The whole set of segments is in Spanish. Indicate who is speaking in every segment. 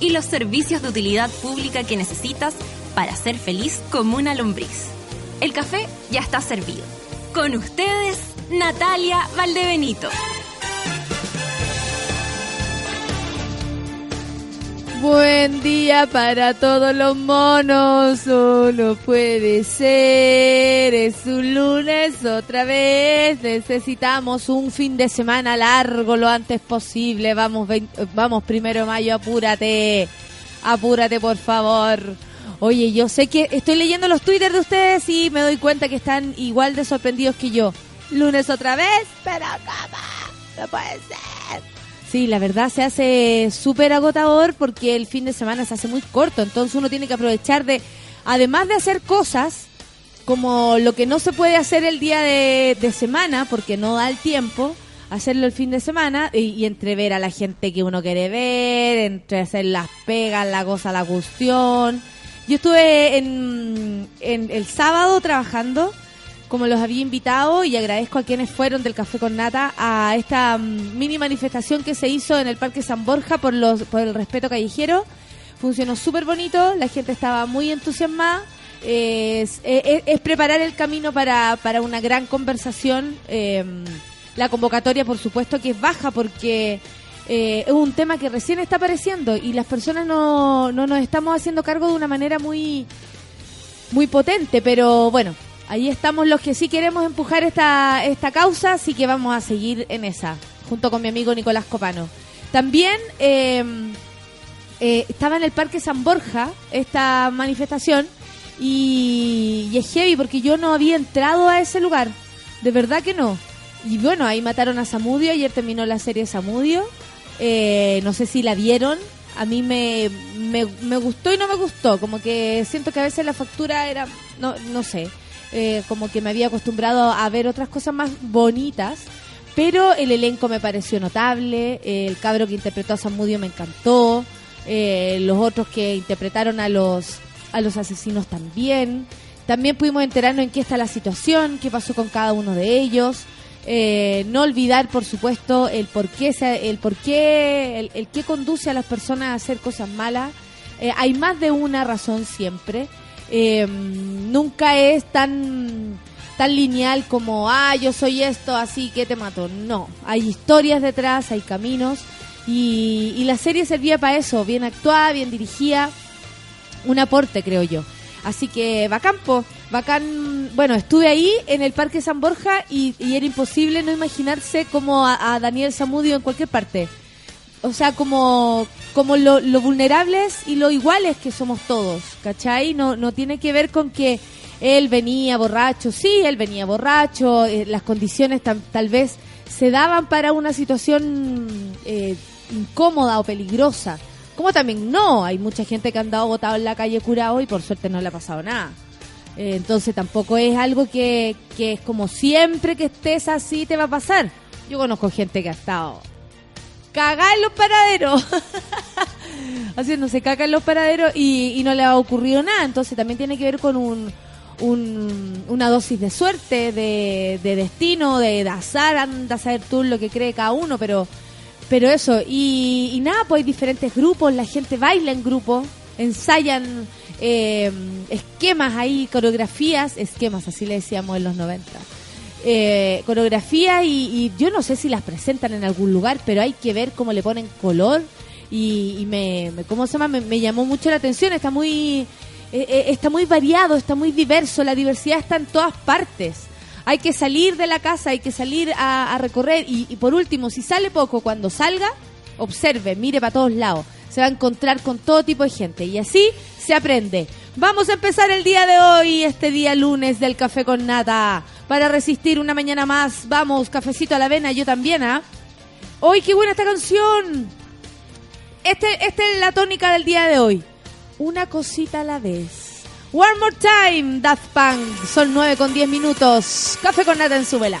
Speaker 1: y los servicios de utilidad pública que necesitas para ser feliz como una lombriz. El café ya está servido. Con ustedes, Natalia Valdebenito.
Speaker 2: Buen día para todos los monos, solo puede ser, es un lunes otra vez, necesitamos un fin de semana largo lo antes posible, vamos, vamos primero de mayo, apúrate, apúrate por favor. Oye, yo sé que estoy leyendo los twitters de ustedes y me doy cuenta que están igual de sorprendidos que yo. Lunes otra vez, pero ¿cómo? No puede ser. Sí, la verdad se hace súper agotador porque el fin de semana se hace muy corto, entonces uno tiene que aprovechar de, además de hacer cosas, como lo que no se puede hacer el día de, semana, porque no da el tiempo, hacerlo el fin de semana y, y, entre ver a la gente que uno quiere ver, entre hacer las pegas, la cosa, la cuestión. Yo estuve en, en el sábado trabajando como los había invitado y agradezco a quienes fueron del Café con Nata a esta mm, mini manifestación que se hizo en el Parque San Borja por, los, por el respeto callejero. Funcionó súper bonito, la gente estaba muy entusiasmada. Es, preparar el camino para, para una gran conversación. Em, la convocatoria, por supuesto, que es baja porque eh, es un tema que recién está apareciendo y las personas no, no nos estamos haciendo cargo de una manera muy, muy potente, pero bueno, ahí estamos los que sí queremos empujar esta, esta causa, así que vamos a seguir en esa, junto con mi amigo Nicolás Copano. También em, eh, estaba en el Parque San Borja esta manifestación y, es heavy porque yo no había entrado a ese lugar, de verdad que no. Y bueno, ahí mataron a Samudio, ayer terminó la serie Samudio, eh, no sé si la vieron, a mí me, me, me, gustó y no me gustó, como que siento que a veces la factura era, no, no sé, eh, como que me había acostumbrado a ver otras cosas más bonitas, pero el elenco me pareció notable, el cabro que interpretó a Samudio me encantó, eh, los otros que interpretaron a los, a los asesinos también, también pudimos enterarnos en qué está la situación, qué pasó con cada uno de ellos. Eh, no olvidar, por supuesto, el por qué, el por qué, el, el qué conduce a las personas a hacer cosas malas. Eh, hay más de una razón siempre. Eh, nunca es tan tan lineal como, ah, yo soy esto, así que te mato. No, hay historias detrás, hay caminos. Y, la serie servía para eso, bien actuada, bien dirigida. Un aporte, creo yo. Así que va campo bacán. Bueno, estuve ahí en el Parque San Borja y, era imposible no imaginarse como a, Daniel Zamudio en cualquier parte. O sea, como, como lo, vulnerables y lo iguales que somos todos, ¿cachai? No, no tiene que ver con que él venía borracho, sí, él venía borracho, eh, las condiciones tal vez se daban para una situación eh, incómoda o peligrosa. Como también no, hay mucha gente que ha andado botado en la calle curado y por suerte no le ha pasado nada. Eh, entonces tampoco es algo que, que es como siempre que estés así te va a pasar. Yo conozco gente que ha estado cagada en los paraderos. Haciéndose caca en los paraderos y, y, no le ha ocurrido nada. Entonces también tiene que ver con un, un, una dosis de suerte, de, de destino, de, de, azar. Anda a saber tú lo que cree cada uno, pero, pero eso. Y, y nada, pues hay diferentes grupos. La gente baila en grupo, ensayan eh, esquemas ahí, coreografías, esquemas, así le decíamos en los 90. Eh, coreografía y, yo no sé si las presentan en algún lugar, pero hay que ver cómo le ponen color y, me, ¿cómo se llama? Me, llamó mucho la atención, está muy, eh, eh, está muy variado, está muy diverso, la diversidad está en todas partes. Hay que salir de la casa, hay que salir a, recorrer y, y por último, si sale poco, cuando salga, observe, mire para todos lados se va a encontrar con todo tipo de gente y así se aprende. Vamos a empezar el día de hoy, este día lunes del café con nata, para resistir una mañana más. Vamos, cafecito a la avena, yo también, ¿ah? ¿eh? ¡Hoy qué buena esta canción! Este, esta es la tónica del día de hoy. Una cosita a la vez. One more time, Daft Punk. Son 9 con 10 minutos. Café con nata en su vela.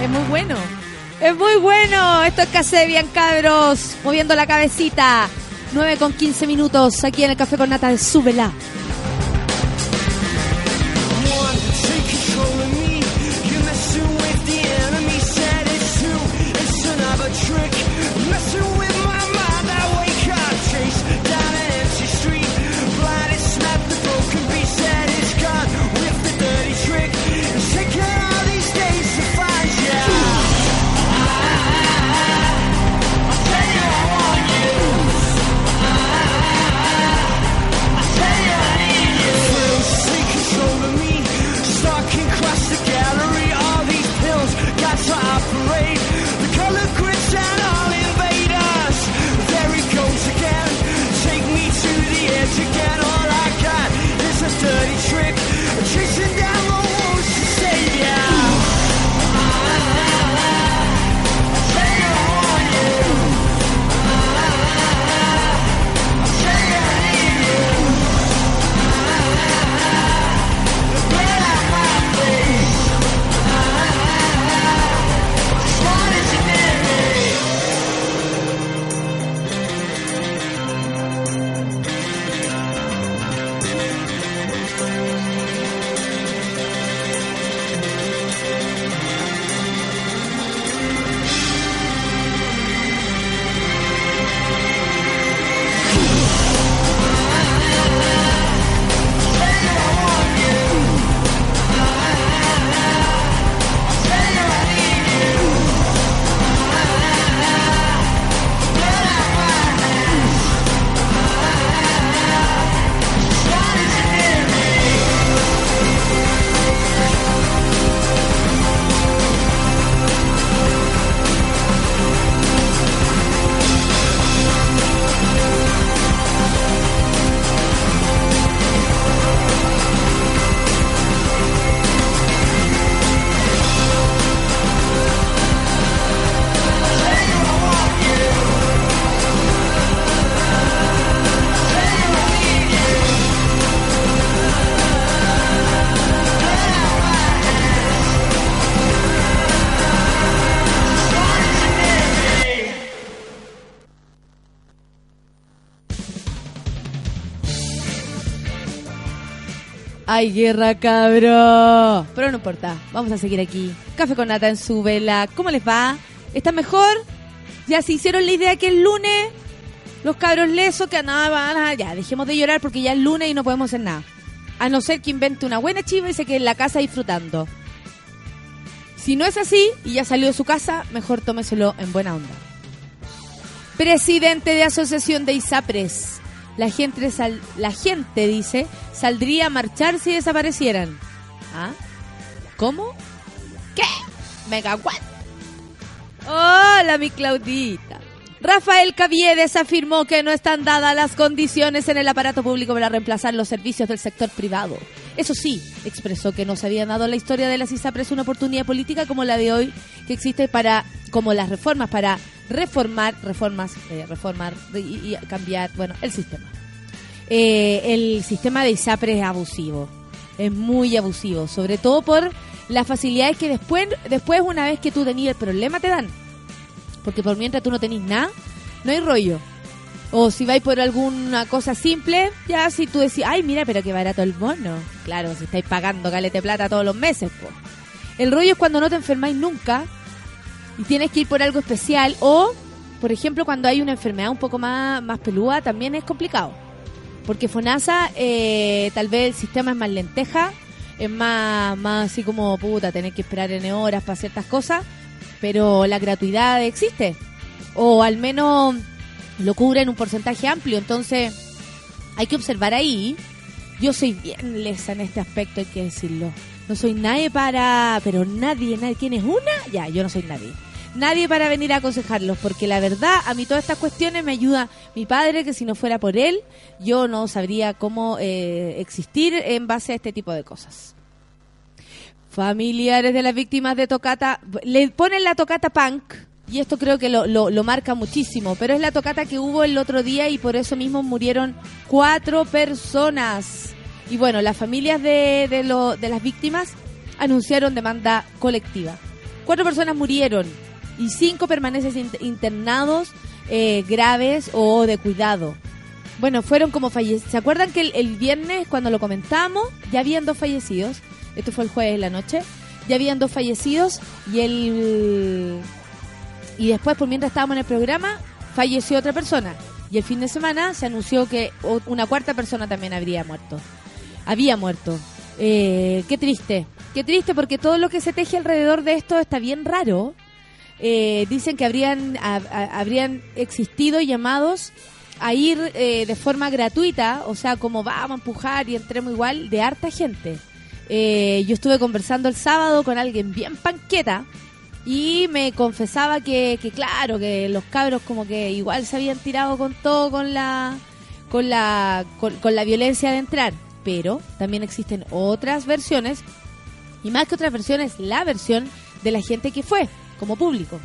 Speaker 3: Es muy bueno. Es muy bueno. Esto es Casebian, cabros. Moviendo la cabecita. 9 con 15 minutos aquí en el Café con Nata de Súbela.
Speaker 2: Ay, guerra, cabro. Pero no importa, vamos a seguir aquí. Café con Nata en su vela. ¿Cómo les va? ¿Está mejor? ¿Ya se hicieron la idea que el lunes los cabros lesos que andaban, ah, ya, dejemos de llorar porque ya es lunes y no podemos hacer nada. A no ser que invente una buena chiva y se quede en la casa disfrutando. Si no es así y ya salió de su casa, mejor tómeselo en buena onda. Presidente de Asociación de ISAPRES. La gente, sal- la gente dice, saldría a marchar si desaparecieran. ¿Ah? ¿Cómo? ¿Qué? Megawatt. Hola, mi Claudita. Rafael Caviedes afirmó que no están dadas las condiciones en el aparato público para reemplazar los servicios del sector privado. Eso sí, expresó que no se había dado en la historia de las ISAPRES una oportunidad política como la de hoy que existe para, como las reformas para reformar, reformas, eh, reformar y, y cambiar, bueno, el sistema. Eh, el sistema de ISAPRES es abusivo, es muy abusivo, sobre todo por las facilidades que después, después una vez que tú tenías el problema te dan. Porque por mientras tú no tenés nada, no hay rollo. O si vais por alguna cosa simple, ya si tú decís, ay, mira, pero qué barato el bono. Claro, si estáis pagando calete plata todos los meses, po. El rollo es cuando no te enfermáis nunca y tienes que ir por algo especial. O, por ejemplo, cuando hay una enfermedad un poco más, más pelúa, también es complicado. Porque FONASA, eh, tal vez el sistema es más lenteja, es más, más así como, puta, tener que esperar N horas para ciertas cosas, pero la gratuidad existe. O al menos lo cubre en un porcentaje amplio. Entonces, hay que observar ahí Yo soy bien lesa en este aspecto, hay que decirlo. No soy nadie para... Pero nadie, nadie. ¿Quién es una? Ya, yo no soy nadie. Nadie para venir a aconsejarlos, porque la verdad, a mí todas estas cuestiones me ayuda mi padre, que si no fuera por él, yo no sabría cómo eh, existir en base a este tipo de cosas. Familiares de las víctimas de Tocata, le ponen la Tocata Punk, y esto creo que lo, lo, marca muchísimo, pero es la Tocata que hubo el otro día y por eso mismo murieron cuatro personas. Y bueno, las familias de, de, lo, de las víctimas anunciaron demanda colectiva. Cuatro personas murieron y cinco permanecen in- internados eh, graves o de cuidado. Bueno, fueron como fallecidos. ¿Se acuerdan que el, el viernes, cuando lo comentamos, ya habían dos fallecidos? Esto fue el jueves en la noche. Ya habían dos fallecidos y el. Y después, por mientras estábamos en el programa, falleció otra persona. Y el fin de semana se anunció que una cuarta persona también habría muerto. Había muerto. Eh, qué triste. Qué triste porque todo lo que se teje alrededor de esto está bien raro. Eh, dicen que habrían, habrían existido llamados a ir eh, de forma gratuita, o sea, como vamos a empujar y entremos igual, de harta gente. Eh, yo estuve conversando el sábado con alguien bien panqueta y me confesaba que, que claro, que los cabros como que igual se habían tirado con todo con la con la con, la violencia de entrar, pero también existen otras versiones y más que otras versiones, la versión de la gente que fue como público.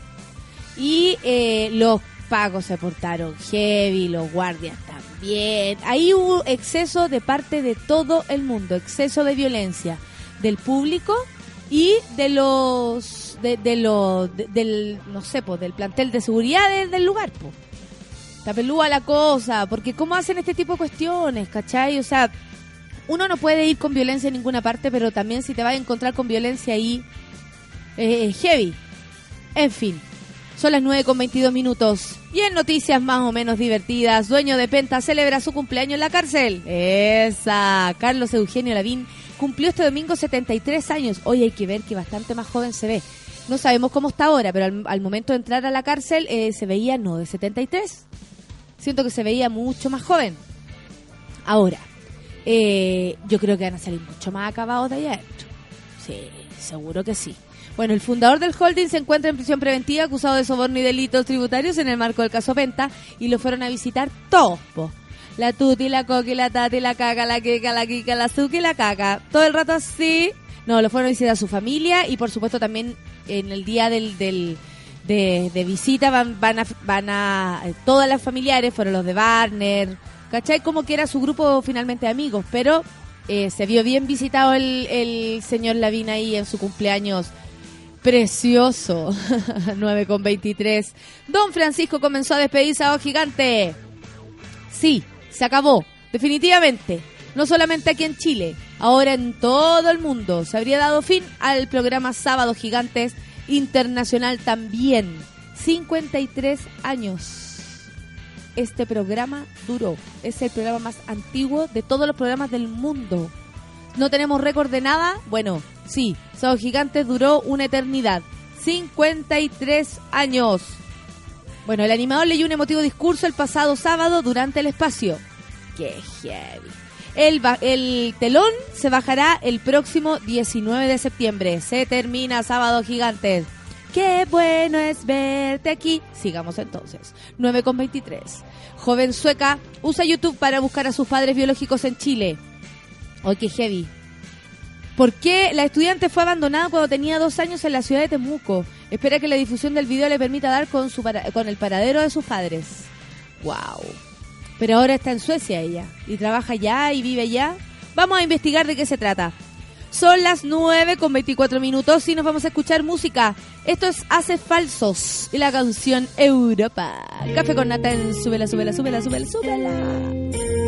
Speaker 2: Y eh, los pagos se portaron heavy, los guardias también. Ahí hubo exceso de parte de todo el mundo, exceso de violencia del público y de los de, de- del no sé, pues del plantel de seguridad del, lugar, pues. Pelúa la cosa, porque cómo hacen este tipo de cuestiones, ¿cachai? O sea, uno no puede ir con violencia en ninguna parte, pero también si te vas a encontrar con violencia ahí, eh, heavy. En fin, son las 9 con 22 minutos. Y en noticias más o menos divertidas, dueño de Penta celebra su cumpleaños en la cárcel. Esa, Carlos Eugenio Lavín cumplió este domingo 73 años. Hoy hay que ver que bastante más joven se ve. No sabemos cómo está ahora, pero al, momento de entrar a la cárcel eh, se veía no de 73. Siento que se veía mucho más joven. Ahora, eh, yo creo que van a salir mucho más acabados de allá. Sí, seguro que sí. Bueno, el fundador del holding se encuentra en prisión preventiva acusado de soborno y delitos tributarios en el marco del caso Penta y lo fueron a visitar todos. La tuti, la coqui, la tati, la caca, la kika, la kika, la zuki, la caca. Todo el rato así. No, lo fueron a visitar a su familia y por supuesto también en el día del, del de, de visita van, van a, van a todas las familiares fueron los de Barner, ¿cachai? Como que era su grupo finalmente de amigos, pero eh, se vio bien visitado el, el señor Lavín ahí en su cumpleaños precioso, 9 con 23. Don Francisco comenzó a despedirse a Gigante. Sí, se acabó, definitivamente. No solamente aquí en Chile, ahora en todo el mundo. Se habría dado fin al programa Sábado Gigantes Internacional también. 53 años. Este programa duró. Es el programa más antiguo de todos los programas del mundo. No tenemos récord de nada. Bueno, sí, Sábado Gigantes duró una eternidad. 53 años. Bueno, el animador leyó un emotivo discurso el pasado sábado durante el espacio. ¡Qué heavy! El, telón se bajará el próximo 19 de septiembre. Se termina Sábado Gigantes. ¡Qué bueno es verte aquí! Sigamos entonces. 9 con 23. Joven sueca usa YouTube para buscar a sus padres biológicos en Chile. ¡Oh, qué heavy! ¿Por qué la estudiante fue abandonada cuando tenía dos años en la ciudad de Temuco? Espera que la difusión del video le permita dar con, su para- con el paradero de sus padres. ¡Wow! Pero ahora está en Suecia ella y trabaja allá y vive allá. Vamos a investigar de qué se trata. Son las 9 con 24 minutos y nos vamos a escuchar música. Esto es Hace Falsos y la canción Europa. Café con nata Súbela, Súbela, Súbela, Súbela, Súbela.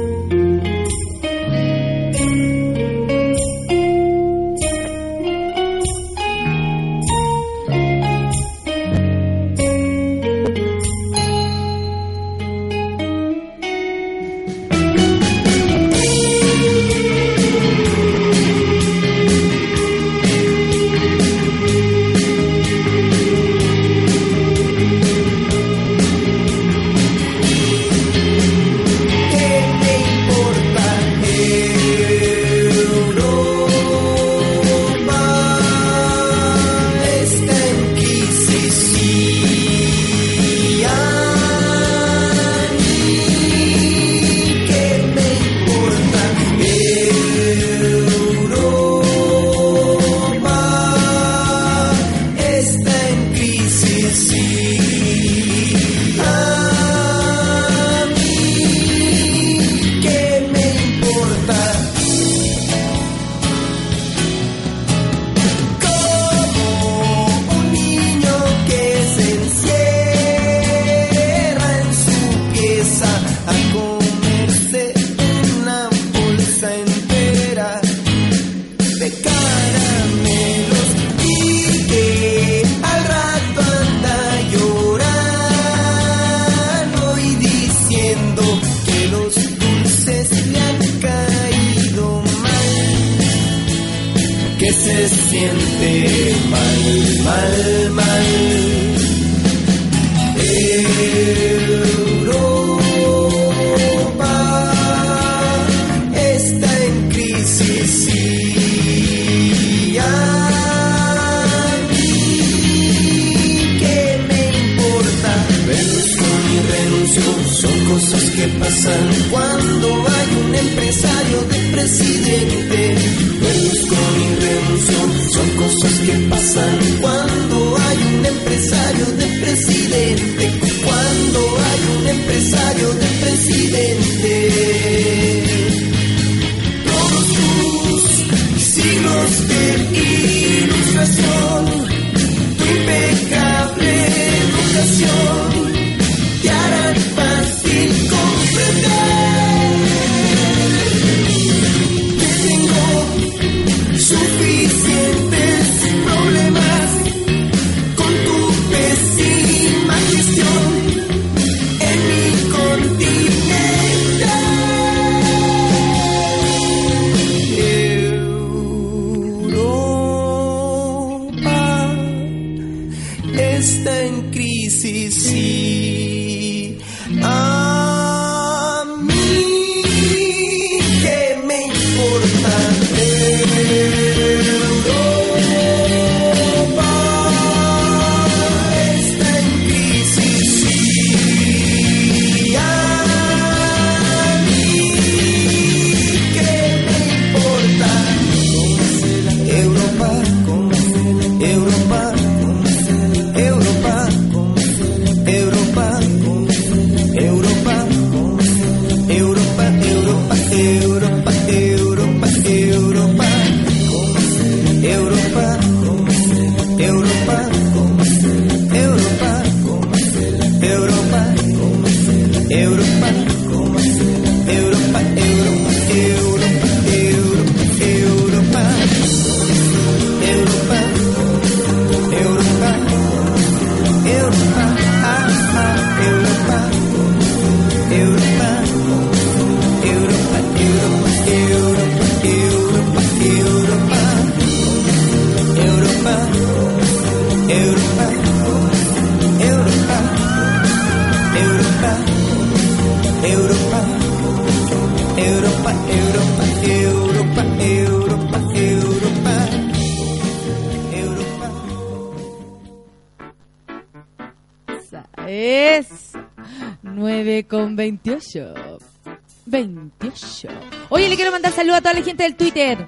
Speaker 4: A
Speaker 2: toda la gente del Twitter.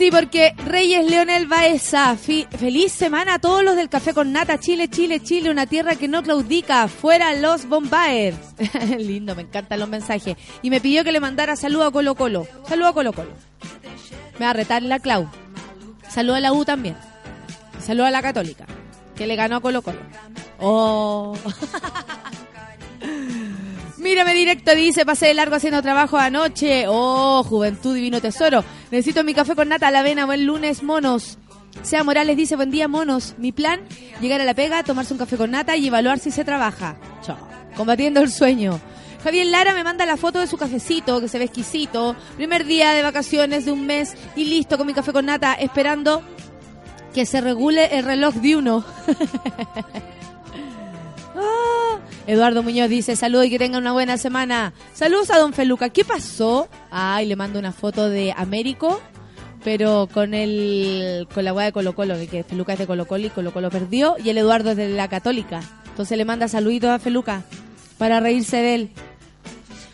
Speaker 2: Sí, porque Reyes Leonel Baeza, feliz semana a todos los del Café con Nata, Chile, Chile, Chile, una tierra que no claudica, fuera los Bombaers. Lindo, me encantan los mensajes. Y me pidió que le mandara saludo a Colo Colo. Saludo a Colo Colo. Me va a retar la Clau. Saludo a la U también. Saludo a la Católica, que le ganó a Colo Colo. Oh. Mírame directo, dice, pasé de largo haciendo trabajo anoche. Oh, juventud divino tesoro. Necesito mi café con nata a la avena. Buen lunes, monos. Sea Morales dice, buen día, monos. Mi plan, llegar a la pega, tomarse un café con nata y evaluar si se trabaja. Chao. Combatiendo el sueño. Javier Lara me manda la foto de su cafecito, que se ve exquisito. Primer día de vacaciones de un mes y listo con mi café con nata, esperando que se regule el reloj de uno. Ah, Eduardo Muñoz dice, saludos y que tengan una buena semana. Saludos a don Feluca. ¿Qué pasó? Ay, le mando una foto de Américo, pero con el con la weá de Colo Colo, que Feluca es de Colo Colo y Colo Colo perdió, y el Eduardo es de la Católica. Entonces le manda saluditos a Feluca para reírse de él.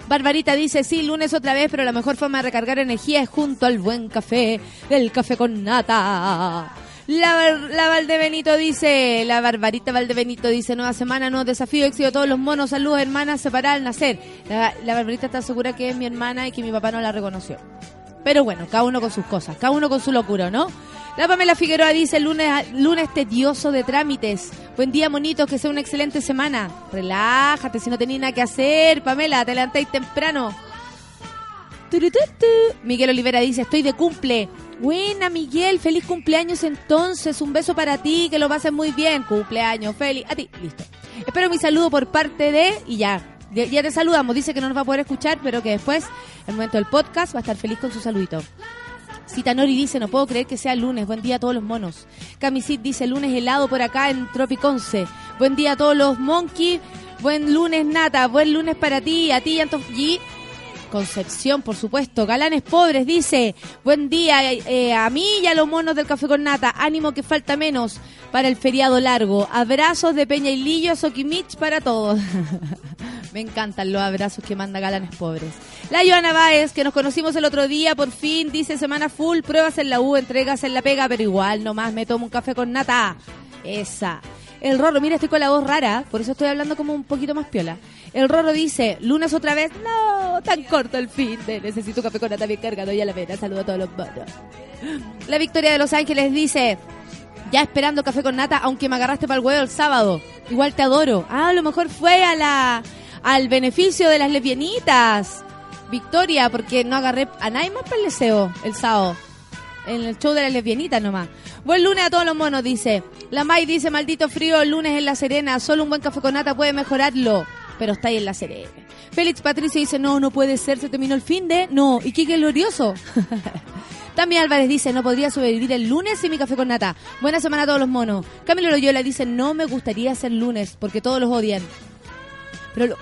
Speaker 2: Barbarita dice, sí, lunes otra vez, pero la mejor forma de recargar energía es junto al buen café, del café con nata. La, la Valdebenito dice, la Barbarita Valdebenito dice, nueva semana, nuevo desafío, éxito todos los monos, saludos hermanas, separadas al nacer. La, Barbarita está segura que es mi hermana y que mi papá no la reconoció. Pero bueno, cada uno con sus cosas, cada uno con su locura, ¿no? La Pamela Figueroa dice, lunes, lunes tedioso de trámites. Buen día, monitos, que sea una excelente semana. Relájate, si no tenéis nada que hacer, Pamela, te levantáis temprano. Miguel Olivera dice, estoy de cumple. Buena, Miguel, feliz cumpleaños entonces. Un beso para ti, que lo pases muy bien. Cumpleaños, feliz. A ti, listo. Espero mi saludo por parte de... Y ya, ya, te saludamos. Dice que no nos va a poder escuchar, pero que después, en el momento del podcast, va a estar feliz con su saludito. Cita Nori dice, no puedo creer que sea lunes. Buen día a todos los monos. Camisit dice, lunes helado por acá en Tropiconce. Buen día a todos los monkeys. Buen lunes, Nata. Buen lunes para ti, a ti y a G. Concepción, por supuesto. Galanes Pobres dice, buen día eh, a mí y a los monos del Café con Nata. Ánimo que falta menos para el feriado largo. Abrazos de Peña y Lillo, Soquimich para todos. Me encantan los abrazos que manda Galanes Pobres. La Joana Báez, que nos conocimos el otro día, por fin, dice semana full, pruebas en la U, entregas en la pega, pero igual nomás me tomo un café con Nata. Esa. El Rorro, mira, estoy con la voz rara, por eso estoy hablando como un poquito más piola. El Rorro dice, lunes otra vez, no, tan corto el fin de necesito café con nata bien cargado y a la pena, saludo a todos los monos. La Victoria de Los Ángeles dice, ya esperando café con nata, aunque me agarraste para el huevo el sábado, igual te adoro. Ah, a lo mejor fue a la al beneficio de las lesbianitas. Victoria, porque no agarré a nadie más para el deseo el sábado. En el show de las lesbianitas nomás. Buen lunes a todos los monos, dice. La May dice, maldito frío, el lunes en La Serena. Solo un buen café con nata puede mejorarlo. Pero está ahí en La Serena. Félix Patricio dice, no, no puede ser, se terminó el fin de... No, y qué glorioso. También Álvarez dice, no podría sobrevivir el lunes sin mi café con nata. Buena semana a todos los monos. Camilo Loyola dice, no me gustaría ser lunes porque todos los odian. Pero lo...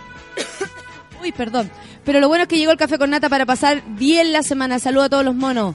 Speaker 2: Uy, perdón. Pero lo bueno es que llegó el café con nata para pasar bien la semana. Saludo a todos los monos.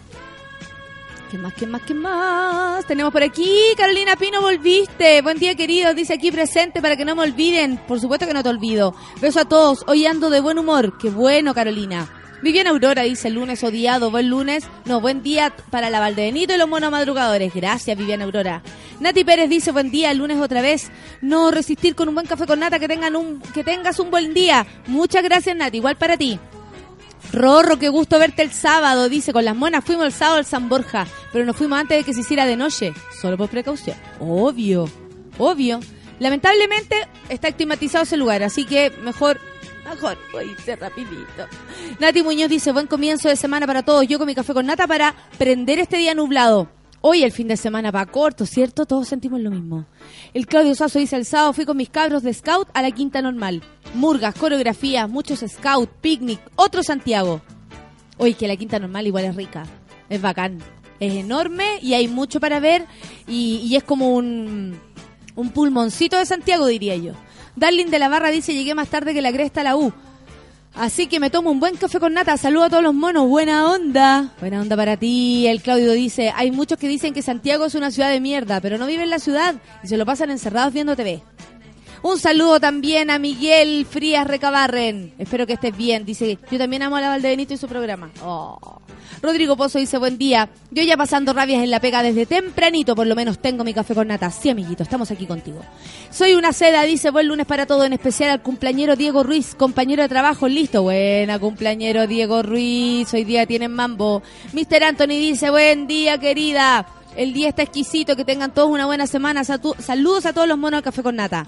Speaker 2: ¿Qué más, qué más, qué más? Tenemos por aquí, Carolina Pino, volviste. Buen día, querido. Dice aquí presente para que no me olviden. Por supuesto que no te olvido. Beso a todos. Hoy ando de buen humor. Qué bueno, Carolina. Viviana Aurora dice lunes odiado. Buen lunes. No, buen día para la Valdebenito y los monos madrugadores. Gracias, Viviana Aurora. Nati Pérez dice buen día, lunes otra vez. No resistir con un buen café con nata. Que, tengan un, que tengas un buen día. Muchas gracias, Nati. Igual para ti. Rorro, qué gusto verte el sábado, dice, con las monas fuimos el sábado al San Borja, pero nos fuimos antes de que se hiciera de noche, solo por precaución. Obvio, obvio. Lamentablemente está estigmatizado ese lugar, así que mejor, mejor, voy a rapidito. Nati Muñoz dice, buen comienzo de semana para todos, yo con mi café con nata para prender este día nublado. Hoy el fin de semana va corto, ¿cierto? Todos sentimos lo mismo. El Claudio Sasso dice, el sábado fui con mis cabros de scout a la quinta normal. Murgas, coreografías, muchos scout, picnic, otro Santiago. Hoy que la quinta normal igual es rica, es bacán. Es enorme y hay mucho para ver y, es como un, un pulmoncito de Santiago, diría yo. Darling de la Barra dice, llegué más tarde que la cresta a la U. Así que me tomo un buen café con nata. Saludo a todos los monos. Buena onda. Buena onda para ti. El Claudio dice, hay muchos que dicen que Santiago es una ciudad de mierda, pero no viven en la ciudad y se lo pasan encerrados viendo TV. Un saludo también a Miguel Frías Recabarren. Espero que estés bien. Dice, yo también amo a la Valdebenito y su programa. Oh. Rodrigo Pozo dice, buen día. Yo ya pasando rabias en la pega desde tempranito, por lo menos tengo mi café con nata. Sí, amiguito, estamos aquí contigo. Soy una seda, dice, buen lunes para todo, en especial al cumpleañero Diego Ruiz, compañero de trabajo, listo. Buena, cumpleañero Diego Ruiz, hoy día tienen mambo. Mr. Anthony dice, buen día, querida. El día está exquisito, que tengan todos una buena semana. Saludos a todos los monos del café con nata.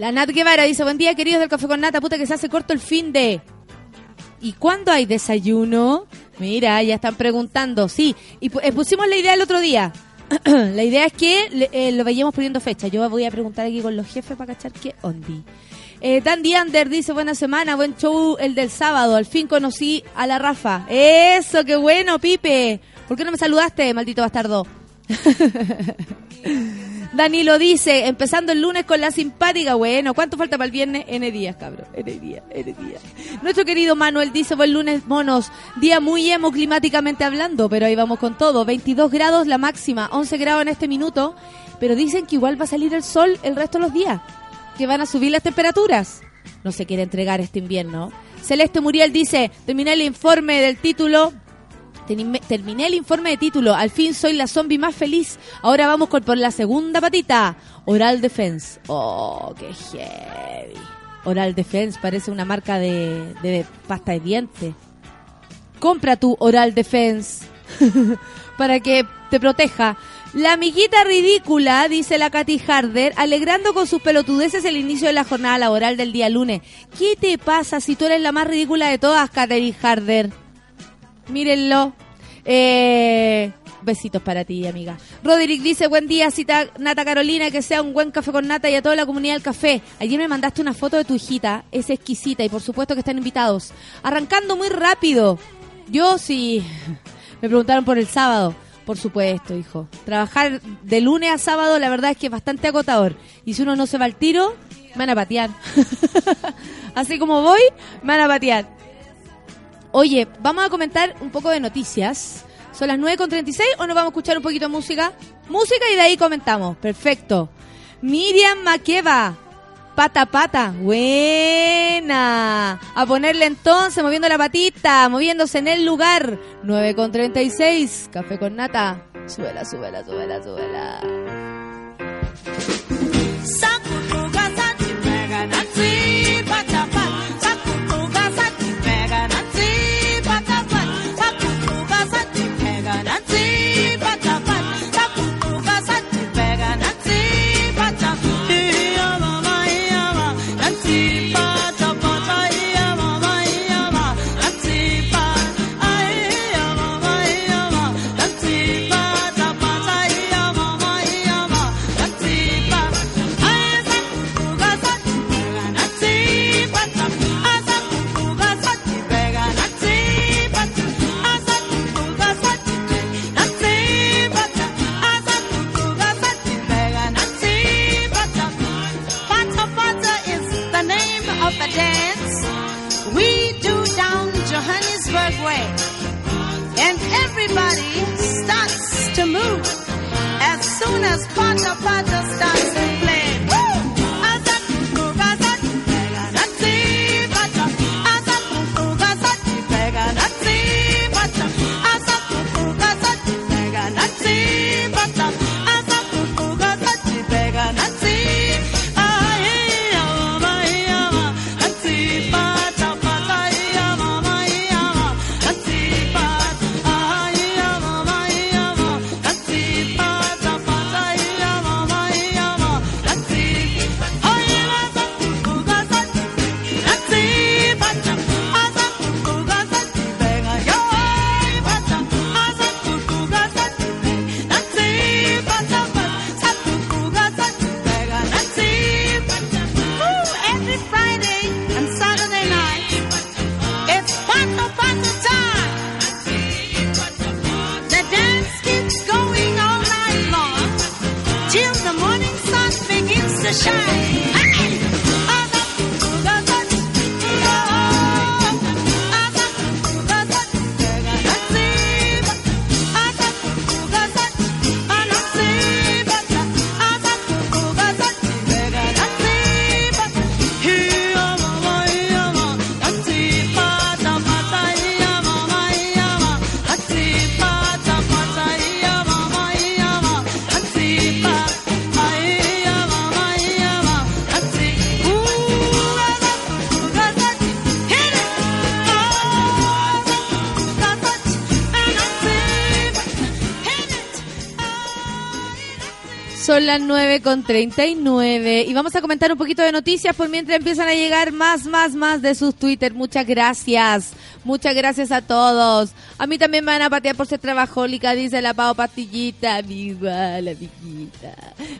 Speaker 2: La Nat Guevara dice, buen día queridos del Café con Nata, puta que se hace corto el fin de... ¿Y cuándo hay desayuno? Mira, ya están preguntando. Sí, y pusimos la idea el otro día. la idea es que eh, lo vayamos poniendo fecha. Yo voy a preguntar aquí con los jefes para cachar qué ondi. Eh, Dandy Under dice, buena semana, buen show el del sábado. Al fin conocí a la Rafa. Eso, qué bueno, Pipe. ¿Por qué no me saludaste, maldito bastardo? Danilo dice, empezando el lunes con la simpática, bueno, ¿cuánto falta para el viernes? N días, cabrón, N días, N días. Nuestro querido Manuel dice, buen lunes, monos, día muy emo climáticamente hablando, pero ahí vamos con todo, 22 grados la máxima, 11 grados en este minuto, pero dicen que igual va a salir el sol el resto de los días, que van a subir las temperaturas. No se quiere entregar este invierno. Celeste Muriel dice, terminé el informe del título Terminé el informe de título. Al fin soy la zombie más feliz. Ahora vamos con, por la segunda patita. Oral Defense. Oh, qué heavy. Oral Defense parece una marca de, pasta de dientes. Compra tu Oral Defense para que te proteja. La amiguita ridícula, dice la Katy Harder, alegrando con sus pelotudeces el inicio de la jornada laboral del día lunes. ¿Qué te pasa si tú eres la más ridícula de todas, Katy Harder? Mírenlo. Eh, besitos para ti, amiga. Roderick dice, buen día, cita Nata Carolina, que sea un buen café con Nata y a toda la comunidad del café. Ayer me mandaste una foto de tu hijita, es exquisita y por supuesto que están invitados. Arrancando muy rápido. Yo sí. Me preguntaron por el sábado. Por supuesto, hijo. Trabajar de lunes a sábado, la verdad es que es bastante agotador. Y si uno no se va al tiro, me van a patear. Así como voy, me van a patear. Oye, vamos a comentar un poco de noticias. ¿Son las 9.36 o nos vamos a escuchar un poquito de música? Música y de ahí comentamos. Perfecto. Miriam Makeba. Pata pata. Buena. A ponerle entonces, moviendo la patita, moviéndose en el lugar. 9.36. Café con nata. Súbela, súbela, súbela, súbela.
Speaker 5: Soon as Pata Pata starts the shine.
Speaker 2: Las 9 con 39 y vamos a comentar un poquito de noticias por mientras empiezan a llegar más, más, más de sus Twitter. Muchas gracias. Muchas gracias a todos. A mí también me van a patear por ser trabajólica, dice la Pau Pastillita. Viva la amiguita.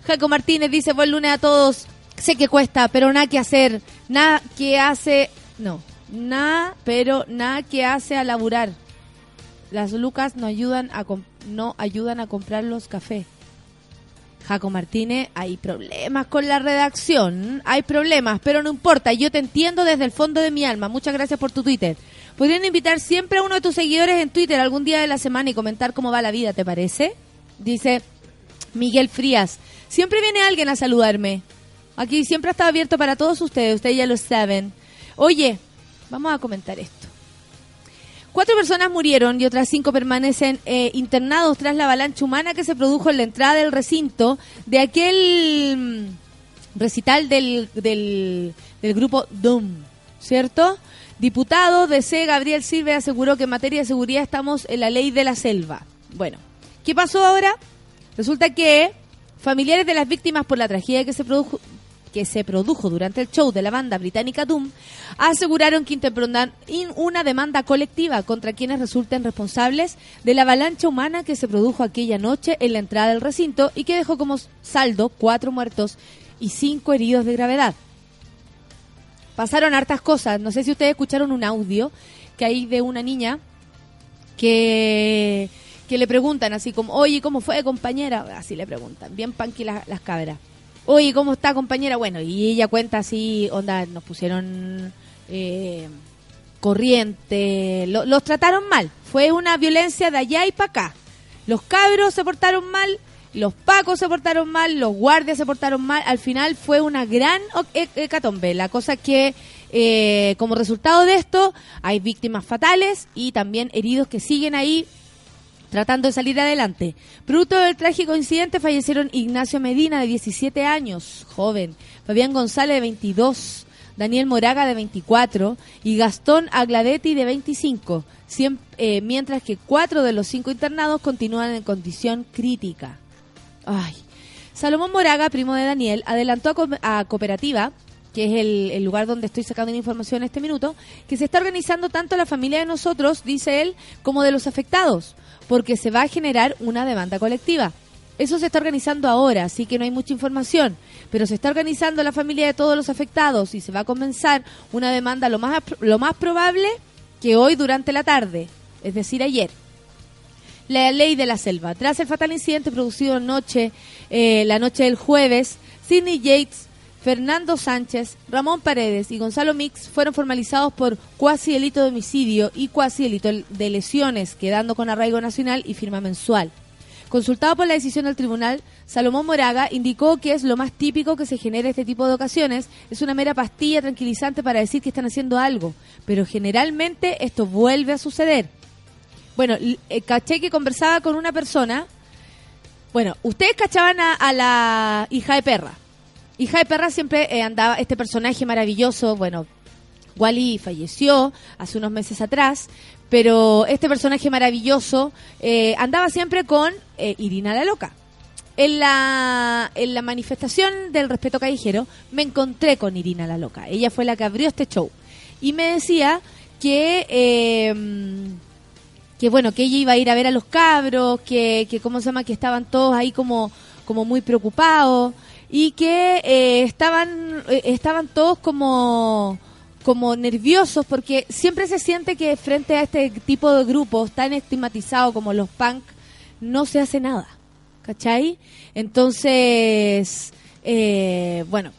Speaker 2: Jaco Martínez dice, buen lunes a todos. Sé que cuesta, pero nada que hacer. Nada que hace... No, nada, pero nada que hace a laburar. Las lucas no ayudan a, no ayudan a comprar los cafés. Jaco Martínez, hay problemas con la redacción, hay problemas, pero no importa, yo te entiendo desde el fondo de mi alma. Muchas gracias por tu Twitter. Podrían invitar siempre a uno de tus seguidores en Twitter algún día de la semana y comentar cómo va la vida, ¿te parece? Dice Miguel Frías. Siempre viene alguien a saludarme. Aquí siempre estado abierto para todos ustedes, ustedes ya lo saben. Oye, vamos a comentar esto. Cuatro personas murieron y otras cinco permanecen eh, internados tras la avalancha humana que se produjo en la entrada del recinto de aquel mm, recital del, del, del grupo Doom, ¿cierto? Diputado de C. Gabriel Silva aseguró que en materia de seguridad estamos en la ley de la selva. Bueno, ¿qué pasó ahora? Resulta que familiares de las víctimas por la tragedia que se produjo que se produjo durante el show de la banda británica Doom, aseguraron que interpondrán in- una demanda colectiva contra quienes resulten responsables de la avalancha humana que se produjo aquella noche en la entrada del recinto y que dejó como saldo cuatro muertos y cinco heridos de gravedad. Pasaron hartas cosas. No sé si ustedes escucharon un audio que hay de una niña que, que le preguntan así como, oye, ¿cómo fue, compañera? Así le preguntan, bien panqui las, las cabras. Oye, ¿cómo está, compañera? Bueno, y ella cuenta así, onda, nos pusieron eh, corriente, lo- los trataron mal. Fue una violencia de allá y para acá. Los cabros se portaron mal, los pacos se portaron mal, los guardias se portaron mal. Al final fue una gran he- hecatombe. La cosa que, eh, como resultado de esto, hay víctimas fatales y también heridos que siguen ahí tratando de salir adelante. Producto del trágico incidente fallecieron Ignacio Medina, de 17 años, joven, Fabián González, de 22, Daniel Moraga, de 24, y Gastón Agladetti, de 25, siem- eh, mientras que cuatro de los cinco internados continúan en condición crítica. Ay. Salomón Moraga, primo de Daniel, adelantó a Cooperativa, que es el, el lugar donde estoy sacando la información en este minuto, que se está organizando tanto la familia de nosotros, dice él, como de los afectados, porque se va a generar una demanda colectiva. Eso se está organizando ahora, así que no hay mucha información, pero se está organizando la familia de todos los afectados y se va a comenzar una demanda lo más, lo más probable que hoy durante la tarde, es decir, ayer la ley de la selva. Tras el fatal incidente producido anoche, eh, la noche del jueves, Sidney Yates, Fernando Sánchez, Ramón Paredes y Gonzalo Mix fueron formalizados por cuasi delito de homicidio y cuasi delito de lesiones, quedando con arraigo nacional y firma mensual. Consultado por la decisión del tribunal, Salomón Moraga indicó que es lo más típico que se genera este tipo de ocasiones, es una mera pastilla tranquilizante para decir que están haciendo algo, pero generalmente esto vuelve a suceder. Bueno, eh, caché que conversaba con una persona. Bueno, ustedes cachaban a, a la hija de perra. Hija de perra siempre eh, andaba este personaje maravilloso. Bueno, Wally falleció hace unos meses atrás, pero este personaje maravilloso eh, andaba siempre con eh, Irina la Loca. En la, en la manifestación del respeto callejero me encontré con Irina la Loca. Ella fue la que abrió este show. Y me decía que... eh, que bueno, que ella iba a ir a ver a los cabros, que, que cómo se llama, que estaban todos ahí como, como muy preocupados y que eh, estaban, eh, estaban todos como, como nerviosos porque siempre se siente que frente a este tipo de grupos tan estigmatizados como los punk no se hace nada, ¿cachai? Entonces, eh, bueno,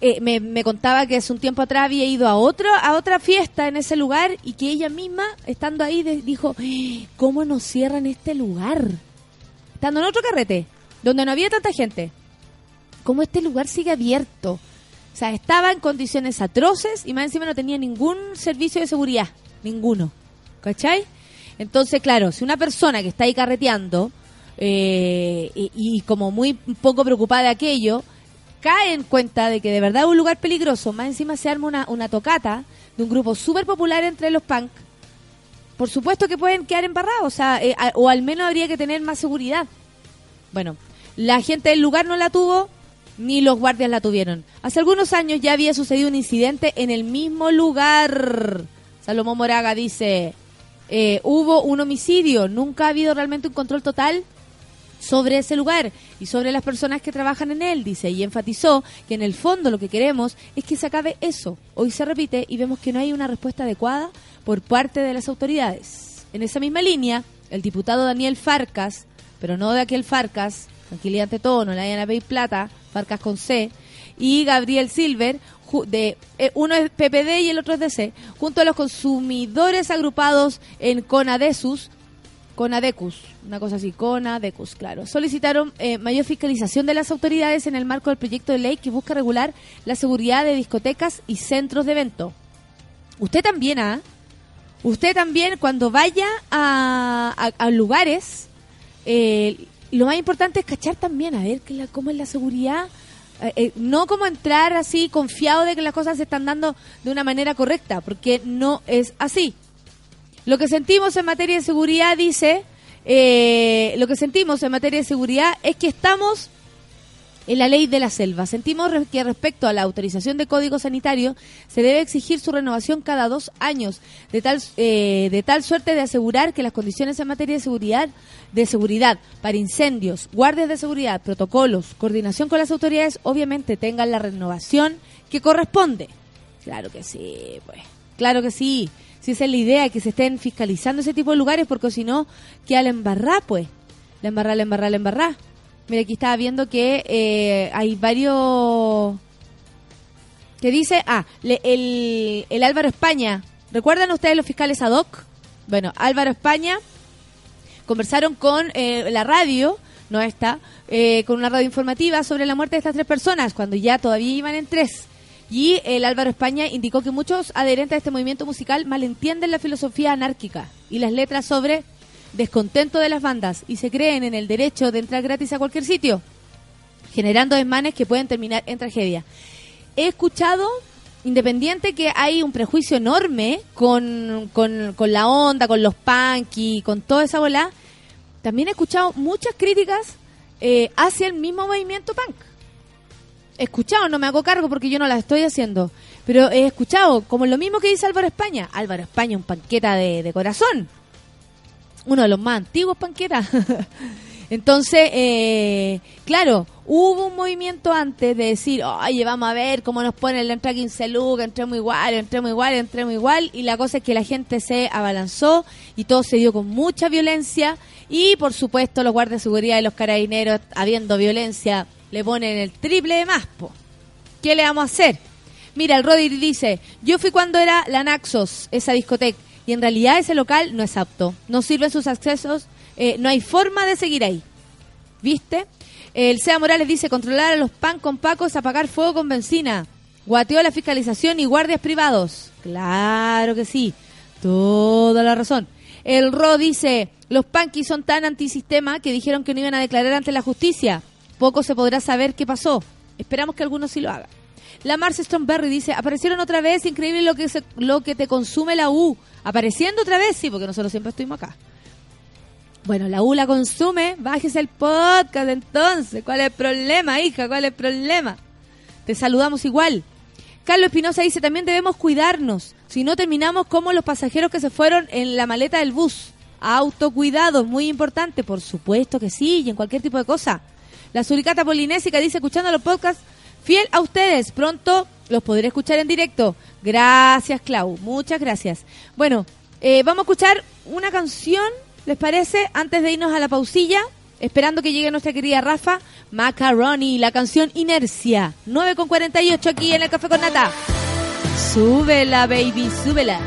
Speaker 2: eh, me, me contaba que hace un tiempo atrás había ido a otro a otra fiesta en ese lugar y que ella misma estando ahí dijo "¡Ah! cómo nos cierran este lugar estando en otro carrete donde no había tanta gente cómo este lugar sigue abierto o sea estaba en condiciones atroces y más encima no tenía ningún servicio de seguridad ninguno ¿cachai? entonces claro si una persona que está ahí carreteando eh, y, como muy poco preocupada de aquello cae en cuenta de que de verdad es un lugar peligroso, más encima se arma una, una tocata de un grupo súper popular entre los punk, por supuesto que pueden quedar embarrados, o, sea, eh, o al menos habría que tener más seguridad. Bueno, la gente del lugar no la tuvo, ni los guardias la tuvieron. Hace algunos años ya había sucedido un incidente en el mismo lugar. Salomón Moraga dice, eh, hubo un homicidio, nunca ha habido realmente un control total sobre ese lugar y sobre las personas que trabajan en él, dice, y enfatizó que en el fondo lo que queremos es que se acabe eso. Hoy se repite y vemos que no hay una respuesta adecuada por parte de las autoridades. En esa misma línea, el diputado Daniel Farcas, pero no de aquel Farcas, tranquilidad todo, no le vayan a pedir plata, Farcas con C, y Gabriel Silver, de eh, uno es PPD y el otro es DC, junto a los consumidores agrupados en CONADESUS, CONADECUS, una cosa así, CONADECUS, claro. Solicitaron eh, mayor fiscalización de las autoridades en el marco del proyecto de ley que busca regular la seguridad de discotecas y centros de evento. Usted también, ¿ah? Usted también, cuando vaya a lugares, eh, lo más importante es cachar también, a ver que la- cómo es la seguridad. Eh, eh, no como entrar así confiado de que las cosas se están dando de una manera correcta, porque no es así. Lo que sentimos en materia de seguridad, dice, eh, lo que sentimos en materia de seguridad es que estamos en la ley de la selva. Sentimos que respecto a la autorización de código sanitario se debe exigir su renovación cada dos años, de tal, eh, de tal suerte de asegurar que las condiciones en materia de seguridad, de seguridad para incendios, guardias de seguridad, protocolos, coordinación con las autoridades, obviamente tengan la renovación que corresponde. Claro que sí, pues. Claro que sí. si esa es la idea, que se estén fiscalizando ese tipo de lugares, porque si no, queda la embarrá, pues. La embarrá, la embarrá, la embarrá. Mira, aquí estaba viendo que eh, hay varios... Que dice, ah, le- el, el Álvaro España. ¿Recuerdan ustedes los fiscales ad hoc? Bueno, Álvaro España conversaron con eh, la radio, no esta, eh, con una radio informativa sobre la muerte de estas tres personas, cuando ya todavía iban en tres. Y el Álvaro España indicó que muchos adherentes a este movimiento musical malentienden la filosofía anárquica y las letras sobre descontento de las bandas y se creen en el derecho de entrar gratis a cualquier sitio, generando desmanes que pueden terminar en tragedia. He escuchado, independiente, que hay un prejuicio enorme con, con, la onda, con los punky, con toda esa bola. También he escuchado muchas críticas eh, hacia el mismo movimiento punk. He escuchado, no me hago cargo porque yo no las estoy haciendo, pero he escuchado, como lo mismo que dice Álvaro España. Álvaro España, un panqueta de, de corazón. Uno de los más antiguos panquetas. Entonces, eh, claro, hubo un movimiento antes de decir, oye, vamos a ver cómo nos ponen la entrada 15 lucas, entremos igual, entremos igual, entremos igual. Y la cosa es que la gente se abalanzó y todo se dio con mucha violencia. Y por supuesto, los guardias de seguridad y los carabineros, habiendo violencia, le ponen el triple de más, po. ¿Qué le vamos a hacer? Mira, el Rodri dice, yo fui cuando era la Naxos, esa discoteca, y en realidad ese local no es apto. No sirven sus accesos, eh, no hay forma de seguir ahí. ¿Viste? El SEA Morales dice, controlar a los pan con pacos, apagar fuego con benzina. Guateó la fiscalización y guardias privados. Claro que sí. Toda la razón. El Ro dice, los panquis son tan antisistema que dijeron que no iban a declarar ante la justicia. Poco se podrá saber qué pasó. Esperamos que algunos sí lo hagan. La Marce Stromberry dice, aparecieron otra vez, increíble lo que, lo que te consume la U. Apareciendo otra vez, sí, porque nosotros siempre estuvimos acá. Bueno, la U la consume, bájese el podcast entonces. ¿Cuál es el problema, hija? ¿Cuál es el problema? Te saludamos igual. Carlos Espinosa dice, también debemos cuidarnos. Si no terminamos como los pasajeros que se fueron en la maleta del bus. Autocuidado, muy importante. Por supuesto que sí, y en cualquier tipo de cosa. La suricata polinésica dice, escuchando los podcasts, fiel a ustedes. Pronto los podré escuchar en directo. Gracias, Clau. Muchas gracias. Bueno, eh, vamos a escuchar una canción, ¿les parece? Antes de irnos a la pausilla, esperando que llegue nuestra querida Rafa, Macaroni, la canción Inercia, 9 con 48 aquí en el Café con Nata. Súbela, baby, súbela.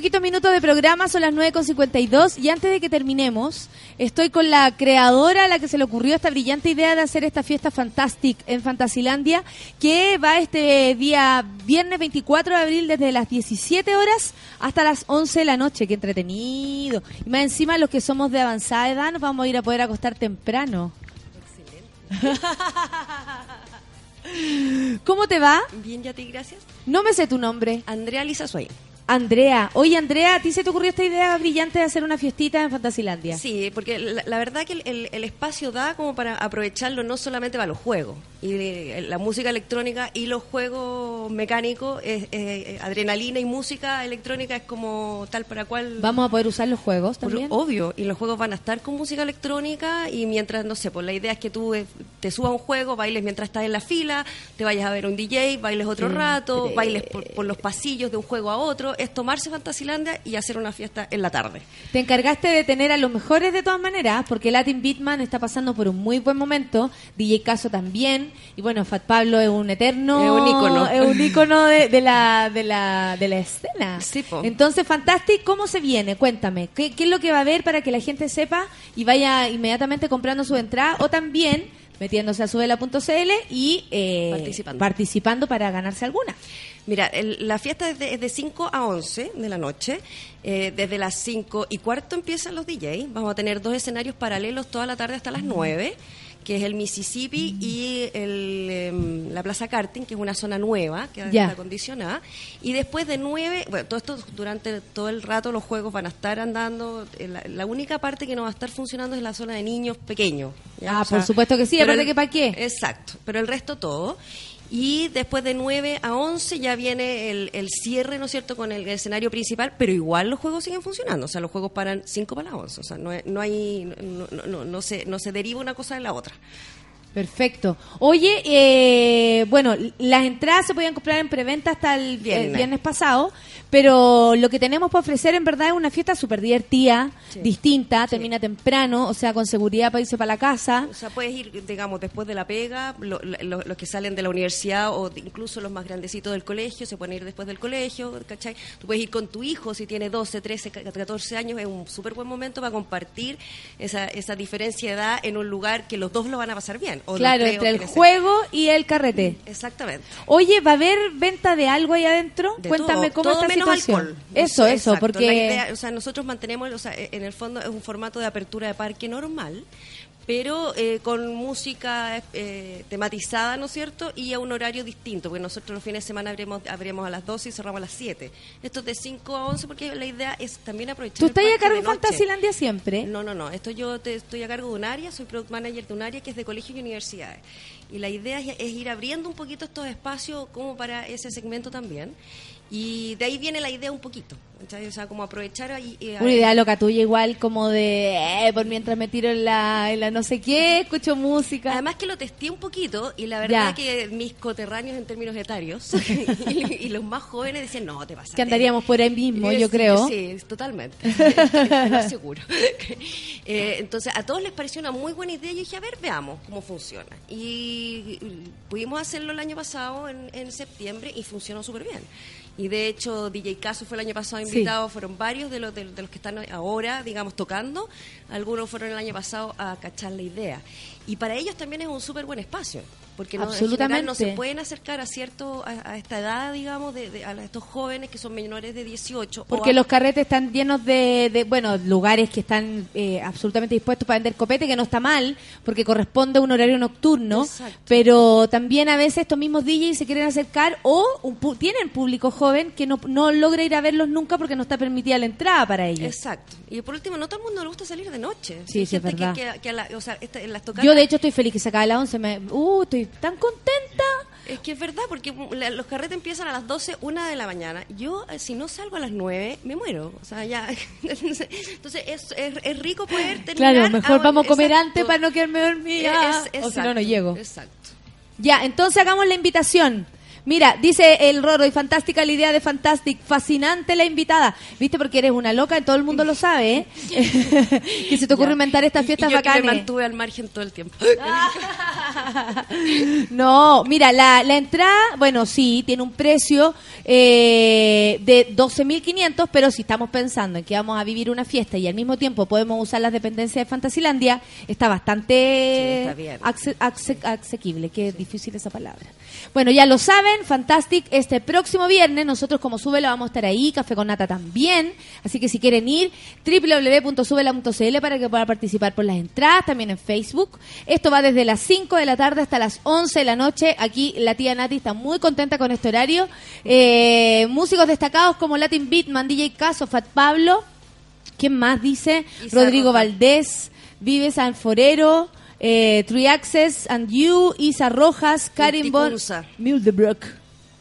Speaker 2: Poquitos minutos de programa, son las 9.52 y antes de que terminemos, estoy con la creadora a la que se le ocurrió esta brillante idea de hacer esta fiesta Fantastic en Fantasilandia, que va este día viernes 24 de abril desde las 17 horas hasta las 11 de la noche. Qué entretenido. Y más encima los que somos de avanzada edad nos vamos a ir a poder acostar temprano. ¿Cómo te va?
Speaker 6: Bien, ya te gracias.
Speaker 2: No me sé tu nombre.
Speaker 6: Andrea Lisa Swain.
Speaker 2: Andrea. Oye, Andrea, ¿a ti se te ocurrió esta idea brillante de hacer una fiestita en Fantasilandia?
Speaker 6: Sí, porque la, la verdad que el, el- el espacio da como para aprovecharlo no solamente para los juegos. Y eh, la música electrónica y los juegos mecánicos, es, eh, adrenalina y música electrónica es como tal para cual...
Speaker 2: Vamos a poder usar los juegos también.
Speaker 6: obvio, y los juegos van a estar con música electrónica y mientras, no sé, pues la idea es que tú eh, te subas a un juego, bailes mientras estás en la fila, te vayas a ver un DJ, bailes otro rato, bailes por, por los pasillos de un juego a otro, es tomarse Fantasilandia y hacer una fiesta en la tarde.
Speaker 2: Te encargaste de tener a los mejores de todas maneras, porque Latin Beatman está pasando por un muy buen momento, DJ Caso también, y bueno, Fat Pablo es un eterno...
Speaker 6: Es un ícono.
Speaker 2: Es un ícono de, de la, de, la, de la escena.
Speaker 6: Sí, po.
Speaker 2: Entonces, Fantastic, ¿cómo se viene? Cuéntame, ¿qué, ¿qué es lo que va a haber para que la gente sepa y vaya inmediatamente comprando su entrada o también metiéndose a subela.cl y eh,
Speaker 6: Participando.
Speaker 2: participando para ganarse alguna?
Speaker 6: Mira, el- la fiesta es de, es de 5 a 11 de la noche. Eh, desde las 5 y cuarto empiezan los DJs. Vamos a tener dos escenarios paralelos toda la tarde hasta las 9, que es el Mississippi y el, em, la Plaza Karting, que es una zona nueva, que
Speaker 2: Ya.
Speaker 6: está acondicionada. Y después de 9, bueno, todo esto durante todo el rato los juegos van a estar andando. Eh, La, la única parte que no va a estar funcionando es la zona de niños pequeños. ¿ya?
Speaker 2: Ah, por supuesto que sí, aparte
Speaker 6: el-
Speaker 2: que pa' qué.
Speaker 6: Exacto, pero el resto todo. Y después de 9 a 11 ya viene el, el cierre, ¿no es cierto?, con el escenario principal, pero igual los juegos siguen funcionando. O sea, los juegos paran 5 para las 11. O sea, no, no hay, no, no, no, no se, no se deriva una cosa de la otra.
Speaker 2: Perfecto. Oye, eh, bueno, las entradas se podían comprar en preventa hasta el viernes pasado, pero lo que tenemos para ofrecer en verdad es una fiesta súper divertida,
Speaker 6: Sí.
Speaker 2: distinta,
Speaker 6: Sí.
Speaker 2: termina temprano, o sea, con seguridad para irse para la casa.
Speaker 6: O sea, puedes ir, digamos, después de la pega, lo- lo- los que salen de la universidad o de- incluso los más grandecitos del colegio, se pueden ir después del colegio, ¿cachai? Tú puedes ir con tu hijo si tiene 12, 13, 14 años, es un súper buen momento para compartir esa, esa diferencia de edad en un lugar que los dos lo van a pasar bien. o
Speaker 2: Claro, entre el juego y el carrete.
Speaker 6: Exactamente.
Speaker 2: Oye, ¿va a haber venta de algo ahí adentro?
Speaker 6: De
Speaker 2: Cuéntame
Speaker 6: todo,
Speaker 2: cómo
Speaker 6: todo
Speaker 2: está situación.
Speaker 6: alcohol.
Speaker 2: Eso, eso,
Speaker 6: exacto.
Speaker 2: porque
Speaker 6: La idea- o sea, nosotros mantenemos, o sea, en el fondo es un formato de apertura de parque normal, pero eh, con música eh, tematizada, ¿no es cierto? Y a un horario distinto, porque nosotros los fines de semana abrimos, abrimos a las 12 y cerramos a las 7. Esto es de 5 a 11 porque la idea es también aprovechar
Speaker 2: ¿Tú estás a cargo
Speaker 6: de.
Speaker 2: Fantasilandia siempre?
Speaker 6: No, no, no. Esto yo te, estoy a cargo de un área, soy product manager de un área que es de colegios y universidades. Y la idea es, es ir abriendo un poquito estos espacios como para ese segmento también. Y de ahí viene la idea un poquito. O sea, como aprovechar ahí. eh,
Speaker 2: Una idea loca tuya igual como de, eh, por mientras me tiro en la, en la no sé qué, escucho música.
Speaker 6: Además que lo testé un poquito y la verdad
Speaker 2: Ya.
Speaker 6: que mis coterráneos en términos etarios y, y los más jóvenes decían, no, te vas a
Speaker 2: que andaríamos por ahí mismo, yo
Speaker 6: Sí,
Speaker 2: creo.
Speaker 6: Sí, totalmente. Aseguro. Eh, entonces, a todos les pareció una muy buena idea. Y yo dije, a ver, veamos cómo funciona. Y, y pudimos hacerlo el año pasado, en, en septiembre, y funcionó súper bien. Y de hecho, DJ Caso fue el año pasado
Speaker 2: Sí.
Speaker 6: invitado, fueron varios de los, de, de los que están ahora, digamos, tocando. Algunos fueron el año pasado a cachar la idea. Y para ellos también es un súper buen espacio. Porque no,
Speaker 2: Absolutamente.
Speaker 6: no se pueden acercar a cierto a, a esta edad, digamos, de, de- a estos jóvenes que son menores de 18. o
Speaker 2: Porque
Speaker 6: a-
Speaker 2: los carretes están llenos de, de, bueno, lugares que están eh, absolutamente dispuestos para vender copete, que no está mal, porque corresponde a un horario nocturno,
Speaker 6: Exacto.
Speaker 2: pero también a veces estos mismos DJs se quieren acercar o un pu- tienen público joven que no, no logra ir a verlos nunca porque no está permitida la entrada para ellos.
Speaker 6: Exacto. Y por último, no todo el mundo le gusta salir de noche.
Speaker 2: Sí, sí, es
Speaker 6: que-
Speaker 2: verdad.
Speaker 6: Que, que a la- o sea, esta- en las tocadas-
Speaker 2: Yo de hecho estoy feliz que se acabe la 11, me, uh, estoy tan contenta.
Speaker 6: Es que es verdad, porque la- los carretes empiezan a las 12, una de la mañana. Yo, eh, si no salgo a las 9, me muero. O sea, ya. Entonces, es, es, es rico poder terminar.
Speaker 2: Claro, mejor
Speaker 6: a-
Speaker 2: vamos a comer
Speaker 6: exacto.
Speaker 2: antes para no quedarme dormida.
Speaker 6: Es-
Speaker 2: o si no, no llego.
Speaker 6: Exacto.
Speaker 2: Ya, entonces hagamos la invitación. Mira, dice el Roro, y fantástica la idea de Fantastic, fascinante la invitada. ¿Viste? Porque eres una loca, todo el mundo lo sabe, ¿eh? que se te ocurre
Speaker 6: Ya.
Speaker 2: inventar estas
Speaker 6: Y-
Speaker 2: fiestas
Speaker 6: y yo que me mantuve al margen todo el tiempo.
Speaker 2: No, mira, la, la entrada, bueno, sí, tiene un precio eh, de 12.500, pero si estamos pensando en que vamos a vivir una fiesta y al mismo tiempo podemos usar las dependencias de Fantasilandia, está bastante
Speaker 6: Sí, está
Speaker 2: asequible, que difícil esa palabra. Bueno, ya lo saben, Fantastic, este próximo viernes, nosotros como Sube vamos a estar ahí, Café con Nata también, así que si quieren ir, www.subela.cl para que puedan participar por las entradas, también en Facebook. Esto va desde las 5 de la tarde hasta las 11 de la noche, aquí la tía Nati está muy contenta con este horario. Eh, músicos destacados como Latin Beatman, DJ Caso, Fat Pablo, ¿quién más dice?
Speaker 6: Isa
Speaker 2: Rodrigo. Valdés, Vives Alforero, eh, Three Access and You, Isa Rojas, Karin Bon
Speaker 6: Inticunza.
Speaker 2: Mildebrook.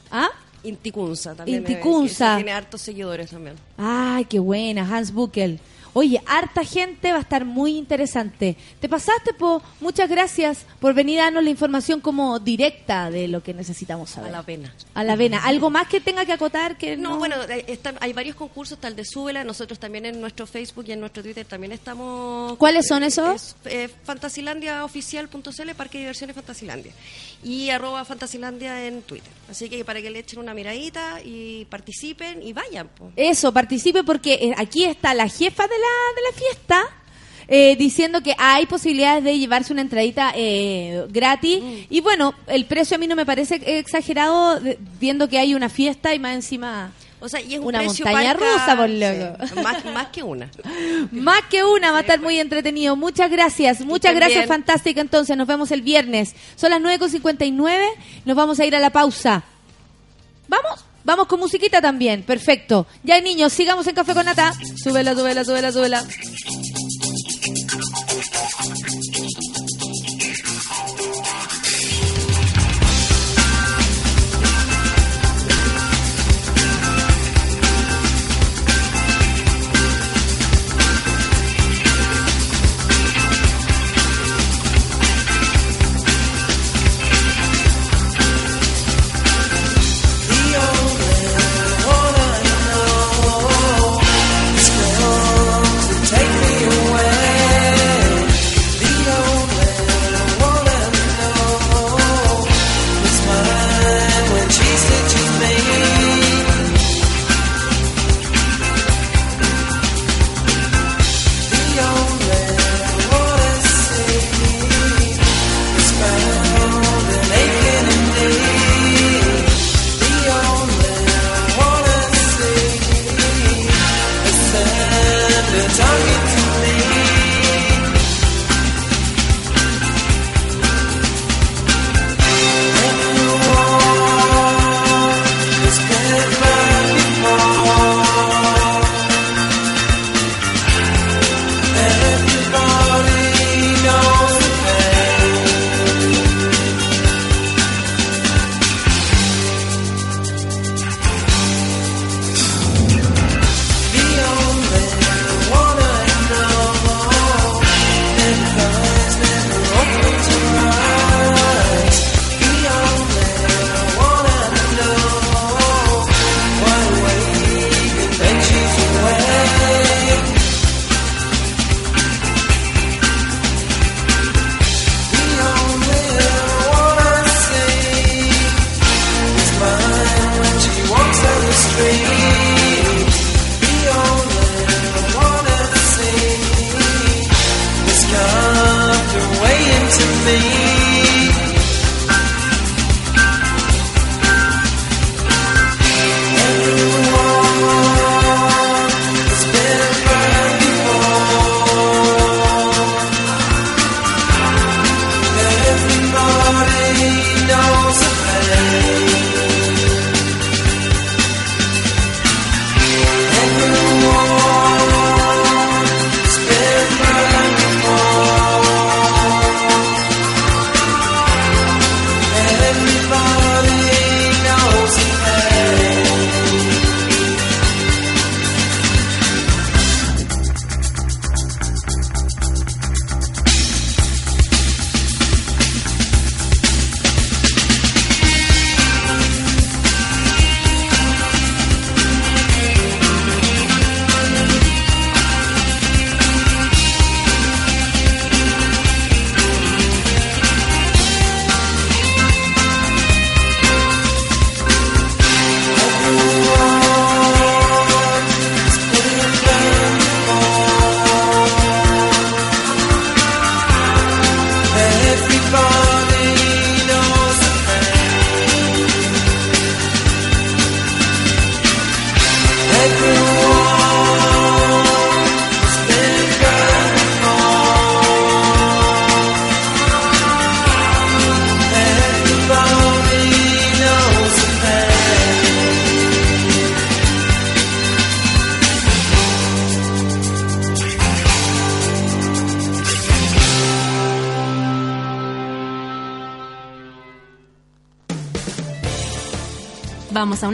Speaker 2: ¿Ah?
Speaker 6: Inticunza también. que tiene hartos seguidores también.
Speaker 2: Ay, qué buena, Hans Buckel. Oye, harta gente va a estar muy interesante. Te pasaste, po. Muchas gracias por venir a darnos la información como directa de lo que necesitamos saber.
Speaker 6: A la pena.
Speaker 2: A la vena. ¿Algo más que tenga que acotar? que
Speaker 6: No,
Speaker 2: no?
Speaker 6: bueno, eh, está- hay varios concursos, el de Súbela, nosotros también en nuestro Facebook y en nuestro Twitter también estamos...
Speaker 2: ¿Cuáles son esos?
Speaker 6: Es, eh, fantasilandiaoficial.cl, Parque de Diversiones Fantasilandia. Y arroba Fantasilandia en Twitter. Así que para que le echen una miradita y participen y vayan. po.
Speaker 2: Eso, participe porque eh, aquí está la jefa de la, de la fiesta eh, diciendo que hay posibilidades de llevarse una entradita eh, gratis.
Speaker 6: Mm.
Speaker 2: Y bueno, el precio a mí no me parece exagerado viendo que hay una fiesta y más encima...
Speaker 6: O sea, y es un
Speaker 2: Una
Speaker 6: precio
Speaker 2: montaña rusa, por loco.
Speaker 6: sí, más, más que una.
Speaker 2: Más que una, va a estar muy entretenido. Muchas gracias, muchas gracias,
Speaker 6: bien.
Speaker 2: fantástica. Entonces, nos vemos el viernes. Son las 9.59, nos vamos a ir a la pausa. ¿Vamos? Vamos con musiquita también, perfecto. Ya niños, sigamos en Café con Nata. Súbela, súbela, súbela, súbela.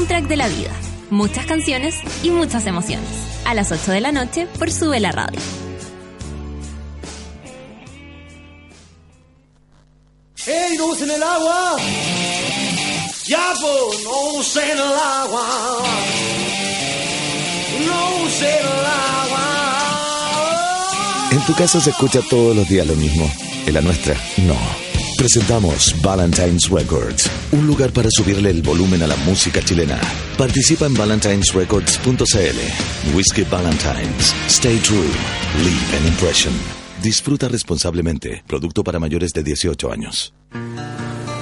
Speaker 1: Soundtrack de la vida. Muchas canciones y muchas emociones. A las 8 de la noche por Sube la Radio.
Speaker 4: ¡Ey, no usen el agua! ¡Ya, pues, no usen el agua! ¡No usen el agua!
Speaker 7: En tu casa se escucha todos los días lo mismo. En la nuestra, no. Presentamos Valentine's Records, un lugar para subirle el volumen a la música chilena. Participa en valentinesrecords.cl. Whiskey Valentines. Stay true. Leave an impression. Disfruta responsablemente. Producto para mayores de 18 años.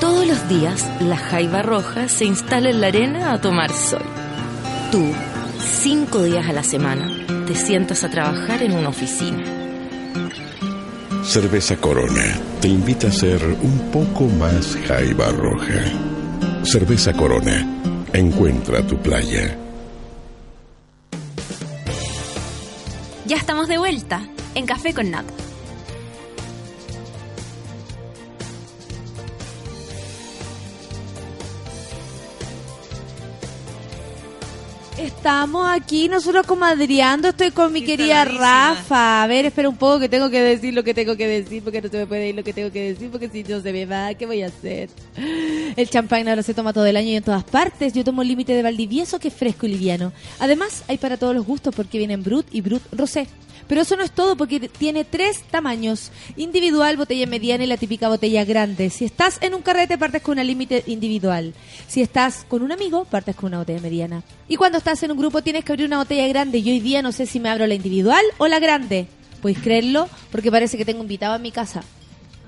Speaker 8: Todos los días, la jaiba roja se instala en la arena a tomar sol. Tú, cinco días a la semana, te sientas a trabajar en una oficina.
Speaker 9: Cerveza Corona te invita a ser un poco más jaiba roja. Cerveza Corona. Encuentra tu playa.
Speaker 1: Ya estamos de vuelta en Café con Nata.
Speaker 2: Estamos aquí nosotros comadreando. Estoy con mi querida Rafa. A ver, espera un poco que tengo que decir lo que tengo que decir porque no se me puede ir lo que tengo que decir porque si no se me va, ¿qué voy a hacer? El champán ahora se toma todo el año y en todas partes. Yo tomo el límite de Valdivieso que es fresco y liviano. Además, hay para todos los gustos porque vienen Brut y Brut Rosé. Pero eso no es todo porque tiene tres tamaños. Individual, botella mediana y la típica botella grande. Si estás en un carrete, partes con una límite individual. Si estás con un amigo, partes con una botella mediana. Y cuando estás en un grupo, tienes que abrir una botella grande. Y hoy día no sé si me abro la individual o la grande. Podéis creerlo porque parece que tengo invitado en mi casa.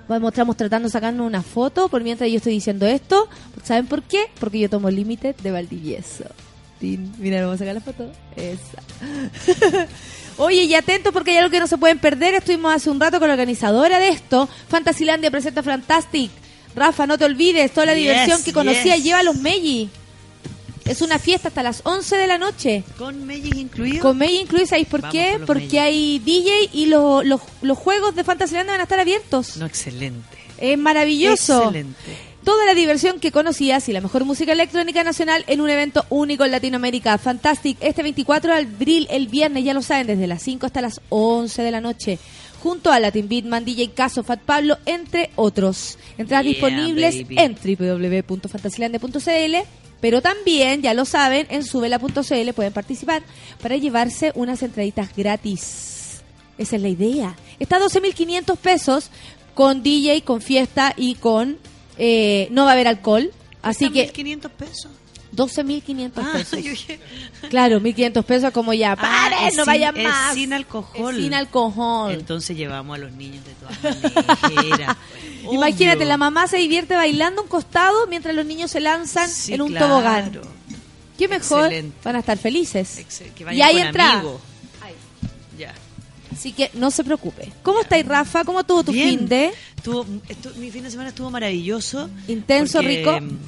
Speaker 2: Vamos, Estamos tratando de sacarnos una foto por mientras yo estoy diciendo esto. ¿Saben por qué? Porque yo tomo límite de Valdivieso. Mira, vamos a sacar la foto. Esa. Oye, y atento porque hay algo que no se pueden perder. Estuvimos hace un rato con la organizadora de esto. Fantasilandia presenta Fantastic. Rafa, no te olvides, toda la
Speaker 10: Yes,
Speaker 2: diversión que conocía
Speaker 10: yes.
Speaker 2: lleva a los Meiji. Es una fiesta hasta las 11 de la noche.
Speaker 10: Con Mellis incluido.
Speaker 2: Con Meiji incluido, ¿sabéis por
Speaker 10: Vamos
Speaker 2: qué? Porque
Speaker 10: Meiji.
Speaker 2: hay DJ y lo- los- los juegos de Fantasilandia van a estar abiertos.
Speaker 10: No, excelente.
Speaker 2: Es maravilloso.
Speaker 10: Excelente.
Speaker 2: Toda la diversión que conocías y la mejor música electrónica nacional en un evento único en Latinoamérica. Fantastic, este 24 de abril, el viernes, ya lo saben, desde las 5 hasta las 11 de la noche. Junto a Latin Beatman, DJ Caso, Fat Pablo, entre otros. Entradas
Speaker 10: Yeah,
Speaker 2: disponibles
Speaker 10: baby.
Speaker 2: en www.fantasilandia.cl pero también, ya lo saben, en subela.cl pueden participar para llevarse unas entraditas gratis. Esa es la idea. Está a 12.500 pesos con DJ, con fiesta y con... eh, no va a haber alcohol. Así que
Speaker 10: 1.500 pesos.
Speaker 2: 12.500
Speaker 10: Ah,
Speaker 2: pesos.
Speaker 10: dije-
Speaker 2: Claro, 1.500 pesos como ya.
Speaker 10: Ah,
Speaker 2: ¡Paren!
Speaker 10: es
Speaker 2: no vayan
Speaker 10: es
Speaker 2: más.
Speaker 10: sin alcohol.
Speaker 2: Es sin alcohol.
Speaker 10: Entonces llevamos a los niños de todas maneras. pues.
Speaker 2: Imagínate, la mamá se divierte bailando a un costado mientras los niños se lanzan
Speaker 10: Sí,
Speaker 2: en un
Speaker 10: claro.
Speaker 2: tobogán. ¿Qué mejor?
Speaker 10: Excelente.
Speaker 2: Van a estar felices.
Speaker 10: Que
Speaker 2: Y
Speaker 10: vayan
Speaker 2: hay
Speaker 10: con
Speaker 2: entrada.
Speaker 10: amigos.
Speaker 2: Así que no se preocupe. ¿Cómo estáis, Rafa? ¿Cómo tuvo tu
Speaker 10: Bien.
Speaker 2: fin de?
Speaker 10: Estuvo, estu- mi fin de semana estuvo maravilloso.
Speaker 2: Intenso,
Speaker 10: porque,
Speaker 2: rico.
Speaker 10: mm,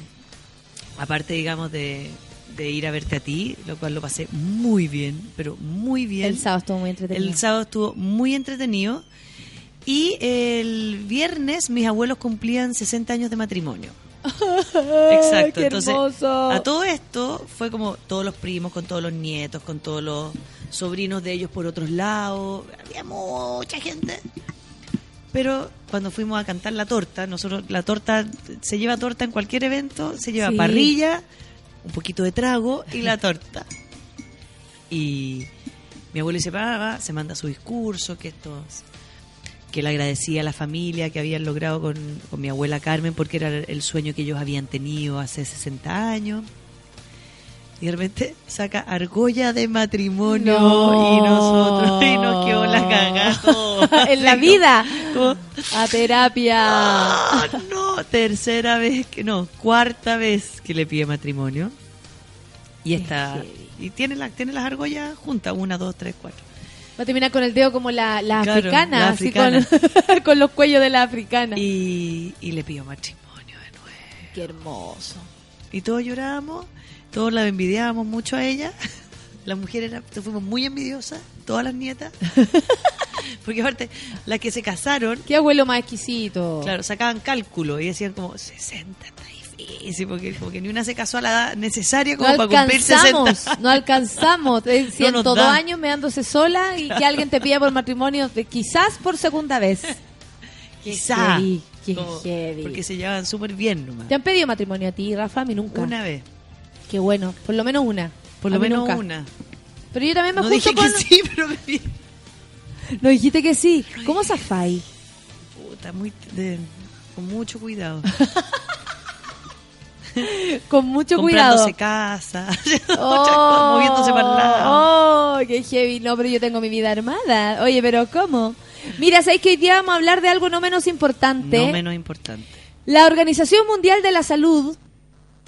Speaker 10: Aparte, digamos, de, de ir a verte a ti, lo cual lo pasé muy bien, pero muy bien.
Speaker 2: El sábado estuvo muy entretenido.
Speaker 10: El sábado estuvo muy entretenido. Y el viernes mis abuelos cumplían 60 años de matrimonio. Exacto.
Speaker 2: qué
Speaker 10: Entonces, a todo esto fue como todos los primos, con todos los nietos, con todos los sobrinos de ellos por otros lados. Había mucha gente. Pero cuando fuimos a cantar la torta, nosotros la torta se lleva torta en cualquier evento, se lleva
Speaker 2: Sí.
Speaker 10: parrilla, un poquito de trago y la torta. Y mi abuelo se paga, se manda su discurso, que esto que le agradecía a la familia que habían logrado con, con mi abuela Carmen porque era el sueño que ellos habían tenido hace 60 años. Y de repente saca argolla de matrimonio
Speaker 2: No.
Speaker 10: y nosotros y nos quedó la cagada.
Speaker 2: en la vida. A terapia.
Speaker 10: ah, no, tercera vez que no, cuarta vez que le pide matrimonio. Y está y tiene la, tiene las argollas juntas, una, dos, tres, cuatro.
Speaker 2: Va a terminar con el dedo como la, la
Speaker 10: Claro,
Speaker 2: africana,
Speaker 10: la
Speaker 2: así
Speaker 10: africana.
Speaker 2: con, con los cuellos de la africana.
Speaker 10: Y, y le pidió matrimonio de nuevo.
Speaker 2: Qué hermoso.
Speaker 10: Y todos llorábamos, todos la envidiábamos mucho a ella. Las mujeres era- fuimos muy envidiosas, todas las nietas. Porque aparte, las que se casaron,
Speaker 2: Qué abuelo más exquisito.
Speaker 10: claro, sacaban cálculo y decían como 60 está difícil, porque como que ni una se casó a la edad necesaria
Speaker 2: No
Speaker 10: como para cumplir
Speaker 2: alcanzamos,
Speaker 10: 60.
Speaker 2: no alcanzamos. En
Speaker 10: No nos
Speaker 2: 102
Speaker 10: da.
Speaker 2: años meándose sola y que alguien te pida por matrimonio, de- quizás por segunda vez.
Speaker 10: Quizá.
Speaker 2: heavy, qué
Speaker 10: Como-
Speaker 2: heavy.
Speaker 10: Porque se llevaban súper bien nomás.
Speaker 2: ¿Te han pedido matrimonio a ti, Rafa? A mí nunca.
Speaker 10: Una vez,
Speaker 2: Qué bueno, por lo menos una.
Speaker 10: por lo menos
Speaker 2: nunca.
Speaker 10: una.
Speaker 2: Pero yo también me
Speaker 10: No
Speaker 2: junto
Speaker 10: dije
Speaker 2: con...
Speaker 10: que sí, pero
Speaker 2: No dijiste que sí. ¿Cómo zafáis?
Speaker 10: Puta, muy de- con mucho cuidado.
Speaker 2: Con mucho
Speaker 10: Comprándose
Speaker 2: cuidado.
Speaker 10: casa,
Speaker 2: Oh,
Speaker 10: moviéndose para el lado.
Speaker 2: Oh, qué heavy. No, pero yo tengo mi vida armada. Oye, pero ¿cómo? Mira, ¿sabéis que hoy día vamos a hablar de algo no menos importante?
Speaker 10: No menos importante.
Speaker 2: La Organización Mundial de la Salud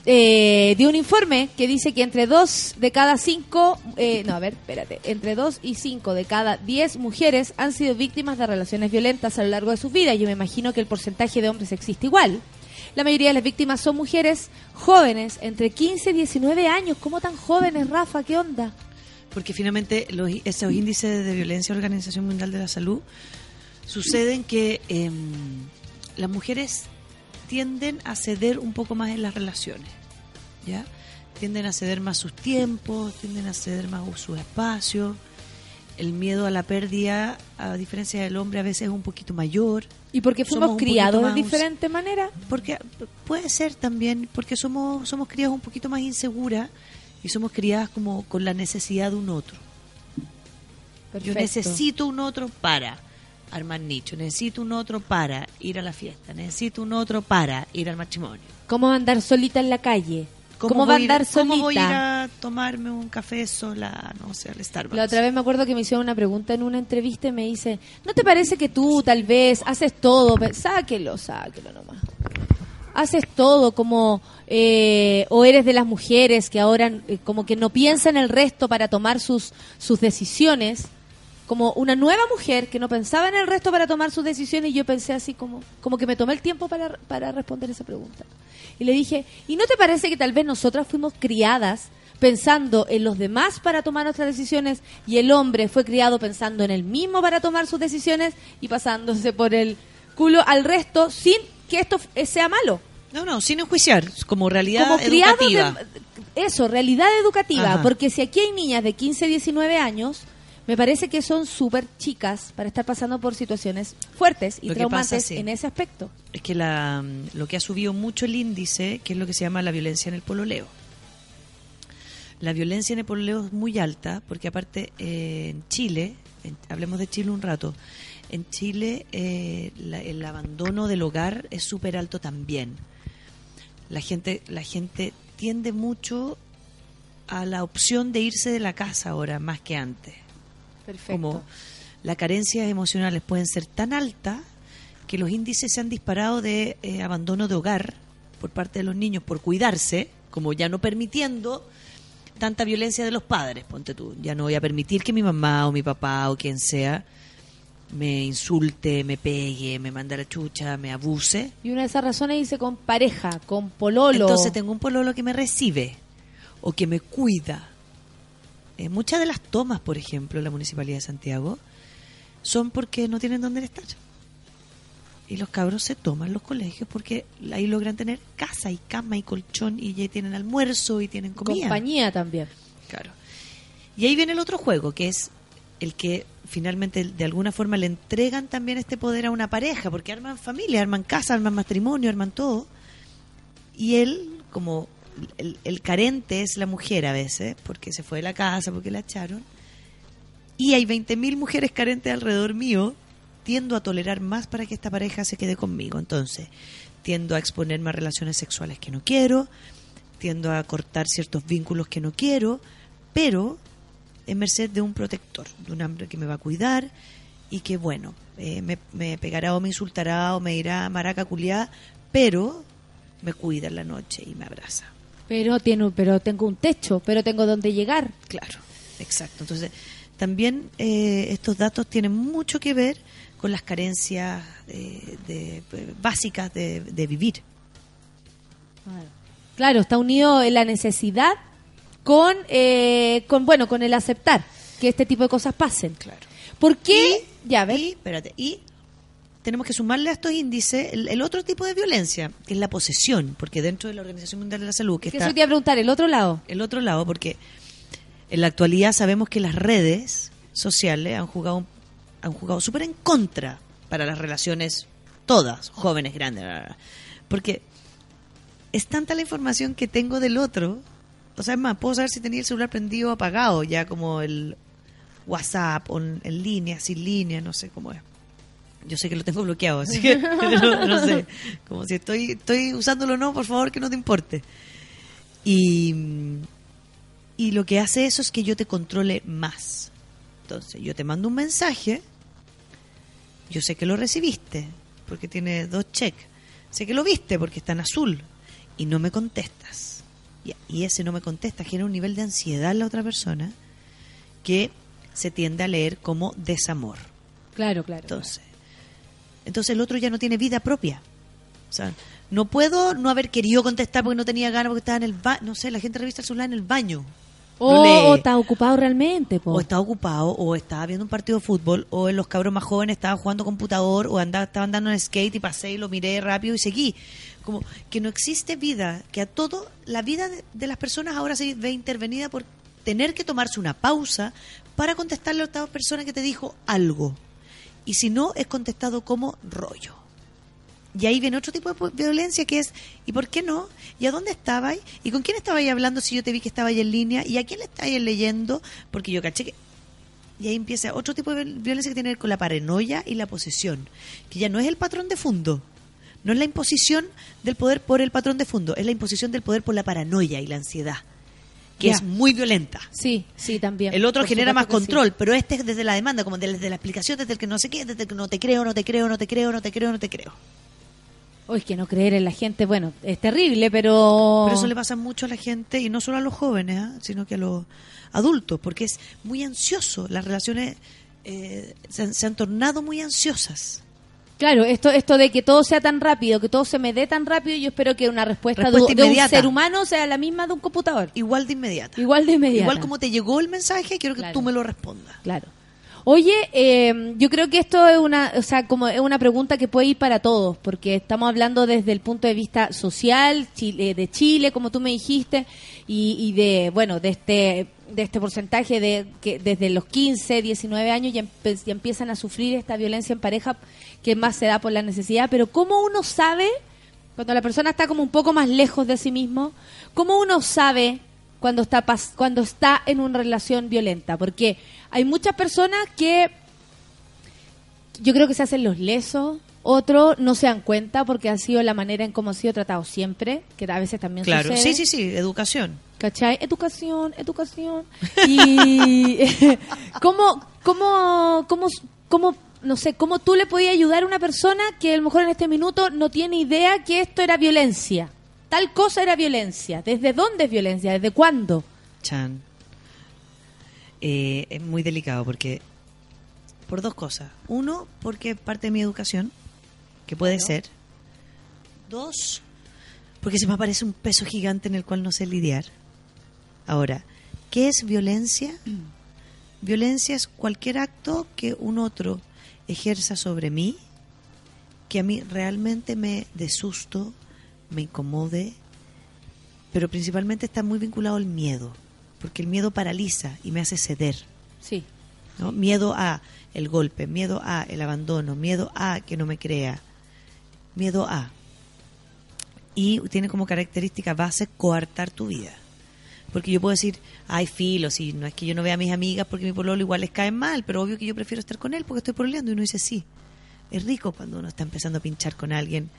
Speaker 2: eh, dio un informe que dice que entre dos de cada cinco, eh, no, a ver, espérate, entre dos y cinco de cada diez mujeres han sido víctimas de relaciones violentas a lo largo de sus vidas. Yo me imagino que el porcentaje de hombres existe igual. La mayoría de las víctimas son mujeres jóvenes, entre 15 y 19 años. ¿Cómo tan jóvenes, Rafa? ¿Qué onda?
Speaker 10: Porque finalmente los, esos índices de violencia Organización Mundial de la Salud suceden que em, las mujeres tienden a ceder un poco más en las relaciones, ¿ya? Tienden a ceder más sus tiempos, tienden a ceder más sus espacios. El miedo a la pérdida, a diferencia del hombre, a veces es un poquito mayor.
Speaker 2: ¿Y porque
Speaker 10: Somos
Speaker 2: fuimos
Speaker 10: poquito
Speaker 2: criados de diferente manera?
Speaker 10: Porque puede ser también, porque somos, somos criadas un poquito más inseguras y somos criadas como con la necesidad de un otro. Yo necesito un otro para armar nicho, necesito un otro para ir a la fiesta, necesito un otro para ir al matrimonio.
Speaker 2: ¿Cómo andar solita en la calle? ¿Cómo, va a
Speaker 10: ir-
Speaker 2: andar solita?
Speaker 10: ¿Cómo voy a ir a tomarme un café sola, no sé, al Starbucks?
Speaker 2: La otra vez me acuerdo que me hicieron una pregunta en una entrevista y me dice, ¿no te parece que tú tal vez haces todo? Sáquelo, sáquelo nomás. Haces todo como, eh, o eres de las mujeres que ahora eh, como que no piensan el resto para tomar sus, sus decisiones, como una nueva mujer que no pensaba en el resto para tomar sus decisiones y yo pensé así como, como que me tomé el tiempo para, para responder esa pregunta. Y le dije, ¿y no te parece que tal vez nosotras fuimos criadas pensando en los demás para tomar nuestras decisiones y el hombre fue criado pensando en él mismo para tomar sus decisiones y pasándose por el culo al resto sin que esto f- sea malo?
Speaker 10: No, no, sin enjuiciar, como realidad
Speaker 2: Como
Speaker 10: educativa.
Speaker 2: de, eso, realidad educativa,
Speaker 10: Ajá.
Speaker 2: porque si aquí hay niñas de 15, 19 años, me parece que son súper chicas para estar pasando por situaciones fuertes y
Speaker 10: Lo pasa, sí.
Speaker 2: en ese aspecto.
Speaker 10: es que la, lo que ha subido mucho el índice, que es lo que se llama la violencia en el pololeo. La violencia en el pololeo es muy alta, porque aparte eh, en Chile, en- hablemos de Chile un rato, en Chile eh, la- el abandono del hogar es súper alto también. La gente, la gente tiende mucho a la opción de irse de la casa ahora, más que antes
Speaker 2: Perfecto.
Speaker 10: como las carencias emocionales pueden ser tan altas que los índices se han disparado de eh, abandono de hogar por parte de los niños por cuidarse, como ya no permitiendo tanta violencia de los padres, ponte tú, ya no voy a permitir que mi mamá o mi papá o quien sea me insulte, me pegue, me mande a la chucha, me abuse.
Speaker 2: Y una de esas razones dice con pareja, con pololo.
Speaker 10: Entonces tengo un pololo que me recibe o que me cuida. Eh, muchas de las tomas, por ejemplo, en la Municipalidad de Santiago, son porque no tienen dónde estar. Y los cabros se toman los colegios porque ahí logran tener casa y cama y colchón y ya tienen almuerzo y tienen comida.
Speaker 2: compañía también.
Speaker 10: Claro. Y ahí viene el otro juego, que es el que finalmente de alguna forma le entregan también este poder a una pareja, porque arman familia, arman casa, arman matrimonio, arman todo. Y él, como el, el carente es la mujer a veces, porque se fue de la casa, porque la echaron, y hay 20.000 mujeres carentes alrededor mío, tiendo a tolerar más para que esta pareja se quede conmigo. Entonces, tiendo a exponerme a relaciones sexuales que no quiero, tiendo a cortar ciertos vínculos que no quiero, pero en merced de un protector, de un hombre que me va a cuidar y que bueno, eh, me, pegará o me insultará o me dirá maraca culiá, pero me cuida en la noche y me abraza.
Speaker 2: Pero, tiene, pero tengo un techo, pero tengo donde llegar.
Speaker 10: Claro, exacto. Entonces, también eh, estos datos tienen mucho que ver con las carencias eh, de- de- básicas de, de vivir.
Speaker 2: Claro, está unido en la necesidad con, eh, con bueno, con el aceptar que este tipo de cosas pasen.
Speaker 10: Claro.
Speaker 2: ¿Por qué? ya, a ver.
Speaker 10: Y, espérate, y tenemos que sumarle a estos índices el, el otro tipo de violencia, que es la posesión, porque dentro de la Organización Mundial de la Salud, que está
Speaker 2: eso te iba a preguntar, el otro lado.
Speaker 10: el otro lado, porque en la actualidad sabemos que las redes sociales han jugado han jugado súper en contra para las relaciones todas, jóvenes, grandes, bla, bla, bla. porque es tanta la información que tengo del otro, o sea, es más, puedo saber si tenía el celular prendido o apagado, ya como el WhatsApp, o en, en línea, sin línea, no sé cómo es. Yo sé que lo tengo bloqueado, así que no, no sé. Como si estoy, estoy usándolo o no, por favor, que no te importe. Y, y lo que hace eso es que yo te controle más. Entonces, yo te mando un mensaje, yo sé que lo recibiste, porque tiene dos checks. Sé que lo viste porque está en azul y no me contestas. Y, y ese no me contesta genera un nivel de ansiedad en la otra persona que se tiende a leer como desamor.
Speaker 2: Claro, claro.
Speaker 10: Entonces, entonces el otro ya no tiene vida propia. O sea, no puedo no haber querido contestar porque no tenía ganas, porque estaba en el baño. No sé, la gente revisa el celular en el baño.
Speaker 2: o,
Speaker 10: Lo lee.
Speaker 2: o está ocupado realmente, po.
Speaker 10: O estaba ocupado, o estaba viendo un partido de fútbol, o en los cabros más jóvenes estaba jugando computador, o andaba, estaba andando en skate y pasé y lo miré rápido y seguí. Como que no existe vida, que a todo, la vida de, de las personas ahora se ve intervenida por tener que tomarse una pausa para contestarle a otra persona que te dijo algo. Y si no, es contestado como rollo. Y ahí viene otro tipo de violencia que es, ¿y por qué no? ¿Y a dónde estabais? ¿Y con quién estabais hablando si yo te vi que estabais en línea? ¿Y a quién le estabais leyendo? Porque yo caché que... Y ahí empieza otro tipo de viol- violencia que tiene que ver con la paranoia y la posesión, que ya no es el patrón de fondo, no es la imposición del poder por el patrón de fondo, es la imposición del poder por la paranoia y la ansiedad, que es muy violenta.
Speaker 2: Sí, sí, también.
Speaker 10: El otro
Speaker 2: Por
Speaker 10: genera más
Speaker 2: sí.
Speaker 10: control, pero este es desde la demanda, como desde la explicación, desde el que no sé qué, desde el que no te creo, no te creo, no te creo, no te creo, no te creo.
Speaker 2: Uy, que no creer en la gente, bueno, es terrible, pero...
Speaker 10: Pero eso le pasa mucho a la gente, y no solo a los jóvenes, ¿ah? sino que a los adultos, porque es muy ansioso. Las relaciones eh, se, han, se han tornado muy ansiosas.
Speaker 2: Claro, esto, esto de que todo sea tan rápido, que todo se me dé tan rápido, yo espero que una respuesta,
Speaker 10: Respuesta
Speaker 2: de, de un ser humano sea la misma de un computador.
Speaker 10: Igual de inmediata.
Speaker 2: Igual de inmediata.
Speaker 10: Igual como te llegó el mensaje, quiero que
Speaker 2: Claro.
Speaker 10: tú me lo respondas.
Speaker 2: Claro. Oye, eh, yo creo que esto es una, o sea, como es una pregunta que puede ir para todos, porque estamos hablando desde el punto de vista social Chile- de Chile, como tú me dijiste, y, y de, bueno, de este, de este porcentaje de que desde los 15, 19 años ya, ya empiezan a sufrir esta violencia en pareja que más se da por la necesidad. Pero cómo uno sabe cuando la persona está como un poco más lejos de sí mismo, cómo uno sabe cuando está pas- cuando está en una relación violenta, porque hay muchas personas que yo creo que se hacen los lesos, otros no se dan cuenta porque ha sido la manera en cómo ha sido tratado siempre, que a veces también
Speaker 10: Claro,
Speaker 2: sucede.
Speaker 10: sí, sí, sí, educación.
Speaker 2: ¿Cachai? Educación, educación. Y cómo, cómo, cómo, cómo, no sé, cómo tú le podías ayudar a una persona que a lo mejor en este minuto no tiene idea que esto era violencia. Tal cosa era violencia. ¿Desde dónde es violencia? ¿Desde cuándo?
Speaker 10: Chan. Eh, es muy delicado porque por dos cosas. Uno, porque parte de mi educación, que puede ser. Dos, porque se me aparece un peso gigante en el cual no sé lidiar. Ahora, ¿qué es violencia? Violencia es cualquier acto que un otro ejerza sobre mí que a mí realmente me dé susto, me incomode, pero principalmente está muy vinculado al miedo, porque el miedo paraliza y me hace ceder.
Speaker 2: Sí.
Speaker 10: ¿no? Miedo a el golpe, miedo a el abandono, miedo a que no me crea, miedo a. Y tiene como característica base coartar tu vida. Porque yo puedo decir, ay, filo, si no es que yo no vea a mis amigas porque mi pololo igual les cae mal, pero obvio que yo prefiero estar con él porque estoy pololeando. Y uno dice, sí. Es rico cuando uno está empezando a pinchar con alguien,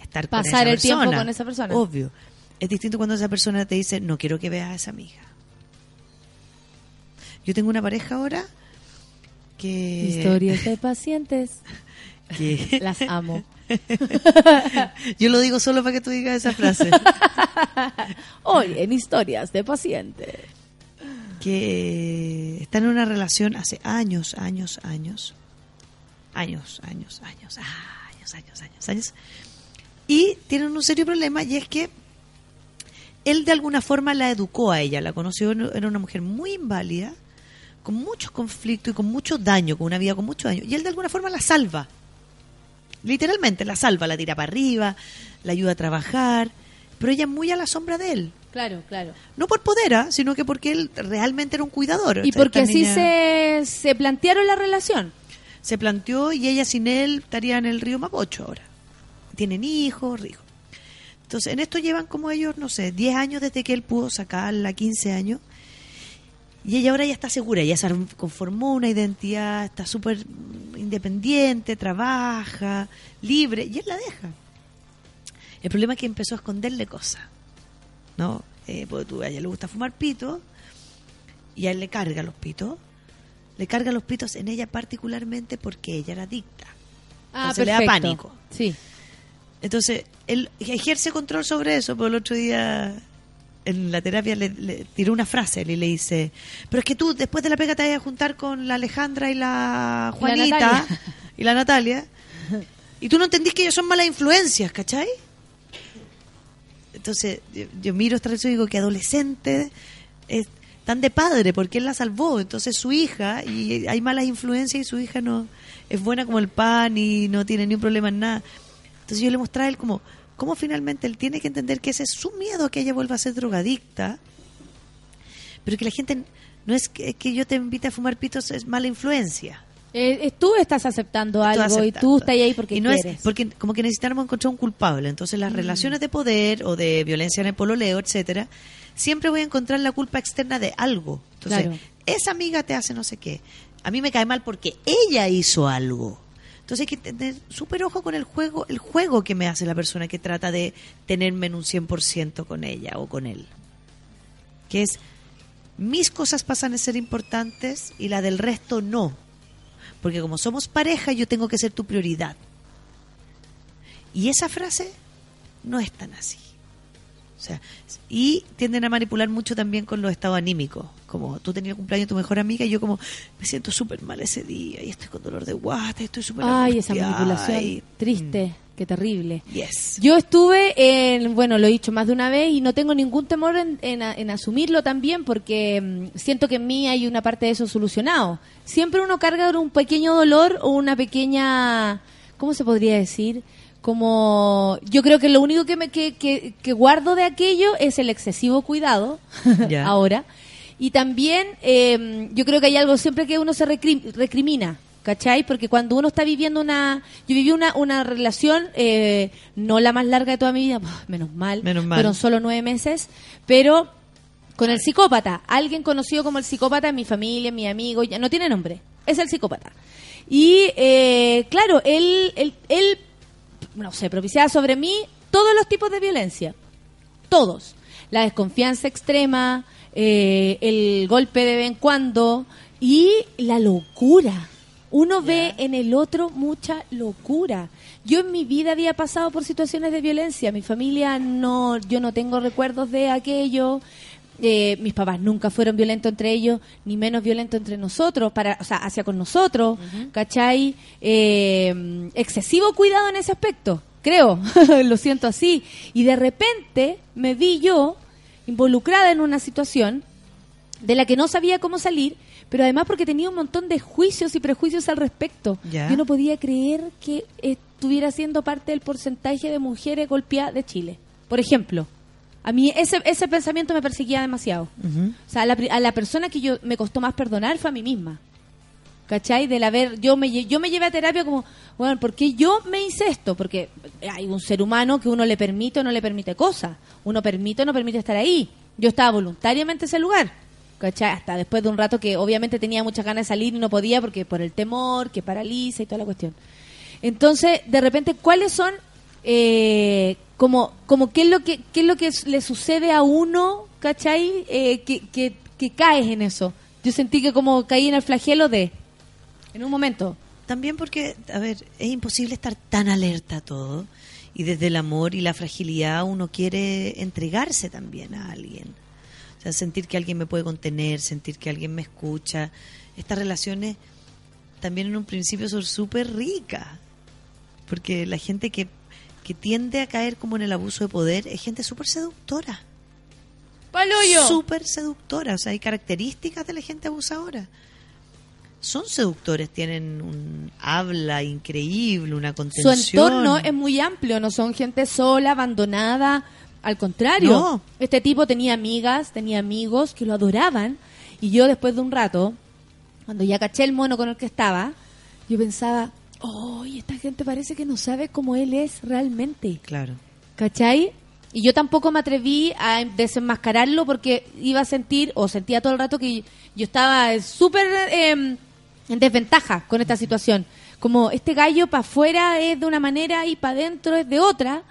Speaker 10: estar con
Speaker 2: Pasar
Speaker 10: esa
Speaker 2: el tiempo con esa persona.
Speaker 10: Obvio. Es distinto cuando esa persona te dice, no quiero que veas a esa amiga. Yo tengo una pareja ahora que...
Speaker 2: Historias de pacientes.
Speaker 10: que-
Speaker 2: Las amo.
Speaker 10: Yo lo digo solo para que tú digas esa frase.
Speaker 2: Hoy en Historias de pacientes.
Speaker 10: que están en una relación hace años, años, años. Años, años, años, años, años, años, años. Y tienen un serio problema y es que él de alguna forma la educó a ella, la conoció, era una mujer muy inválida, con muchos conflictos y con mucho daño, con una vida con mucho daño. Y él de alguna forma la salva. Literalmente la salva, la tira para arriba, la ayuda a trabajar, pero ella muy a la sombra de él.
Speaker 2: Claro, claro.
Speaker 10: No por poder, ¿ah? sino que porque él realmente era un cuidador.
Speaker 2: Y porque así
Speaker 10: niña
Speaker 2: se, se plantearon la relación.
Speaker 10: se planteó y ella sin él estaría en el río Mapocho ahora. Tienen hijos, hijos. Entonces, en esto llevan como ellos, no sé, 10 años desde que él pudo sacarla, 15 años. Y ella ahora ya está segura, ya se conformó una identidad, está súper independiente, trabaja, libre, y él la deja. El problema es que empezó a esconderle cosas. ¿No? Eh, porque tú, a ella le gusta fumar pito, y a él le carga los pitos. Le carga los pitos en ella particularmente porque ella era adicta. Entonces le da
Speaker 2: perfecto.
Speaker 10: pánico.
Speaker 2: Sí.
Speaker 10: Entonces, él ejerce control sobre eso, pero el otro día en la terapia le, le tiró una frase y le dice, pero es que tú después de la pega te vas a juntar con la Alejandra y la Juanita y la Natalia y tú no entendís que ellos son malas influencias, ¿cachai? Entonces, yo, yo miro esta relación y digo que adolescente es tan de padre porque él la salvó, entonces su hija y hay malas influencias y su hija no es buena como el pan y no tiene ni un problema en nada. Entonces yo le mostraba a él como, cómo finalmente él tiene que entender que ese es su miedo a que ella vuelva a ser drogadicta, pero que la gente, no es que, que yo te invite a fumar pitos, es mala influencia.
Speaker 2: Eh, eh, tú estás aceptando algo y tú estás ahí porque
Speaker 10: y no
Speaker 2: quieres.
Speaker 10: es porque como que necesitamos encontrar un culpable entonces las relaciones de poder o de violencia en el pololeo etcétera siempre voy a encontrar la culpa externa de algo entonces
Speaker 2: Claro.
Speaker 10: esa amiga te hace no sé qué a mí me cae mal porque ella hizo algo entonces hay que tener súper ojo con el juego el juego que me hace la persona que trata de tenerme en un 100% con ella o con él que es mis cosas pasan a ser importantes y la del resto no porque como somos pareja, yo tengo que ser tu prioridad. Y esa frase no es tan así. O sea, y tienden a manipular mucho también con los estados anímicos. Como tú tenías el cumpleaños de tu mejor amiga y yo como me siento súper mal ese día y estoy con dolor de guata, y estoy súper
Speaker 2: Ay, esa manipulación. Triste. Qué terrible.
Speaker 10: Yes.
Speaker 2: Yo estuve en, bueno, lo he dicho más de una vez y no tengo ningún temor en, en en asumirlo también porque mm, siento que en mí hay una parte de eso solucionado. Siempre uno carga un pequeño dolor o una pequeña, ¿cómo se podría decir? Como, yo creo que lo único que, me, que, que, que guardo de aquello es el excesivo cuidado ahora. Y también eh, yo creo que hay algo siempre que uno se recri- recrimina, ¿cachai? Porque cuando uno está viviendo una... Yo viví una, una relación, eh, no la más larga de toda mi vida, menos mal,
Speaker 10: Menos mal.
Speaker 2: fueron solo nueve meses, pero con el psicópata, alguien conocido como el psicópata en mi familia, en mi amigo, ya no tiene nombre, es el psicópata. Y eh, claro, él, él, él, no sé, propiciaba sobre mí todos los tipos de violencia todos. La desconfianza extrema, eh, el golpe de vez en cuando y la locura. Uno ve en el otro mucha locura. Yo en mi vida había pasado por situaciones de violencia. Mi familia no, yo no tengo recuerdos de aquello. Eh, mis papás nunca fueron violentos entre ellos, ni menos violentos entre nosotros, para, o sea, hacia con nosotros, ¿cachai? Eh, excesivo cuidado en ese aspecto, creo, lo siento así. Y de repente me vi yo involucrada en una situación de la que no sabía cómo salir, pero además porque tenía un montón de juicios y prejuicios al respecto.
Speaker 10: Ya.
Speaker 2: Yo no podía creer que estuviera siendo parte del porcentaje de mujeres golpeadas de Chile. Por ejemplo, a mí ese, ese pensamiento me perseguía demasiado. O sea, a la, a la persona que yo me costó más perdonar fue a mí misma. ¿Cachai? Del haber, yo me, yo me llevé a terapia como, bueno, ¿por qué yo me hice esto? Porque hay un ser humano que uno le permite o no le permite cosas. Uno permite o no permite estar ahí. Yo estaba voluntariamente en ese lugar. ¿Cachai? Hasta después de un rato que obviamente tenía muchas ganas de salir y no podía porque por el temor, que paraliza y toda la cuestión. Entonces, de repente, ¿cuáles son eh, como, como qué es lo que qué es lo que le sucede a uno, ¿cachai? Eh, que, que caes en eso. Yo sentí que como caí en el flagelo de En un momento.
Speaker 10: También porque, a ver, es imposible estar tan alerta a todo. Y desde el amor y la fragilidad uno quiere entregarse también a alguien. O sea, sentir que alguien me puede contener, sentir que alguien me escucha. Estas relaciones también en un principio son súper ricas. Porque la gente que, que tiende a caer como en el abuso de poder es gente súper seductora.
Speaker 2: ¡Paloyo!
Speaker 10: Súper seductora. O sea, hay características de la gente abusadora. Son seductores, tienen un habla increíble, una
Speaker 2: Su
Speaker 10: contención.
Speaker 2: entorno es muy amplio, no son gente sola, abandonada. Al contrario,
Speaker 10: No.
Speaker 2: este tipo tenía amigas, tenía amigos que lo adoraban. Y yo después de un rato, cuando ya caché el mono con el que estaba, yo pensaba, oh, esta gente parece que no sabe cómo él es realmente.
Speaker 10: Claro.
Speaker 2: ¿Cachai? Y yo tampoco me atreví a desenmascararlo porque iba a sentir, o sentía todo el rato que yo estaba súper eh, en desventaja con esta situación. Como este gallo para afuera es de una manera y para adentro es de otra.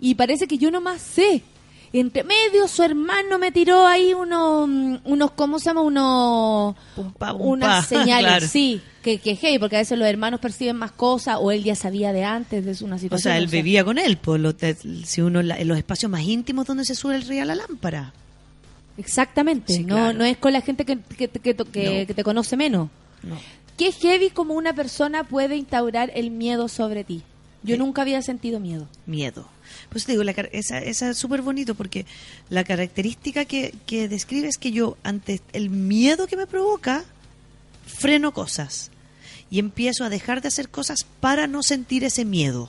Speaker 2: Y parece que yo nomás sé. Entre medio su hermano me tiró ahí unos, mm, unos ¿cómo se llama? Unos,
Speaker 10: Pumpa, pumpa.
Speaker 2: unas señales,
Speaker 10: Claro.
Speaker 2: sí, que, que hey, porque a veces los hermanos perciben más cosas o él ya sabía de antes de una
Speaker 10: O
Speaker 2: situación.
Speaker 10: sea, él
Speaker 2: sé.
Speaker 10: vivía con él, por lo te- si uno la- en los espacios más íntimos donde se sube el río a la lámpara.
Speaker 2: Exactamente,
Speaker 10: Sí,
Speaker 2: no,
Speaker 10: claro.
Speaker 2: no es con la gente que, que, que- que-
Speaker 10: No.
Speaker 2: que te conoce menos.
Speaker 10: No.
Speaker 2: ¿Qué heavy como una persona puede instaurar el miedo sobre ti? Yo
Speaker 10: Eh.
Speaker 2: nunca había sentido miedo.
Speaker 10: Miedo. Pues te digo, la, esa, esa es súper bonito porque la característica que, que describe es que yo, ante el miedo que me provoca, freno cosas y empiezo a dejar de hacer cosas para no sentir ese miedo.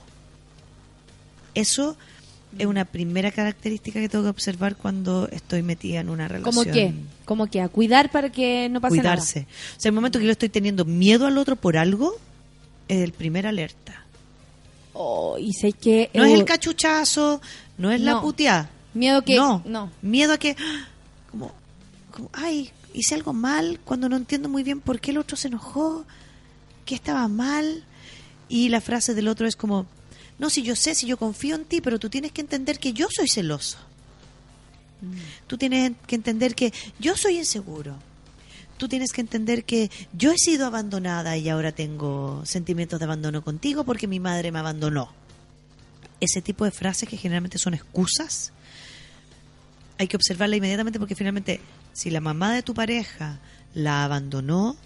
Speaker 10: Eso es una primera característica que tengo que observar cuando estoy metida en una relación.
Speaker 2: ¿Cómo qué? ¿Cómo qué? A cuidar para que no pase
Speaker 10: Cuidarse. O sea, el momento que yo estoy teniendo miedo al otro por algo, es el primer alerta.
Speaker 2: nada. Oh, y sé que...
Speaker 10: No es el cachuchazo, no es la puteada.
Speaker 2: Miedo que...
Speaker 10: No,
Speaker 2: no.
Speaker 10: miedo a que, ¡ah! como, como, ay, hice algo mal cuando no entiendo muy bien por qué el otro se enojó, qué estaba mal. Y la frase del otro es como, no, si yo sé, si yo confío en ti, pero tú tienes que entender que yo soy celoso. Tú tienes que entender que yo soy inseguro. Tú tienes que entender que yo he sido abandonada y ahora tengo sentimientos de abandono contigo porque mi madre me abandonó. Ese tipo de frases que generalmente son excusas, hay que observarla inmediatamente porque finalmente si la mamá de tu pareja la abandonó,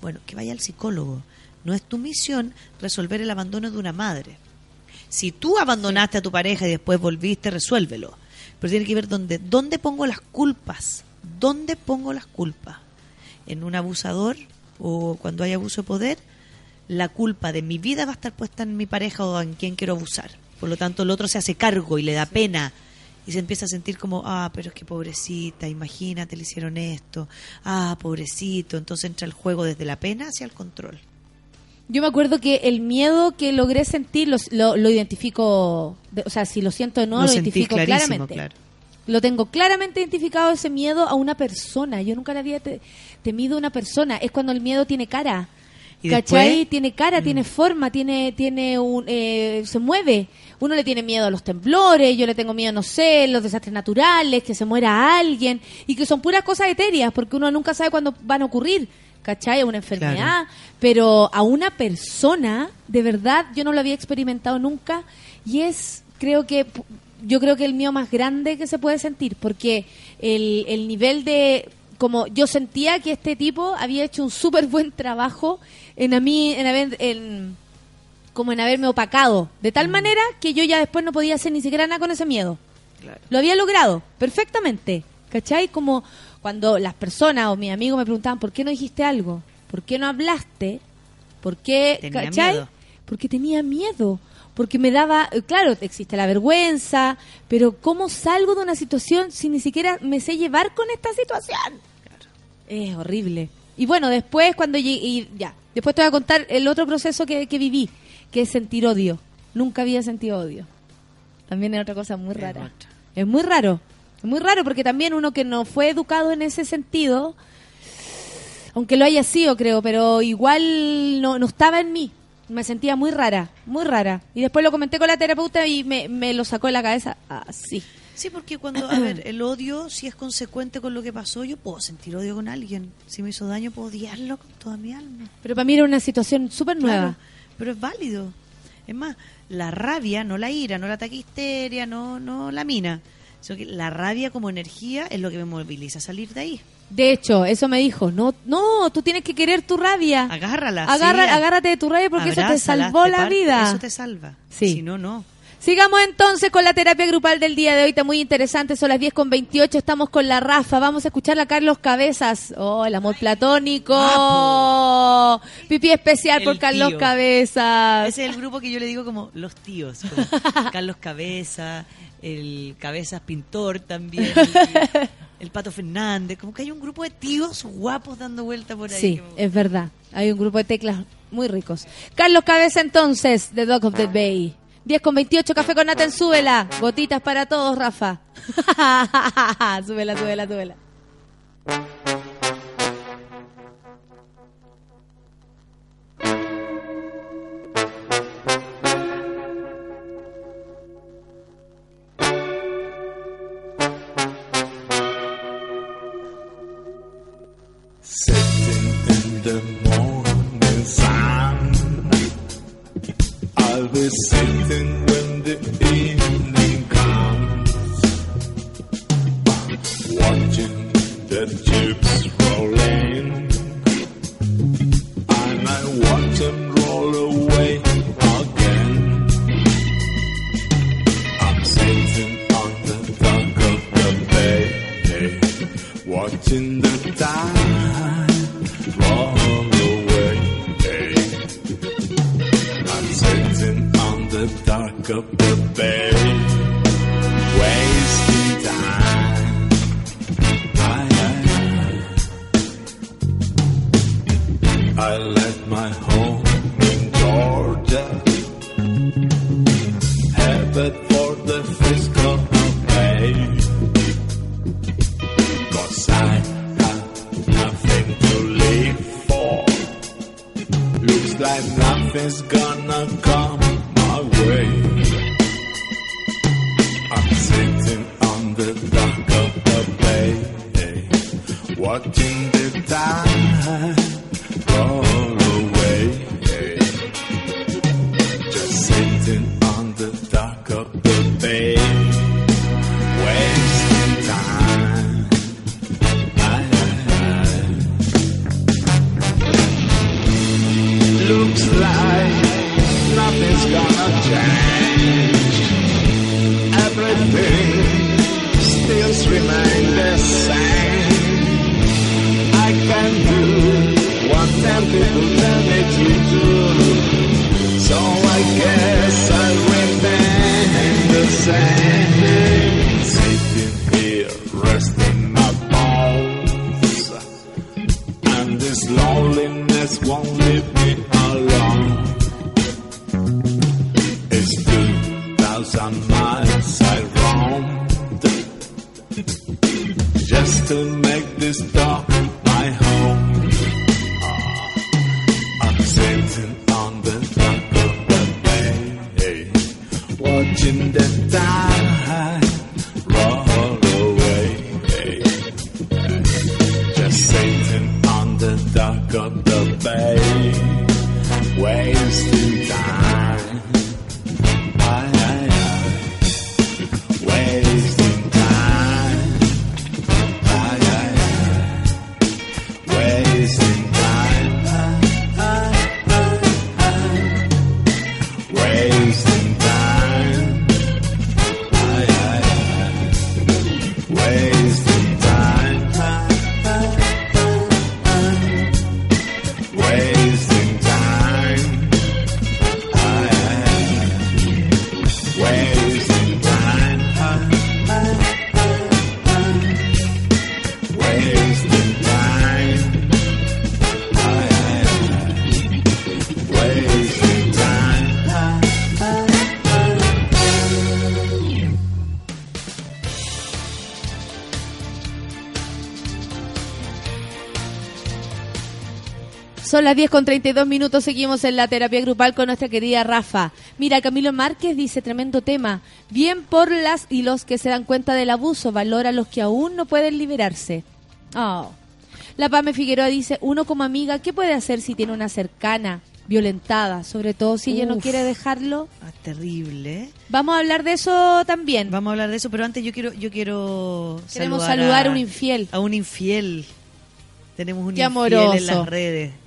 Speaker 10: bueno, que vaya al psicólogo. No es tu misión resolver el abandono de una madre. Si tú abandonaste a tu pareja y después volviste, resuélvelo. Pero tiene que ver dónde, dónde pongo las culpas. ¿Dónde pongo las culpas? En un abusador o cuando hay abuso de poder, la culpa de mi vida va a estar puesta en mi pareja o en quien quiero abusar. Por lo tanto, el otro se hace cargo y le da pena y se empieza a sentir como, ah, pero es que pobrecita, imagínate, le hicieron esto, ah, pobrecito. Entonces entra el juego desde la pena hacia el control.
Speaker 2: Yo me acuerdo que el miedo que logré sentir lo, lo, lo identifico, de- o sea, si lo siento o no,
Speaker 10: Lo
Speaker 2: identifico claramente.
Speaker 10: claro.
Speaker 2: Lo tengo claramente identificado ese miedo a una persona. Yo nunca le había te- temido a una persona. Es cuando el miedo tiene cara.
Speaker 10: Y
Speaker 2: ¿Cachai?
Speaker 10: después-
Speaker 2: Tiene cara,
Speaker 10: Mm.
Speaker 2: tiene forma, tiene, tiene un, eh, se mueve. Uno le tiene miedo a los temblores, yo le tengo miedo, no sé, los desastres naturales, que se muera alguien, y que son puras cosas etéreas, porque uno nunca sabe cuándo van a ocurrir, ¿cachai? A una enfermedad, pero a una persona, de verdad, yo no lo había experimentado nunca, y es, creo que, yo creo que el mío más grande que se puede sentir, porque el, el nivel de, como yo sentía que este tipo había hecho un súper buen trabajo en a mí, en haber, en, como en haberme opacado, de tal manera que yo ya después no podía hacer ni siquiera nada con ese miedo. Lo había logrado perfectamente, ¿cachai? Como cuando las personas o mis amigos me preguntaban, ¿por qué no dijiste algo? ¿Por qué no hablaste? ¿Por qué,
Speaker 10: Tenía
Speaker 2: cachai?
Speaker 10: miedo.
Speaker 2: Porque tenía miedo, porque me daba, eh, claro, existe la vergüenza, pero ¿cómo salgo de una situación si ni siquiera me sé llevar con esta situación? Es horrible. Y bueno, después cuando llegué, y ya, después te voy a contar el otro proceso que, que viví, que es sentir odio. Nunca había sentido odio. También es otra cosa muy rara. Es muy raro. Muy raro porque también uno que no fue educado en ese sentido, aunque lo haya sido, creo, pero igual no, no estaba en mí. Me sentía muy rara, muy rara. Y después lo comenté con la terapeuta y me, me lo sacó de la cabeza así.
Speaker 10: Sí, porque cuando, a ver, el odio, si es consecuente con lo que pasó, yo puedo sentir odio con alguien. Si me hizo daño, puedo odiarlo con toda mi alma.
Speaker 11: Pero para mí era una situación súper nueva.
Speaker 10: Claro, pero es válido. Es más, la rabia, no la ira, no la taquisteria, no, no la mina. Sino que la rabia como energía es lo que me moviliza a salir de ahí.
Speaker 11: De hecho, eso me dijo, no, no, tú tienes que querer tu rabia.
Speaker 10: Agárrala.
Speaker 11: Agarra-
Speaker 10: sí,
Speaker 11: agárrate de tu rabia porque eso te
Speaker 10: abrázala,
Speaker 11: salvó
Speaker 10: te
Speaker 11: la vida.
Speaker 10: Eso te salva.
Speaker 11: Sí.
Speaker 10: Si no, no.
Speaker 11: Sigamos entonces con la terapia grupal del día de hoy, está muy interesante, son las 10 con 28, estamos con la Rafa, vamos a escuchar a Carlos Cabezas, oh, el amor platónico, pipí especial por
Speaker 10: El
Speaker 11: Carlos
Speaker 10: tío.
Speaker 11: Cabezas.
Speaker 10: Ese es el grupo que yo le digo como los tíos. como Carlos Cabeza, el Cabezas Pintor también, el, el Pato Fernández. Como que hay un grupo de tíos guapos dando vuelta por ahí.
Speaker 11: Sí,
Speaker 10: como-
Speaker 11: es verdad, hay un grupo de teclas muy ricos. Carlos Cabeza entonces, The Dog of the Bay. 10 con 28, café con Nathan, súbela. Gotitas para todos, Rafa. súbela, súbela, súbela.
Speaker 2: Son las 10 con 32 minutos, seguimos en la terapia grupal con nuestra querida Rafa. Mira, Camilo Márquez dice, tremendo tema. Bien por las y los que se dan cuenta del abuso, valora a los que aún no pueden liberarse. Oh. La Pame Figueroa dice, uno como amiga, ¿qué puede hacer si tiene una cercana violentada? Sobre todo si ella no quiere dejarlo.
Speaker 10: Ah, terrible.
Speaker 2: Vamos a hablar de eso también.
Speaker 10: Vamos a hablar de eso, pero antes yo quiero yo quiero
Speaker 2: Queremos saludar a un
Speaker 10: infiel. A un infiel. Tenemos un
Speaker 2: Qué
Speaker 10: infiel
Speaker 2: amoroso.
Speaker 10: en las redes.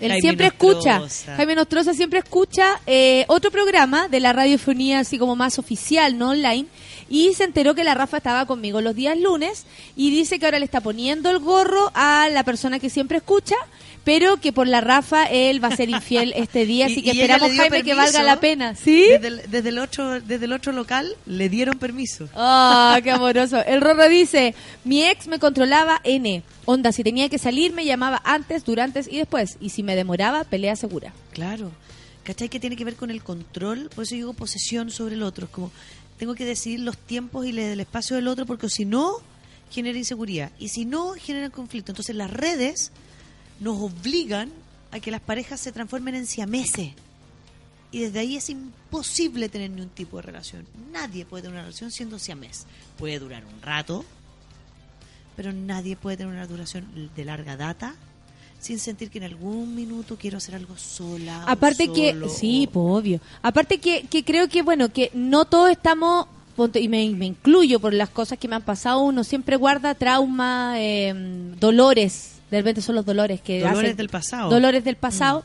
Speaker 2: Él
Speaker 10: Jaime
Speaker 2: siempre
Speaker 10: Nostroza.
Speaker 2: escucha, Jaime Nostroza siempre escucha eh, otro programa de la radiofonía así como más oficial, no online, y se enteró que la Rafa estaba conmigo los días lunes y dice que ahora le está poniendo el gorro a la persona que siempre escucha, pero que por la Rafa él va a ser infiel este día, así que esperamos Jaime que valga la pena. ¿Sí?
Speaker 10: Desde el, desde el otro desde el otro local le dieron permiso.
Speaker 2: Ah, qué amoroso. El Rorro dice, mi ex me controlaba N. Onda, si tenía que salir me llamaba antes, durante y después. Y si me demoraba, pelea segura.
Speaker 10: Claro. ¿Cachai? Que tiene que ver con el control, por eso digo posesión sobre el otro. Es como, tengo que decidir los tiempos y le- el espacio del otro, porque si no, genera inseguridad. Y si no, genera conflicto. Entonces las redes nos obligan a que las parejas se transformen en siameses. Y desde ahí es imposible tener ni un tipo de relación. Nadie puede tener una relación siendo siamés. Puede durar un rato, pero nadie puede tener una duración de larga data sin sentir que en algún minuto quiero hacer algo sola. o
Speaker 2: Aparte que, sí, pues obvio. Aparte que, que creo que, bueno, que no todos estamos, y me, me incluyo por las cosas que me han pasado, uno siempre guarda trauma, eh, dolores, de repente son los dolores que
Speaker 10: Dolores
Speaker 2: hacen-
Speaker 10: del pasado. Mm.
Speaker 2: Dolores del pasado,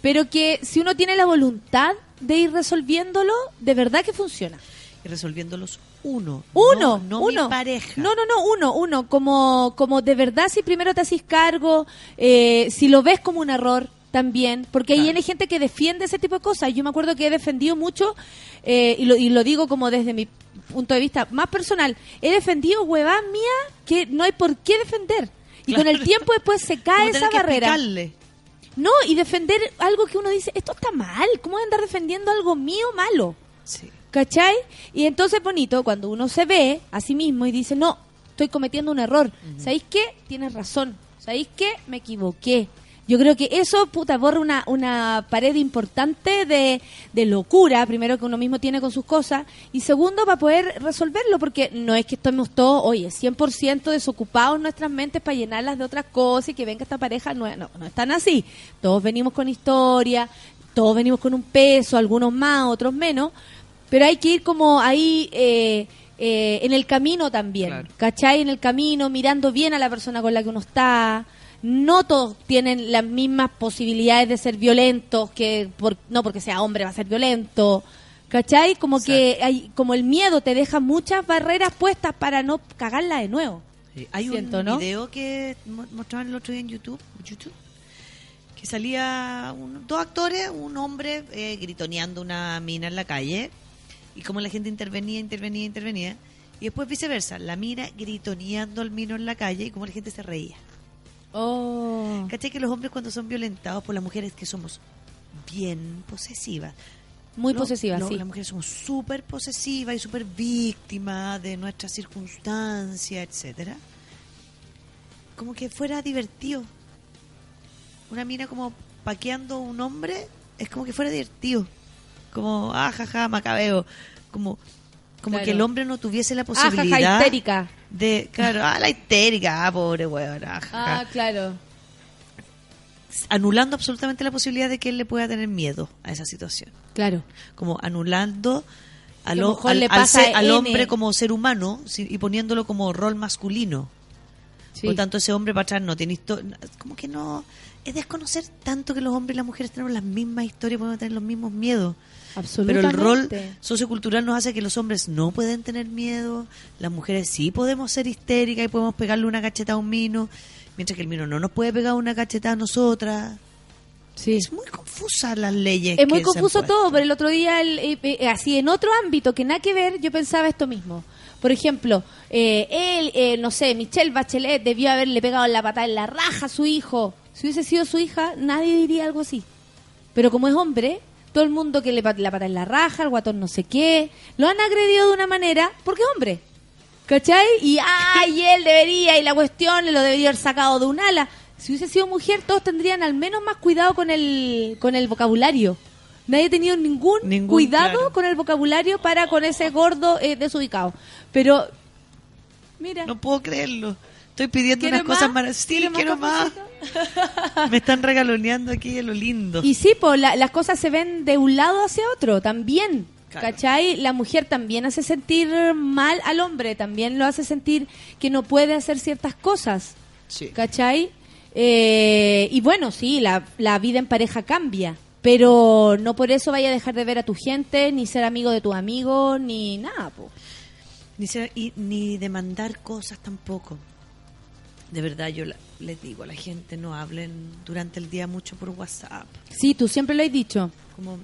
Speaker 2: pero que si uno tiene la voluntad de ir resolviéndolo, de verdad que funciona.
Speaker 10: y resolviéndolos uno.
Speaker 2: Uno,
Speaker 10: no, no
Speaker 2: uno.
Speaker 10: mi pareja.
Speaker 2: No, no, no, uno, uno. Como, como de verdad, si primero te haces cargo, eh, si lo ves como un error también, porque ahí hay gente que defiende ese tipo de cosas. Yo me acuerdo que he defendido mucho, eh, y, lo, y lo digo como desde mi punto de vista más personal, he defendido huevas mía que no hay por qué defender. Y con el tiempo después se cae esa barrera.
Speaker 10: explicarle.
Speaker 2: No, y defender algo que uno dice, esto está mal, ¿cómo voy a andar defendiendo algo mío malo?
Speaker 10: Sí.
Speaker 2: ¿Cachai? Y entonces es bonito cuando uno se ve a sí mismo y dice, no, estoy cometiendo un error. ¿Sabéis qué? Tienes razón. ¿Sabéis qué? Me equivoqué. Yo creo que eso, puta, borra una, una pared importante de, de locura, primero que uno mismo tiene con sus cosas, y segundo, para poder resolverlo, porque no es que estemos todos, oye, 100% desocupados nuestras mentes para llenarlas de otras cosas y que venga esta pareja, no, no, no están así. Todos venimos con historia, todos venimos con un peso, algunos más, otros menos, pero hay que ir como ahí eh, eh, en el camino también,
Speaker 10: Claro.
Speaker 2: ¿cachai? En el camino, mirando bien a la persona con la que uno está. No todos tienen las mismas posibilidades de ser violentos, que por, no porque sea hombre va a ser violento, ¿cachai? Como que hay, como el miedo te deja muchas barreras puestas para no cagarla de nuevo.
Speaker 10: Sí, Hay
Speaker 2: Siento,
Speaker 10: un
Speaker 2: ¿no?
Speaker 10: video que mo- mostraban el otro día en YouTube, YouTube que salía un- dos actores, un hombre eh, gritoneando una mina en la calle y como la gente intervenía, intervenía, intervenía y después viceversa, la mina gritoneando al mino en la calle y como la gente se reía.
Speaker 2: Oh.
Speaker 10: ¿Cachai que los hombres cuando son violentados por las mujeres que somos bien posesivas?
Speaker 2: Muy posesivas, sí.
Speaker 10: Las mujeres somos súper posesivas y súper víctimas de nuestras circunstancias, etcétera. Como que fuera divertido. Una mina como paqueando a un hombre es como que fuera divertido. Como, ah, jaja, macabeo. Como, como
Speaker 2: Claro.
Speaker 10: que el hombre no tuviese la
Speaker 2: Ah, jaja,
Speaker 10: posibilidad
Speaker 2: histérica.
Speaker 10: De, claro, ah, la histérica, ah, pobre jaja.
Speaker 2: Ah, claro.
Speaker 10: Anulando absolutamente la posibilidad de que él le pueda tener miedo a esa situación.
Speaker 2: Claro.
Speaker 10: como anulando al,
Speaker 2: lo
Speaker 10: al-
Speaker 2: le
Speaker 10: al ser- hombre como ser humano sí, y poniéndolo como rol masculino.
Speaker 2: Sí.
Speaker 10: Por tanto, ese hombre para atrás no tiene historia. Como que no. Es desconocer tanto que los hombres y las mujeres tenemos las mismas historias, podemos tener los mismos miedos. Pero el rol sociocultural nos hace que los hombres no pueden tener miedo, las mujeres sí podemos ser histéricas y podemos pegarle una cacheta a un mino, mientras que el mino no nos puede pegar una cacheta a nosotras.
Speaker 2: Sí.
Speaker 10: Es muy confusa las leyes.
Speaker 2: Es muy
Speaker 10: que
Speaker 2: confuso todo, pero el otro día, el- eh, eh, así en otro ámbito que nada que ver, yo pensaba esto mismo. Por ejemplo, eh, él, eh, no sé, Michelle Bachelet debió haberle pegado la patada en la raja a su hijo. Si hubiese sido su hija, nadie diría algo así. Pero como es hombre, todo el mundo que le pat- la patada en la raja, el guatón no sé qué, lo han agredido de una manera porque hombre. ¿Cachai? Y, ay, él debería, y la cuestión, lo debería haber sacado de un ala. si hubiese sido mujer, todos tendrían al menos más cuidado con el, con el vocabulario. Nadie ha tenido ningún,
Speaker 10: Ningún,
Speaker 2: cuidado
Speaker 10: claro.
Speaker 2: con el vocabulario para con ese gordo eh, desubicado. Pero, mira,
Speaker 10: No puedo creerlo. Estoy pidiendo
Speaker 2: ¿quiere
Speaker 10: unas cosas maravillosas. Sí,
Speaker 2: ¿Quiere más
Speaker 10: quiero más. Me están regaloneando aquí de lo lindo.
Speaker 2: Y sí, pues las cosas se ven de un lado hacia otro también.
Speaker 10: Claro.
Speaker 2: ¿Cachai? La mujer también hace sentir mal al hombre, también lo hace sentir que no puede hacer ciertas cosas.
Speaker 10: Sí.
Speaker 2: ¿Cachai? Eh, y bueno, sí, la, la vida en pareja cambia, pero no por eso vaya a dejar de ver a tu gente, ni ser amigo de tu amigo, ni nada. po.
Speaker 10: Ni, ser- y, ni demandar cosas tampoco. De verdad, yo la- les digo a la gente, no hablen durante el día mucho por WhatsApp.
Speaker 2: Sí, tú siempre lo has dicho.
Speaker 10: Como,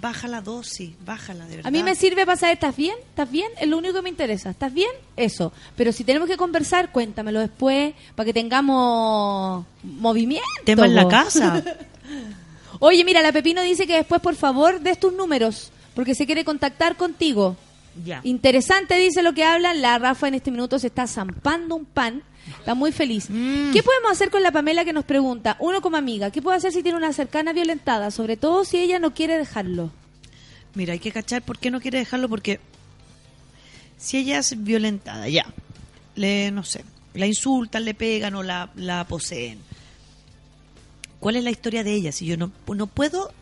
Speaker 10: baja la dosis, bájala, de verdad.
Speaker 2: A mí me sirve para saber, ¿estás bien? ¿Estás bien? Es lo único que me interesa. ¿Estás bien? Eso. Pero si tenemos que conversar, cuéntamelo después para que tengamos movimiento.
Speaker 10: Tema en la casa.
Speaker 2: Oye, mira, la Pepino dice que después, por favor, des tus números, porque se quiere contactar contigo.
Speaker 10: ya.
Speaker 2: Interesante, dice lo que hablan. La Rafa en este minuto se está zampando un pan. Está muy feliz. ¿Qué podemos hacer con la Pamela que nos pregunta? Uno como amiga, ¿qué puede hacer si tiene una cercana violentada? Sobre todo si ella no quiere dejarlo.
Speaker 10: Mira, hay que cachar por qué no quiere dejarlo, porque si ella es violentada, ya, le, no sé, la insultan, le pegan o la, la poseen. ¿Cuál es la historia de ella? Si yo no, no puedo,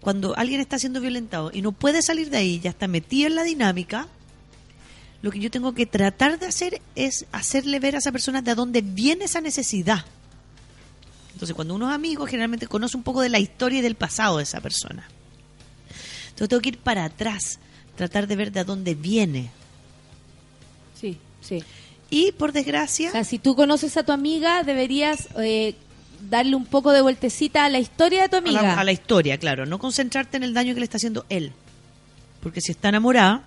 Speaker 10: cuando alguien está siendo violentado y no puede salir de ahí, ya está metida en la dinámica, lo que yo tengo que tratar de hacer es hacerle ver a esa persona de dónde viene esa necesidad. Entonces, cuando uno es amigo, generalmente conoce un poco de la historia y del pasado de esa persona. Entonces tengo que ir para atrás, tratar de ver de dónde viene.
Speaker 2: Sí, sí.
Speaker 10: Y por desgracia,
Speaker 2: O sea, si tú conoces a tu amiga, deberías eh, darle un poco de vueltecita a la historia de tu
Speaker 10: a
Speaker 2: amiga.
Speaker 10: la, a la historia, claro, no concentrarte en el daño que le está haciendo él. Porque si está enamorada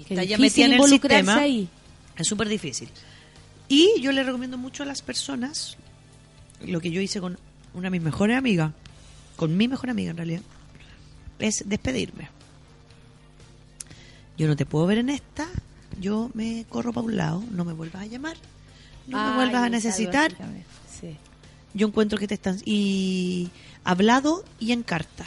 Speaker 10: y
Speaker 2: Qué
Speaker 10: está ya
Speaker 2: difícil
Speaker 10: metida en el
Speaker 2: involucrarse
Speaker 10: sistema,
Speaker 2: ahí.
Speaker 10: es súper difícil. Y yo le recomiendo mucho a las personas, lo que yo hice con una de mis mejores amigas, con mi mejor amiga en realidad, es despedirme. Yo no te puedo ver en esta, yo me corro para un lado, no me vuelvas a llamar, no me vuelvas a necesitar.
Speaker 2: Sí.
Speaker 10: Yo encuentro que te están... Y hablado y en carta.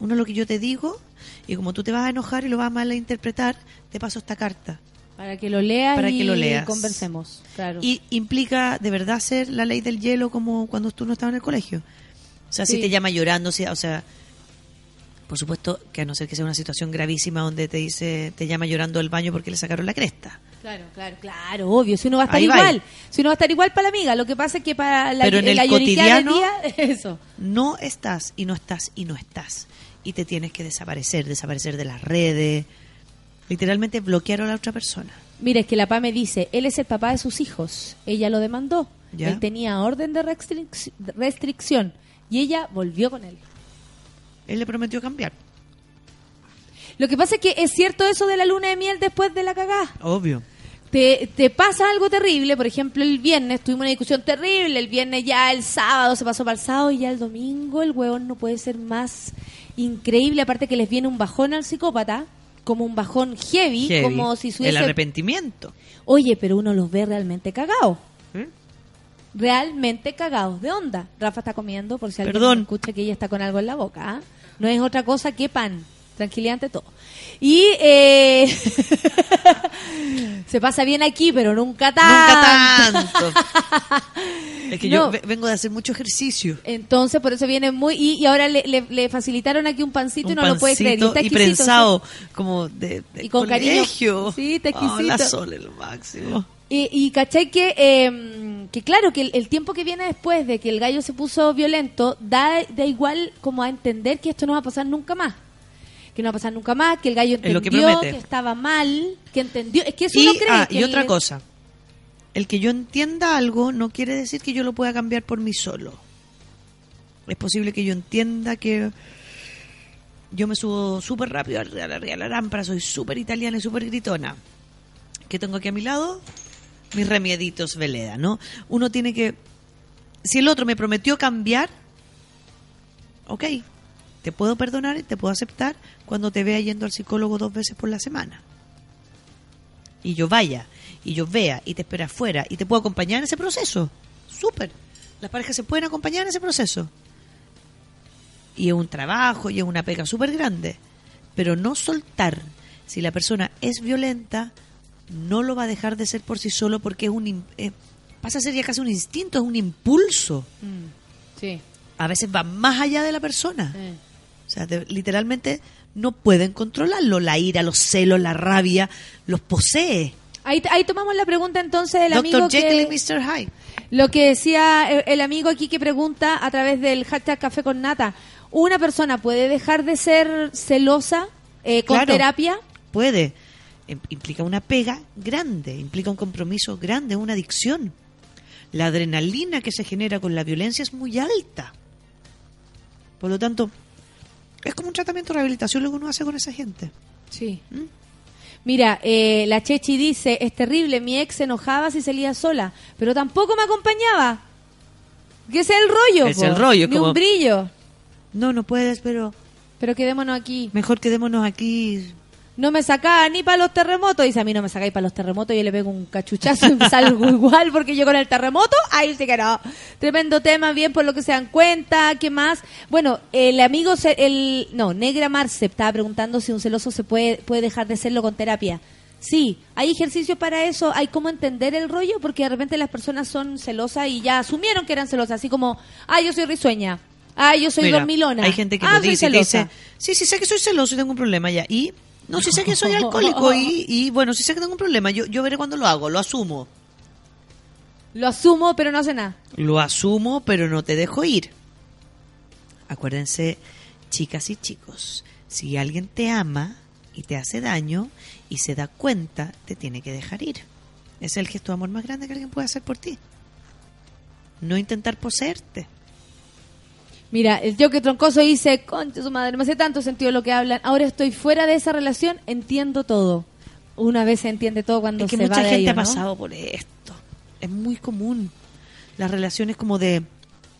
Speaker 10: Uno lo que yo te digo, y como tú te vas a enojar y lo vas a malinterpretar, te paso esta carta.
Speaker 2: Para que lo leas
Speaker 10: Para
Speaker 2: y
Speaker 10: que lo leas.
Speaker 2: conversemos. Claro.
Speaker 10: Y implica de verdad ser la ley del hielo como cuando tú no estabas en el colegio. O sea, si te llama llorando, si- o sea, por supuesto que a no ser que sea una situación gravísima donde te dice, te llama llorando del baño porque le sacaron la cresta.
Speaker 2: Claro, claro, claro, obvio. Si uno va a estar
Speaker 10: Ahí va.
Speaker 2: igual. Si uno va a estar igual para la amiga. Lo que pasa es que para la,
Speaker 10: Pero en el cotidiano-
Speaker 2: día, eso.
Speaker 10: No estás y no estás y no estás. Y te tienes que desaparecer, desaparecer de las redes. Literalmente bloquear a la otra persona.
Speaker 2: Mira, es que la PA me dice, él es el papá de sus hijos. Ella lo demandó.
Speaker 10: Ya.
Speaker 2: Él tenía orden de restric- restricción. Y ella volvió con él.
Speaker 10: Él le prometió cambiar.
Speaker 2: Lo que pasa es que es cierto eso de la luna de miel después de la cagá.
Speaker 10: Obvio.
Speaker 2: Te, te pasa algo terrible, por ejemplo, el viernes tuvimos una discusión terrible, el viernes ya el sábado se pasó para el sábado y ya el domingo el huevón no puede ser más increíble, aparte que les viene un bajón al psicópata, como un bajón heavy,
Speaker 10: Heavy.
Speaker 2: como si se
Speaker 10: El arrepentimiento.
Speaker 2: Oye, pero uno los ve realmente cagados.
Speaker 10: ¿Eh?
Speaker 2: Realmente cagados de onda. Rafa está comiendo, por si alguien
Speaker 10: Perdón.
Speaker 2: escucha que ella está con algo en la boca. ¿ah? No es otra cosa que pan. Tranquilidad ante todo. Y eh, se pasa bien aquí, pero nunca tanto.
Speaker 10: Nunca tanto. es que
Speaker 2: No.
Speaker 10: yo ve- vengo de hacer mucho ejercicio.
Speaker 2: Entonces, por eso viene muy... Y, y ahora le, le- le facilitaron aquí un pancito y no lo puede creer.
Speaker 10: pancito
Speaker 2: está
Speaker 10: y
Speaker 2: exquisito,
Speaker 10: prensado como de, de
Speaker 2: Y con cariño.
Speaker 10: colegio.
Speaker 2: Sí, está
Speaker 10: Oh, la
Speaker 2: exquisito.
Speaker 10: sol el máximo.
Speaker 2: Y, y cachai que, eh, que claro, que el, el tiempo que viene después de que el gallo se puso violento, da, da igual como a entender que esto no va a pasar nunca más. Que no va a pasar nunca más, que el gallo
Speaker 10: que
Speaker 2: entendió que,
Speaker 10: promete.
Speaker 2: estaba mal, que entendió. Es que eso
Speaker 10: Y,
Speaker 2: uno cree.
Speaker 10: ah,
Speaker 2: que
Speaker 10: y otra cosa. El que yo entienda algo no quiere decir que yo lo pueda cambiar por mí solo. Es posible que yo entienda que yo me subo súper rápido a la, a la lámpara, soy súper italiana y súper gritona. ¿Qué tengo aquí a mi lado? Mis remieditos Veleda, ¿no? Uno tiene que... Si el otro me prometió cambiar, ok, te puedo perdonar y te puedo aceptar cuando te vea yendo al psicólogo dos veces por la semana y yo vaya y yo vea y te espera afuera y te puedo acompañar en ese proceso. súper. Las parejas se pueden acompañar en ese proceso. Y es un trabajo y es una pega súper grande. Pero no soltar. Si la persona es violenta, no lo va a dejar de ser por sí solo porque es un eh, pasa a ser ya casi un instinto, es un impulso.
Speaker 2: Sí.
Speaker 10: A veces va más allá de la persona. O sea, de- literalmente no pueden controlarlo. La ira, los celos, la rabia, los posee.
Speaker 2: Ahí, ahí tomamos la pregunta entonces del amigo
Speaker 10: Dr. Jekyll y Mr. Hyde.
Speaker 2: lo que decía el, el amigo aquí que pregunta a través del hashtag café con nata. ¿Una persona puede dejar de ser celosa eh, con
Speaker 10: Claro.
Speaker 2: terapia?
Speaker 10: Puede. Im- Implica una pega grande, implica un compromiso grande, una adicción. La adrenalina que se genera con la violencia es muy alta. Por lo tanto, es como un tratamiento de rehabilitación lo que uno hace con esa gente.
Speaker 2: Sí. Mira, eh, la Chechi dice, es terrible, mi ex se enojaba si salía sola, pero tampoco me acompañaba. ¿Qué es el rollo?
Speaker 10: Es
Speaker 2: po?
Speaker 10: el rollo,
Speaker 2: Ni
Speaker 10: como-
Speaker 2: un brillo.
Speaker 10: No, no puedes, pero
Speaker 2: Pero quedémonos aquí.
Speaker 10: mejor quedémonos aquí.
Speaker 2: No me sacaba ni para los terremotos. Dice, a mí no me sacáis para los terremotos. Yo le pego un cachuchazo y salgo igual porque yo con el terremoto, ahí sí que no. Tremendo tema, bien por lo que se dan cuenta. ¿Qué más? Bueno, el amigo, el no, Negra Marce estaba preguntando si un celoso se puede, puede dejar de serlo con terapia. Sí, hay ejercicios para eso, hay cómo entender el rollo, porque de repente las personas son celosas y ya asumieron que eran celosas, así como, ah, yo soy risueña, ah, yo soy
Speaker 10: Mira,
Speaker 2: dormilona,
Speaker 10: Hay gente que
Speaker 2: ah,
Speaker 10: lo
Speaker 2: soy
Speaker 10: dice, que
Speaker 2: celosa.
Speaker 10: dice, sí, sí sé que soy celoso y tengo un problema ya. Y no, sí sé que soy alcohólico y, y bueno, sí sé que tengo un problema. Yo, yo veré cuando lo hago, lo asumo.
Speaker 2: Lo asumo, pero no hace nada.
Speaker 10: Lo asumo, pero no te dejo ir. Acuérdense, chicas y chicos, si alguien te ama y te hace daño y se da cuenta, te tiene que dejar ir. Es el gesto de amor más grande que alguien puede hacer por ti. No intentar poseerte.
Speaker 2: Mira, el yo que troncoso dice, concha su madre, me hace tanto sentido lo que hablan. Ahora estoy fuera de esa relación, entiendo todo. Una vez se entiende todo cuando
Speaker 10: Es que
Speaker 2: se
Speaker 10: mucha
Speaker 2: va de
Speaker 10: gente ha
Speaker 2: ¿no?
Speaker 10: pasado por esto. Es muy común. Las relaciones como de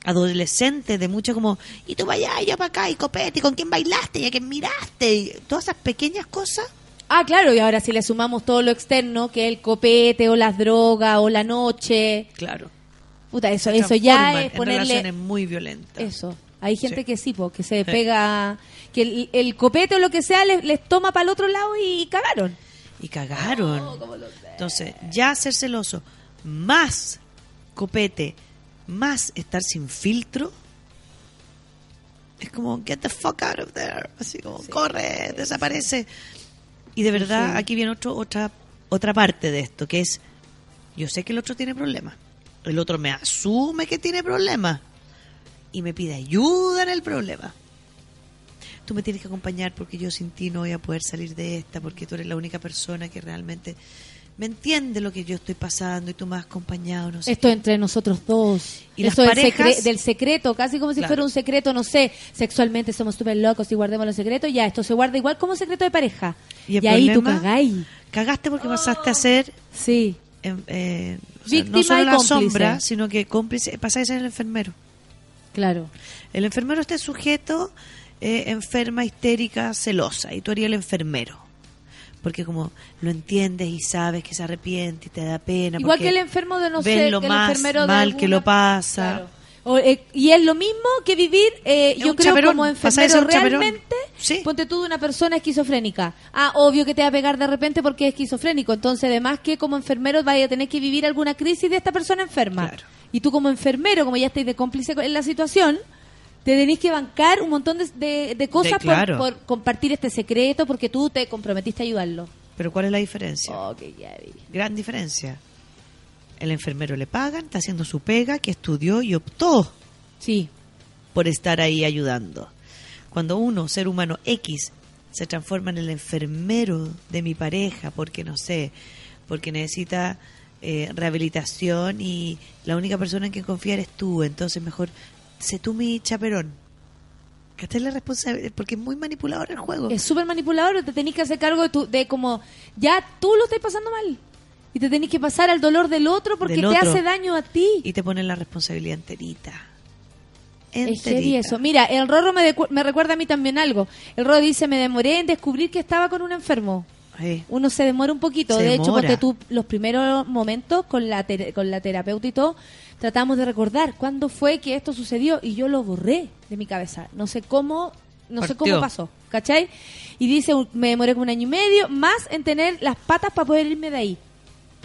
Speaker 10: adolescente, de mucha como, y tú vayas, yo para acá, y copete, y con quién bailaste, y a quién miraste, y todas esas pequeñas cosas.
Speaker 2: Ah, claro, y ahora si le sumamos todo lo externo, que es el copete, o las drogas, o la noche.
Speaker 10: Claro.
Speaker 2: Puta, eso,
Speaker 10: se
Speaker 2: eso ya es
Speaker 10: en
Speaker 2: ponerle...
Speaker 10: relaciones muy violentas.
Speaker 2: Eso. Hay gente
Speaker 10: Sí.
Speaker 2: que sí, po, que se pega... Que el, el copete o lo que sea les, les toma para el otro lado y cagaron.
Speaker 10: Y cagaron. Entonces, ya ser celoso, más copete, más estar sin filtro, es como, get the fuck out of there. Así como, corre, desaparece. Y de verdad, aquí viene otro, otra, otra parte de esto, que es, yo sé que el otro tiene problemas. El otro me asume que tiene problemas. Y me pide ayuda en el problema. Tú me tienes que acompañar porque yo sin ti no voy a poder salir de esta, porque tú eres la única persona que realmente me entiende lo que yo estoy pasando y tú me has acompañado. No sé
Speaker 2: Esto entre nosotros dos.
Speaker 10: Y las
Speaker 2: del,
Speaker 10: parejas-
Speaker 2: secre- del secreto, casi como si
Speaker 10: Claro.
Speaker 2: fuera un secreto, no sé, sexualmente somos súper locos y guardemos los secretos, ya, esto se guarda igual como secreto de pareja.
Speaker 10: ¿Y
Speaker 2: ahí tú cagáis.
Speaker 10: Cagaste porque pasaste a ser
Speaker 2: Sí.
Speaker 10: eh, eh, o sea,
Speaker 2: Víctima
Speaker 10: no solo
Speaker 2: y
Speaker 10: la
Speaker 2: cómplice.
Speaker 10: sombra, sino que cómplice, pasáis a ser el enfermero.
Speaker 2: Claro.
Speaker 10: El enfermero este sujeto eh, enferma, histérica, celosa, y tú harías el enfermero. Porque como lo entiendes y sabes que se arrepiente y te da pena.
Speaker 2: Igual que el enfermo de no sé,
Speaker 10: lo
Speaker 2: que el
Speaker 10: más
Speaker 2: enfermero de
Speaker 10: mal que lo pasa.
Speaker 2: Claro. O, eh, y es lo mismo que vivir, eh, yo creo,
Speaker 10: chaperón,
Speaker 2: como enfermero realmente,
Speaker 10: Sí.
Speaker 2: ponte tú de una persona esquizofrénica. Ah, obvio que te va a pegar de repente porque es esquizofrénico. Entonces, además que como enfermero vaya a tener que vivir alguna crisis de esta persona enferma.
Speaker 10: Claro.
Speaker 2: Y tú como enfermero, como ya estáis de cómplice en la situación, te tenéis que bancar un montón de, de- de cosas por-
Speaker 10: claro.
Speaker 2: por, compartir este secreto porque tú te comprometiste a ayudarlo.
Speaker 10: Pero ¿cuál es la diferencia?
Speaker 2: Oh.
Speaker 10: Gran diferencia. El enfermero le pagan, está haciendo su pega, que estudió y optó
Speaker 2: Sí.
Speaker 10: por estar ahí ayudando. Cuando uno, ser humano X, se transforma en el enfermero de mi pareja, porque no sé, porque necesita eh, rehabilitación y la única persona en quien confiar es tú, entonces mejor sé tú mi chaperón. Que la responsabilidad, porque es muy manipulador el juego.
Speaker 2: Es súper manipulador, te tenés que hacer cargo de, tu, de como, ya tú lo estás pasando mal. Y te tenés que pasar al dolor del otro porque
Speaker 10: Del
Speaker 2: te hace daño a ti.
Speaker 10: Y te ponen la responsabilidad enterita.
Speaker 2: Es
Speaker 10: Enterita.
Speaker 2: eso. Mira, el Rorro me, me recuerda a mí también algo. El Rorro dice, me demoré en descubrir que estaba con un enfermo.
Speaker 10: Sí.
Speaker 2: Uno se demora un poquito.
Speaker 10: Se
Speaker 2: de hecho, porque tú los primeros momentos con la, con la terapeuta y todo, tratamos de recordar cuándo fue que esto sucedió y yo lo borré de mi cabeza. No sé cómo, no sé cómo pasó, ¿cachai? Y dice, me demoré como un año y medio más en tener las patas para poder irme de ahí.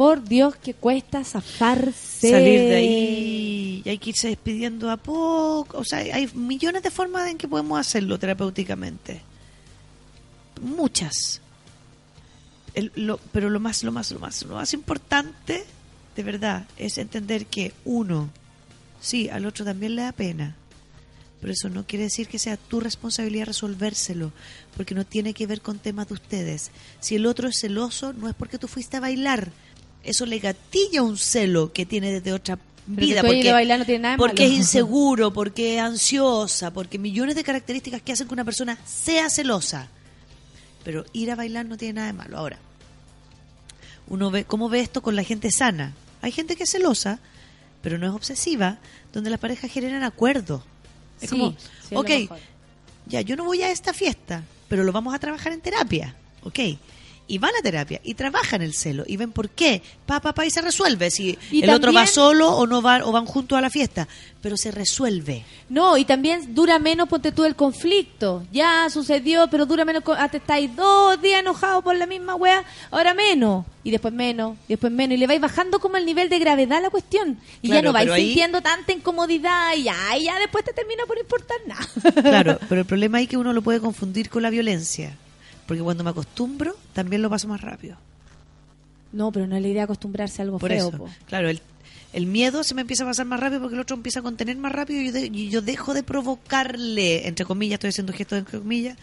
Speaker 2: Por Dios, que cuesta zafarse.
Speaker 10: Salir de ahí y hay que irse despidiendo a poco. O sea, hay millones de formas en que podemos hacerlo terapéuticamente. Muchas. Pero lo más, lo más, lo más, lo más importante, de verdad, es entender que uno, sí, al otro también le da pena. Pero eso no quiere decir que sea tu responsabilidad resolvérselo, porque no tiene que ver con temas de ustedes. Si el otro es celoso, no es porque tú fuiste a bailar. Eso le gatilla un celo que tiene desde otra
Speaker 2: Pero
Speaker 10: vida. Porque,
Speaker 2: bailar no tiene nada
Speaker 10: porque
Speaker 2: malo.
Speaker 10: es inseguro, porque es ansiosa, porque millones de características que hacen que una persona sea celosa. Pero ir a bailar no tiene nada de malo. Ahora, uno ve cómo ve esto con la gente sana. Hay gente que es celosa, pero no es obsesiva, donde las parejas generan acuerdo. Es
Speaker 2: Sí,
Speaker 10: como,
Speaker 2: sí,
Speaker 10: ok, ya yo no voy a esta fiesta, pero lo vamos a trabajar en terapia, ok. Y van a terapia y trabajan el celo y ven por qué, pa, pa, pa, y se resuelve. Si
Speaker 2: Y
Speaker 10: el otro va solo o no va o van juntos a la fiesta, pero se resuelve.
Speaker 2: No, y también dura menos, ponte tú, el conflicto. Ya sucedió, pero dura menos. Hasta estáis dos días enojados por la misma wea, ahora menos. Y después menos, y después menos. Y le vais bajando como el nivel de gravedad a la cuestión. Y ya no vais
Speaker 10: ahí-
Speaker 2: sintiendo tanta incomodidad y ya, y ya después te termina por importar nada.
Speaker 10: Claro, pero el problema es que uno lo puede confundir con la violencia. Porque cuando me acostumbro, también lo paso más rápido.
Speaker 2: No, pero no es la idea acostumbrarse a algo
Speaker 10: Por
Speaker 2: feo.
Speaker 10: eso,
Speaker 2: po.
Speaker 10: claro, el, el miedo se me empieza a pasar más rápido porque el otro empieza a contener más rápido y yo, de- y yo dejo de provocarle, entre comillas, estoy haciendo gestos entre comillas,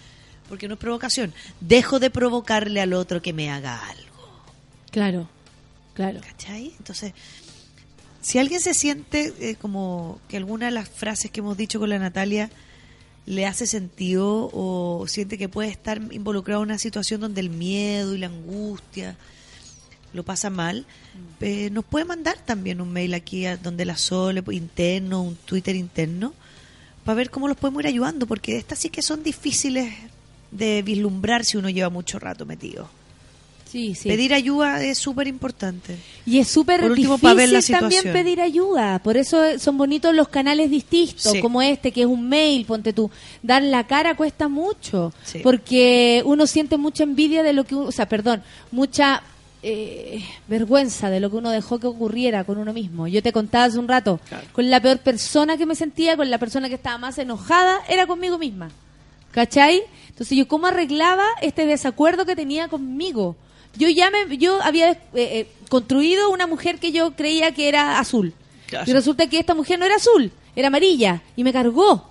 Speaker 10: porque no es provocación. Dejo de provocarle al otro que me haga algo.
Speaker 2: Claro, claro.
Speaker 10: ¿Cachai? Entonces, si alguien se siente eh, como que alguna de las frases que hemos dicho con la Natalia le hace sentido o siente que puede estar involucrado en una situación donde el miedo y la angustia lo pasa mal, eh, nos puede mandar también un mail aquí a donde la Sole interno, un Twitter interno, para ver cómo los podemos ir ayudando, porque estas sí que son difíciles de vislumbrar si uno lleva mucho rato metido.
Speaker 2: Sí, sí.
Speaker 10: Pedir ayuda es súper importante.
Speaker 2: Y es súper
Speaker 10: último,
Speaker 2: difícil
Speaker 10: pa' ver la
Speaker 2: también pedir ayuda. Por eso son bonitos los canales distintos,
Speaker 10: Sí.
Speaker 2: como este, que es un mail, ponte tú. Dar la cara cuesta mucho, porque uno siente mucha envidia de lo que uno, o sea, perdón, mucha eh, vergüenza de lo que uno dejó que ocurriera con uno mismo. Yo te contaba hace un rato, con la peor persona que me sentía, con la persona que estaba más enojada, era conmigo misma. ¿Cachai? Entonces yo cómo arreglaba este desacuerdo que tenía conmigo. Yo ya me, yo había eh, eh, construido una mujer que yo creía que era azul.
Speaker 10: Claro.
Speaker 2: Y resulta que esta mujer no era azul, era amarilla. Y me cargó.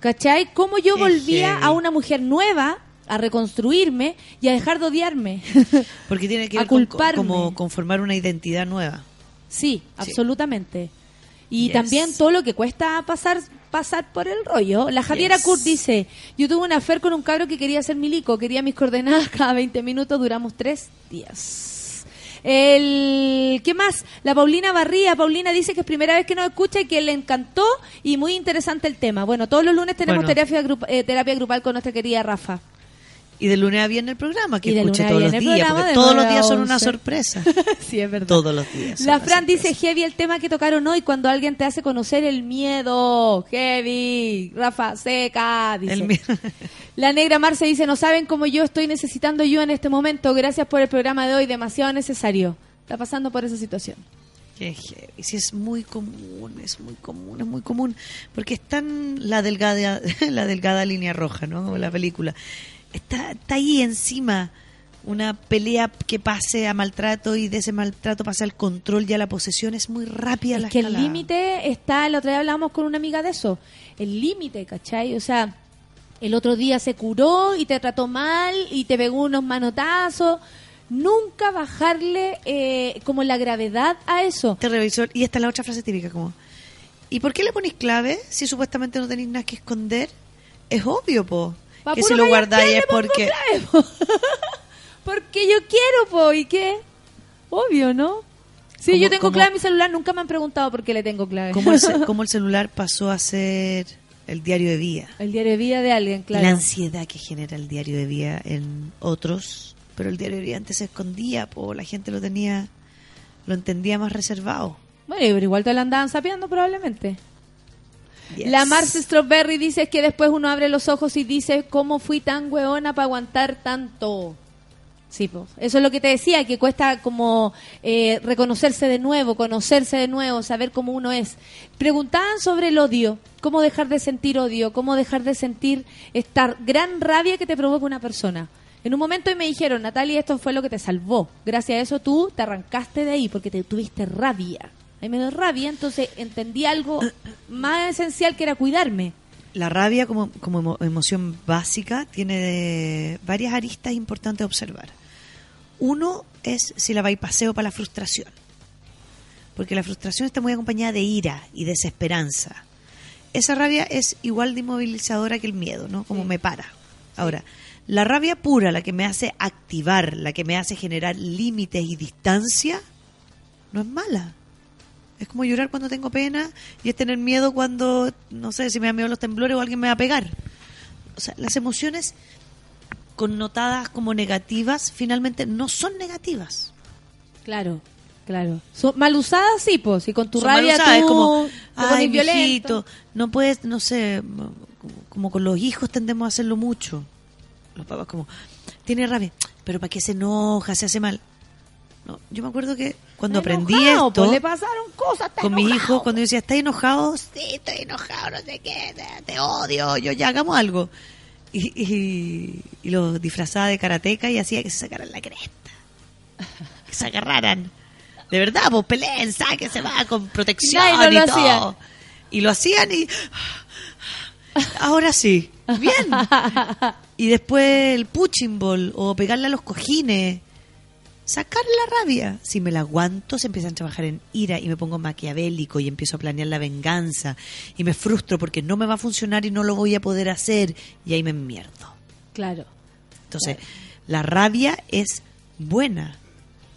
Speaker 2: ¿Cachai? ¿Cómo yo volvía a una mujer nueva a reconstruirme y a dejar de odiarme?
Speaker 10: Porque tiene que
Speaker 2: A
Speaker 10: ver con,
Speaker 2: culparme.
Speaker 10: como conformar una identidad nueva.
Speaker 2: Sí, absolutamente. Y
Speaker 10: Yes.
Speaker 2: también todo lo que cuesta pasar pasar por el rollo. La Javiera
Speaker 10: Yes.
Speaker 2: Kurt dice, yo tuve una afer con un cabro que quería ser milico, quería mis coordenadas cada 20 minutos, duramos tres días. El, ¿Qué más? La Paulina Barría. Paulina dice que es primera vez que nos escucha y que le encantó y muy interesante el tema. Bueno, todos los lunes tenemos
Speaker 10: Bueno.
Speaker 2: terapia, grup- eh, terapia grupal con nuestra querida Rafa.
Speaker 10: Y de lunes a viernes el programa, que escuche todos los días, porque todos los días son una
Speaker 2: 11.
Speaker 10: sorpresa.
Speaker 2: sí, es verdad.
Speaker 10: todos los días.
Speaker 2: La Fran dice heavy el tema que tocaron hoy cuando alguien te hace conocer el miedo. Heavy. Rafa seca. Dice.
Speaker 10: El miedo.
Speaker 2: La negra Marce dice, no saben cómo yo estoy necesitando ayuda en este momento. Gracias por el programa de hoy, demasiado necesario. Está pasando por esa situación.
Speaker 10: Qué heavy. Sí, es muy común, es muy común, es muy común. Porque es tan la delgada, la delgada línea roja, ¿no? La película. Está, está ahí encima una pelea que pase a maltrato y de ese maltrato pasa al control y a la posesión. Es muy rápida la
Speaker 2: Es que el límite está, el otro día hablábamos con una amiga de eso, el límite, ¿cachai? O sea, el otro día se curó y te trató mal y te pegó unos manotazos. Nunca bajarle eh, como la gravedad a eso.
Speaker 10: Este revisor, y esta es la otra frase típica como, ¿y por qué le ponéis clave si supuestamente no tenéis nada que esconder? Es obvio, po.
Speaker 2: Pa'
Speaker 10: que si lo guardáis
Speaker 2: ¿qué
Speaker 10: es porque...
Speaker 2: Porque yo quiero, po, ¿y qué? Obvio, ¿no? Sí, yo tengo clave en mi celular, nunca me han preguntado por qué le tengo clave.
Speaker 10: ¿Cómo el, cómo el celular pasó a ser el diario de vida?
Speaker 2: El diario de vida de alguien, claro.
Speaker 10: La ansiedad que genera el diario de vida en otros, pero el diario de vida antes se escondía, po, la gente lo tenía, lo entendía más reservado.
Speaker 2: Bueno, pero igual te la andaban sapeando probablemente. La Marce Strawberry dice que después uno abre los ojos y dice, ¿cómo fui tan hueona para aguantar tanto? Sí, pues. Eso es lo que te decía, que cuesta como eh, reconocerse de nuevo, conocerse de nuevo, saber cómo uno es. Preguntaban sobre el odio, cómo dejar de sentir odio, cómo dejar de sentir esta gran rabia que te provoca una persona. En un momento me dijeron, Natalia, esto fue lo que te salvó. Gracias a eso tú te arrancaste de ahí porque te tuviste rabia. Me dio rabia, entonces entendí algo más esencial que era cuidarme.
Speaker 10: La rabia como, como emo- emoción básica tiene de- varias aristas importantes a observar. Uno es si la paseo para la frustración. Porque la frustración está muy acompañada de ira y desesperanza. Esa rabia es igual de inmovilizadora que el miedo, ¿no? Como me para. Ahora, la rabia pura, la que me hace activar, la que me hace generar límites y distancia, no es mala. Es como llorar cuando tengo pena y es tener miedo cuando, no sé, si me da miedo los temblores o alguien me va a pegar. O sea, las emociones connotadas como negativas finalmente no son negativas.
Speaker 2: Claro, claro. Son mal usadas, sí, pues. Y con tu
Speaker 10: Son mal
Speaker 2: rabia
Speaker 10: usadas,
Speaker 2: tú
Speaker 10: es como, ay,
Speaker 2: violento.
Speaker 10: no puedes, no sé, como con los hijos tendemos a hacerlo mucho. Los papás como, tiene rabia, pero ¿para qué se enoja, se hace mal? No, yo me acuerdo que cuando
Speaker 2: Está
Speaker 10: aprendí
Speaker 2: enojado,
Speaker 10: esto
Speaker 2: pues, le pasaron cosas.
Speaker 10: con mis hijos, cuando yo decía, ¿estás enojado? Sí, estoy enojado, no sé qué, te, te odio, yo ya hagamos algo. Y, y, y los disfrazaba de karateca y hacía que se sacaran la cresta. Que se agarraran. De verdad, pues peleen, que se va con protección
Speaker 2: no
Speaker 10: y
Speaker 2: lo
Speaker 10: todo. Y lo hacían y... Ahora sí, bien. Y después el punching ball o pegarle a los cojines. Sacarle la rabia. Si me la aguanto, se empiezan a trabajar en ira y me pongo maquiavélico y empiezo a planear la venganza. Y me frustro porque no me va a funcionar y no lo voy a poder hacer. Y ahí me enmierdo.
Speaker 2: Claro.
Speaker 10: Entonces, la rabia es buena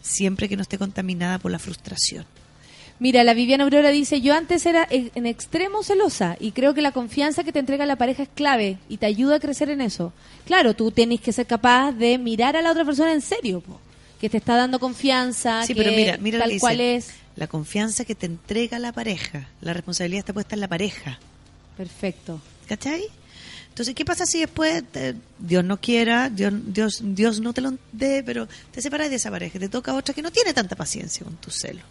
Speaker 10: siempre que no esté contaminada por la frustración.
Speaker 2: Mira, la Viviana Aurora dice, yo antes era en en extremo celosa y creo que la confianza que te entrega la pareja es clave y te ayuda a crecer en eso. Claro, tú tienes que ser capaz de mirar a la otra persona en serio, po, que te está dando confianza,
Speaker 10: Sí,
Speaker 2: que
Speaker 10: pero mira, mira
Speaker 2: tal cual es.
Speaker 10: La confianza que te entrega la pareja. La responsabilidad está puesta en la pareja.
Speaker 2: Perfecto.
Speaker 10: ¿Cachai? Entonces, ¿qué pasa si después te- Dios no quiera, Dios, Dios, Dios no te lo dé, pero te separas de esa pareja, te toca otra que no tiene tanta paciencia con tu celo?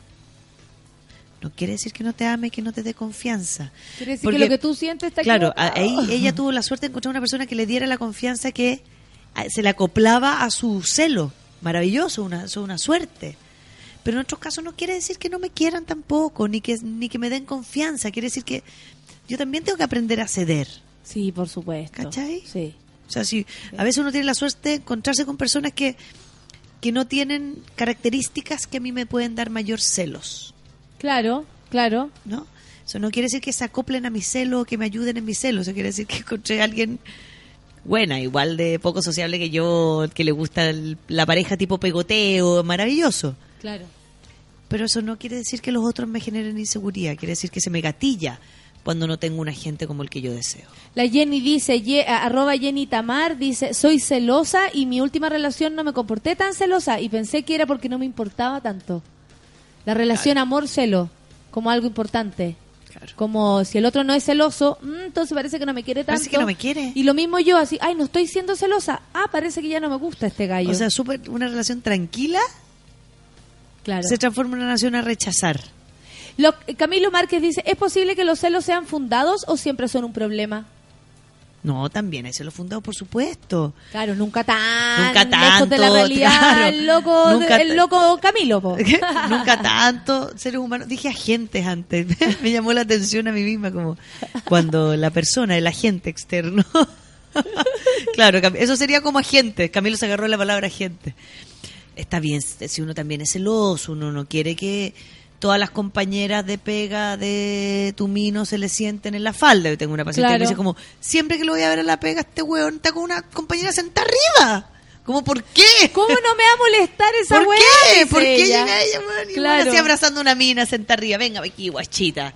Speaker 10: No quiere decir que no te ame, que no te dé confianza.
Speaker 2: Quiere decir
Speaker 10: Porque-
Speaker 2: que lo que tú sientes está
Speaker 10: Claro, ahí ella tuvo la suerte de encontrar una persona que le diera la confianza que a- se le acoplaba a su celo. Maravilloso, una, eso es una suerte. Pero en otros casos no quiere decir que no me quieran tampoco, ni que, ni que me den confianza. Quiere decir que yo también tengo que aprender a ceder.
Speaker 2: Sí, por supuesto.
Speaker 10: ¿Cachai?
Speaker 2: Sí.
Speaker 10: O sea, si a veces uno tiene la suerte de encontrarse con personas que, que no tienen características que a mí me pueden dar mayor celos.
Speaker 2: Claro, claro.
Speaker 10: ¿no? Eso no quiere decir que se acoplen a mi celo o que me ayuden en mi celo. Eso quiere decir que encontré a alguien buena, igual de poco sociable que yo, que le gusta el- la pareja tipo pegoteo, maravilloso.
Speaker 2: Claro.
Speaker 10: Pero eso no quiere decir que los otros me generen inseguridad. Quiere decir que se me gatilla cuando no tengo una gente como el que yo deseo.
Speaker 2: La Jenny dice, ye- arroba Jenny Tamar, dice, soy celosa y mi última relación no me comporté tan celosa y pensé que era porque no me importaba tanto. La relación amor-celo, como algo importante. Como si el otro no es celoso, mm, entonces parece que no me quiere tanto.
Speaker 10: Parece que no me quiere.
Speaker 2: Y lo mismo yo, así, ay, no estoy siendo celosa. Ah, parece que ya no me gusta este gallo.
Speaker 10: O sea, súper una relación tranquila
Speaker 2: claro.
Speaker 10: se transforma en una relación a rechazar.
Speaker 2: Lo- Camilo Márquez dice, ¿es posible que los celos sean fundados o siempre son un problema?
Speaker 10: No, también hay celos fundados, por supuesto.
Speaker 2: Claro, nunca tan
Speaker 10: Nunca
Speaker 2: lejos de la
Speaker 10: tanto,
Speaker 2: realidad
Speaker 10: claro.
Speaker 2: el loco
Speaker 10: Nunca
Speaker 2: el loco Camilo.
Speaker 10: Nunca tanto seres humanos. Dije agentes antes. Me llamó la atención a mí misma como cuando la persona, el agente externo. claro, eso sería como agente. Camilo se agarró la palabra agente. Está bien si uno también es celoso, uno no quiere que todas las compañeras de pega de tu mino se le sienten en la falda. Yo tengo una paciente que me dice como, siempre que lo voy a ver a la pega, este weón está con una compañera sentada arriba. Como, ¿por qué?
Speaker 2: ¿Cómo no me va a molestar esa
Speaker 10: ¿Por
Speaker 2: weá?
Speaker 10: qué? ¿Por qué
Speaker 2: ella.
Speaker 10: llega ella, weón? Y
Speaker 2: Claro.
Speaker 10: weón, así abrazando una mina sentada arriba. Venga aquí, guachita.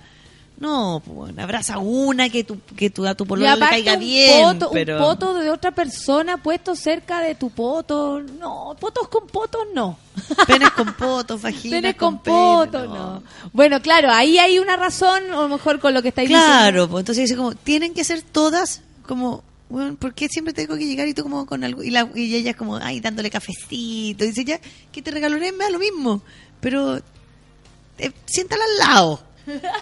Speaker 10: No, pues, bueno, abraza una que tu, que tu, a tu pololo le caiga
Speaker 2: un
Speaker 10: bien.
Speaker 2: poto,
Speaker 10: pero...
Speaker 2: un poto de otra persona puesto cerca de tu poto. No, potos con potos no.
Speaker 10: Penes con potos, vaginas
Speaker 2: Penes con
Speaker 10: pene,
Speaker 2: potos, no. Bueno, claro, ahí hay una razón, o mejor con lo que estáis
Speaker 10: Claro, pues entonces dice como, tienen que ser todas como, bueno, ¿por qué siempre tengo que llegar y tú como con algo? Y, la, y ella es como, ay, dándole cafecito. Y dice, ya, que te regaloré, me da lo mismo. Pero, eh, siéntala al lado.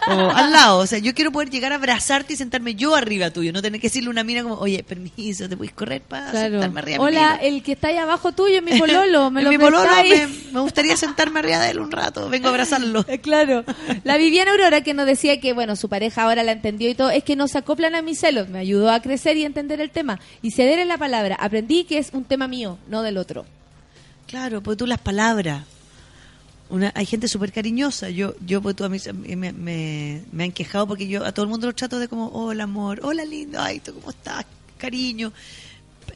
Speaker 10: Como, al lado, o sea, yo quiero poder llegar a abrazarte y sentarme yo arriba tuyo, no tener que decirle a una mina como, oye, permiso, ¿te puedes correr para
Speaker 2: Claro.
Speaker 10: sentarme arriba?
Speaker 2: Hola,
Speaker 10: amiguito?"
Speaker 2: el que está ahí abajo tuyo es mi pololo, me lo
Speaker 10: mi pololo me, me gustaría sentarme arriba de él un rato, vengo a abrazarlo.
Speaker 2: Claro. La Viviana Aurora que nos decía que, bueno, su pareja ahora la entendió y todo, es que no se acoplan a mis celos. Me ayudó a crecer y entender el tema. Y ceder en la palabra. Aprendí que es un tema mío, no del otro.
Speaker 10: Claro, porque tú las palabras. Una, hay gente súper cariñosa. Yo, yo pues tú a mí me, me, me han quejado porque yo a todo el mundo lo trato de como, hola amor, hola lindo, ay, ¿tú cómo estás? Cariño.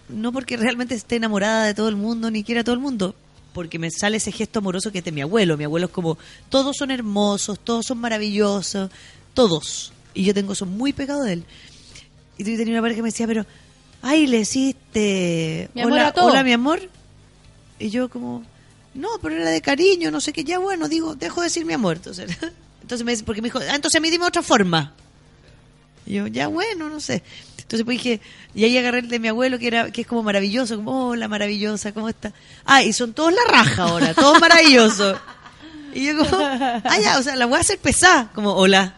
Speaker 10: No porque realmente esté enamorada de todo el mundo, ni quiera a todo el mundo, porque me sale ese gesto amoroso que es de mi abuelo. Mi abuelo es como, todos son hermosos, todos son maravillosos, todos. Y yo tengo eso muy pegado de él. Y tú tenía una pareja que me decía, pero, ay, le hiciste,
Speaker 2: Mi amor
Speaker 10: hola,
Speaker 2: a todo.
Speaker 10: hola mi amor. Y yo como, no, pero era de cariño, no sé qué, ya bueno, digo, dejo de decir mi amor. Entonces, entonces me dice, porque me dijo, ah, entonces a mí dime otra forma. Y yo, ya bueno, no sé. Entonces pues dije, y ahí agarré el de mi abuelo, que era que es como maravilloso, como, hola, maravillosa, ¿cómo está? Ah, y son todos la raja ahora, todos maravillosos. Y yo como, ah, ya, o sea, la voy a hacer pesada, como, hola.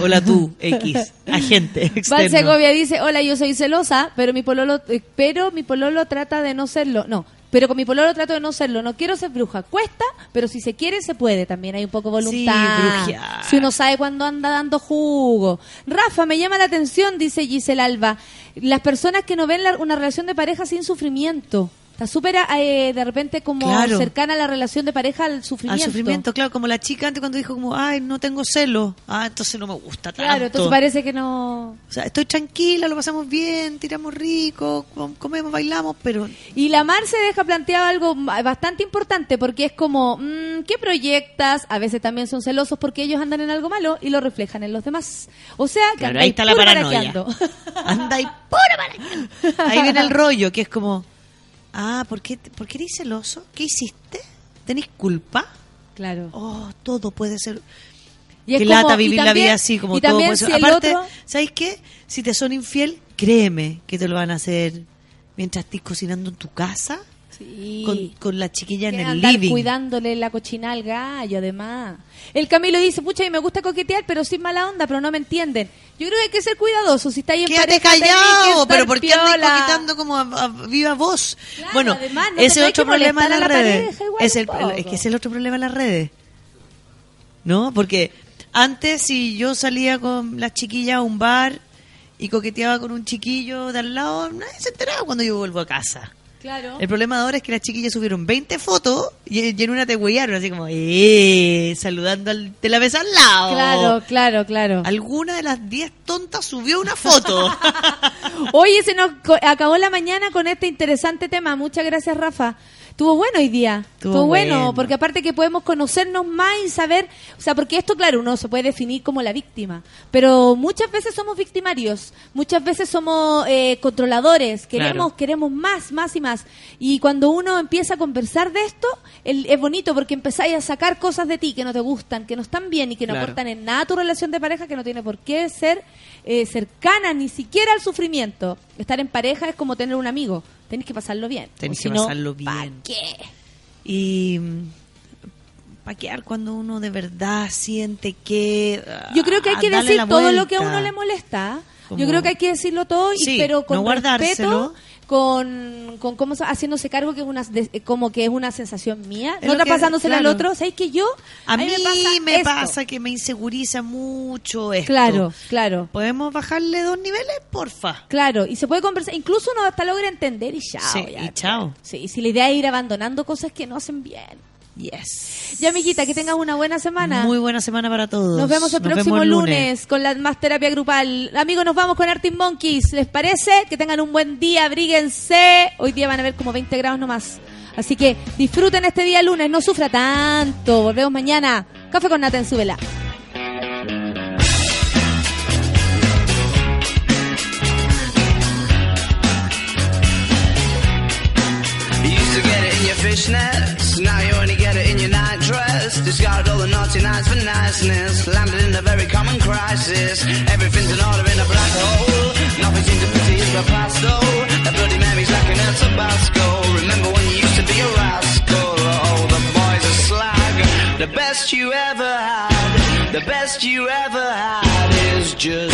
Speaker 10: Hola tú, X, agente externo.
Speaker 2: Segovia dice, hola, yo soy celosa, pero mi pololo, eh, pero mi pololo trata de no serlo. No, pero con mi pololo trato de no serlo. No quiero ser bruja. Cuesta, pero si se quiere, se puede. También hay un poco de voluntad.
Speaker 10: brujear.
Speaker 2: si uno sabe cuándo anda dando jugo. Rafa, me llama la atención, dice Giselle Alba, las personas que no ven la- una relación de pareja sin sufrimiento. Está súper eh, de repente como
Speaker 10: Claro.
Speaker 2: cercana la relación de pareja al
Speaker 10: Al
Speaker 2: sufrimiento.
Speaker 10: sufrimiento, claro, como la chica antes cuando dijo como, ay, no tengo celo. Ah, entonces no me gusta tanto.
Speaker 2: Claro, entonces parece que no...
Speaker 10: O sea, estoy tranquila, lo pasamos bien, tiramos rico, com- comemos, bailamos, pero
Speaker 2: Y la Mar se deja planteado algo bastante importante porque es como, mm, ¿qué proyectas? A veces también son celosos porque ellos andan en algo malo y lo reflejan en los demás. O sea, que
Speaker 10: Claro, ahí está la
Speaker 2: puro
Speaker 10: paranoia. anda y pura maraña. Ahí viene el rollo, que es como, ah, ¿por qué, ¿por qué eres celoso? ¿Qué hiciste? ¿Tenés culpa?
Speaker 2: Claro.
Speaker 10: Oh, todo puede ser...
Speaker 2: Y como-
Speaker 10: lata vivir la vida así, como todo puede ser.
Speaker 2: si
Speaker 10: Aparte,
Speaker 2: otro-
Speaker 10: ¿sabes qué? Si te son infiel, créeme que te lo van a hacer mientras estés cocinando en tu casa,
Speaker 2: Sí.
Speaker 10: con, con la chiquilla en el
Speaker 2: andar
Speaker 10: living.
Speaker 2: cuidándole la cochina al gallo, además. El Camilo dice, pucha, y me gusta coquetear, pero sin mala onda, pero no me entienden. Yo creo que hay que ser cuidadoso. Si estáis en
Speaker 10: Quédate
Speaker 2: pareja,
Speaker 10: callado, pero ¿por qué andas coquetando como a, a viva voz?
Speaker 2: Claro,
Speaker 10: bueno,
Speaker 2: además, no
Speaker 10: ese otro problema de las
Speaker 2: la
Speaker 10: redes. Es, el, es que es el otro problema de las redes. ¿No? Porque antes, si yo salía con las chiquillas a un bar y coqueteaba con un chiquillo de al lado, nadie se enteraba cuando yo vuelvo a casa.
Speaker 2: Claro.
Speaker 10: El problema ahora es que las chiquillas subieron 20 fotos y, y en una te huellaron, así como, ¡eh! Saludando al, de la mesa al lado.
Speaker 2: Claro, claro, claro.
Speaker 10: Alguna de las 10 tontas subió una foto.
Speaker 2: Oye, se nos acabó la mañana con este interesante tema. Muchas gracias, Rafa. Estuvo bueno hoy día.
Speaker 10: Estuvo
Speaker 2: bueno,
Speaker 10: bueno.
Speaker 2: porque aparte que podemos conocernos más y saber, o sea, porque esto, claro, uno se puede definir como la víctima, pero muchas veces somos victimarios, muchas veces somos eh, controladores, queremos,
Speaker 10: Claro.
Speaker 2: queremos más, más y más. Y cuando uno empieza a conversar de esto, el- es bonito porque empezáis a sacar cosas de ti que no te gustan, que no están bien y que no
Speaker 10: Claro.
Speaker 2: aportan en nada a tu relación de pareja, que no tiene por qué ser eh, cercana ni siquiera al sufrimiento. Estar en pareja es como tener un amigo. Tenés que pasarlo bien.
Speaker 10: Tenés que
Speaker 2: si
Speaker 10: pasarlo
Speaker 2: ¿pa'
Speaker 10: bien.
Speaker 2: qué?
Speaker 10: Y mm, paquear cuando uno de verdad siente que...
Speaker 2: Yo creo que hay
Speaker 10: ah,
Speaker 2: que decir todo lo que a uno le molesta. Yo creo que hay que decirlo todo, y,
Speaker 10: Sí,
Speaker 2: pero con
Speaker 10: no
Speaker 2: respeto, con, con cómo se- haciéndose cargo que es una de- como que es una sensación mía,
Speaker 10: Es
Speaker 2: no
Speaker 10: lo que-
Speaker 2: trapasándosela al otro. ¿Sabes que yo?
Speaker 10: A mí me pasa, que me inseguriza mucho esto.
Speaker 2: Claro, claro.
Speaker 10: ¿Podemos bajarle dos niveles? Porfa.
Speaker 2: Claro, y se puede conversar, incluso uno hasta logra entender y chao.
Speaker 10: Sí,
Speaker 2: ya,
Speaker 10: y chao.
Speaker 2: Sí, si la idea es ir abandonando cosas que no hacen bien.
Speaker 10: Yes.
Speaker 2: Ya, amiguita, que tengas una buena semana.
Speaker 10: Muy buena semana para todos.
Speaker 2: Nos vemos el próximo lunes. con la más terapia grupal. Amigos, nos vamos con Artin Monkeys. ¿Les parece? Que tengan un buen día, abríguense. Hoy día van a ver como 20 grados nomás. Así que disfruten este día lunes, no sufra tanto. Volvemos mañana. Café con nata en
Speaker 4: it in your night dress. Discarded all the naughty nights for niceness. Landed in a very common crisis. Everything's in order in a black hole. Nothing seems to pity is the past though. A bloody Mary's like an El Tabasco. Remember when you used to be a rascal? Oh, the boys are slag. The best you ever had. The best you ever had is just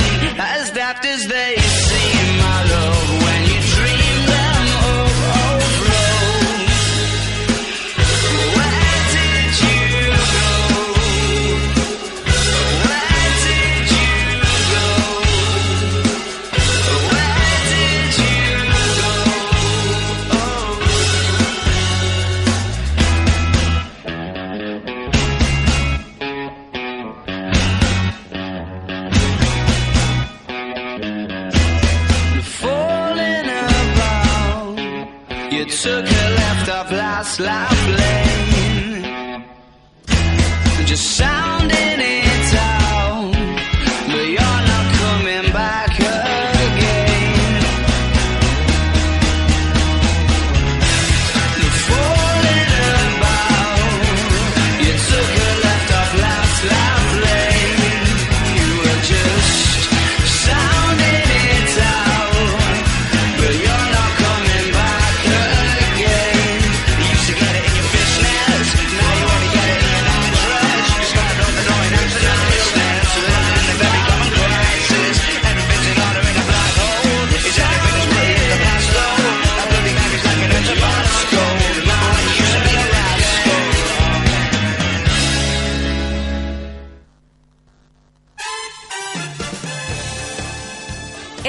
Speaker 4: as daft as they took a left off last life lane. Just sounding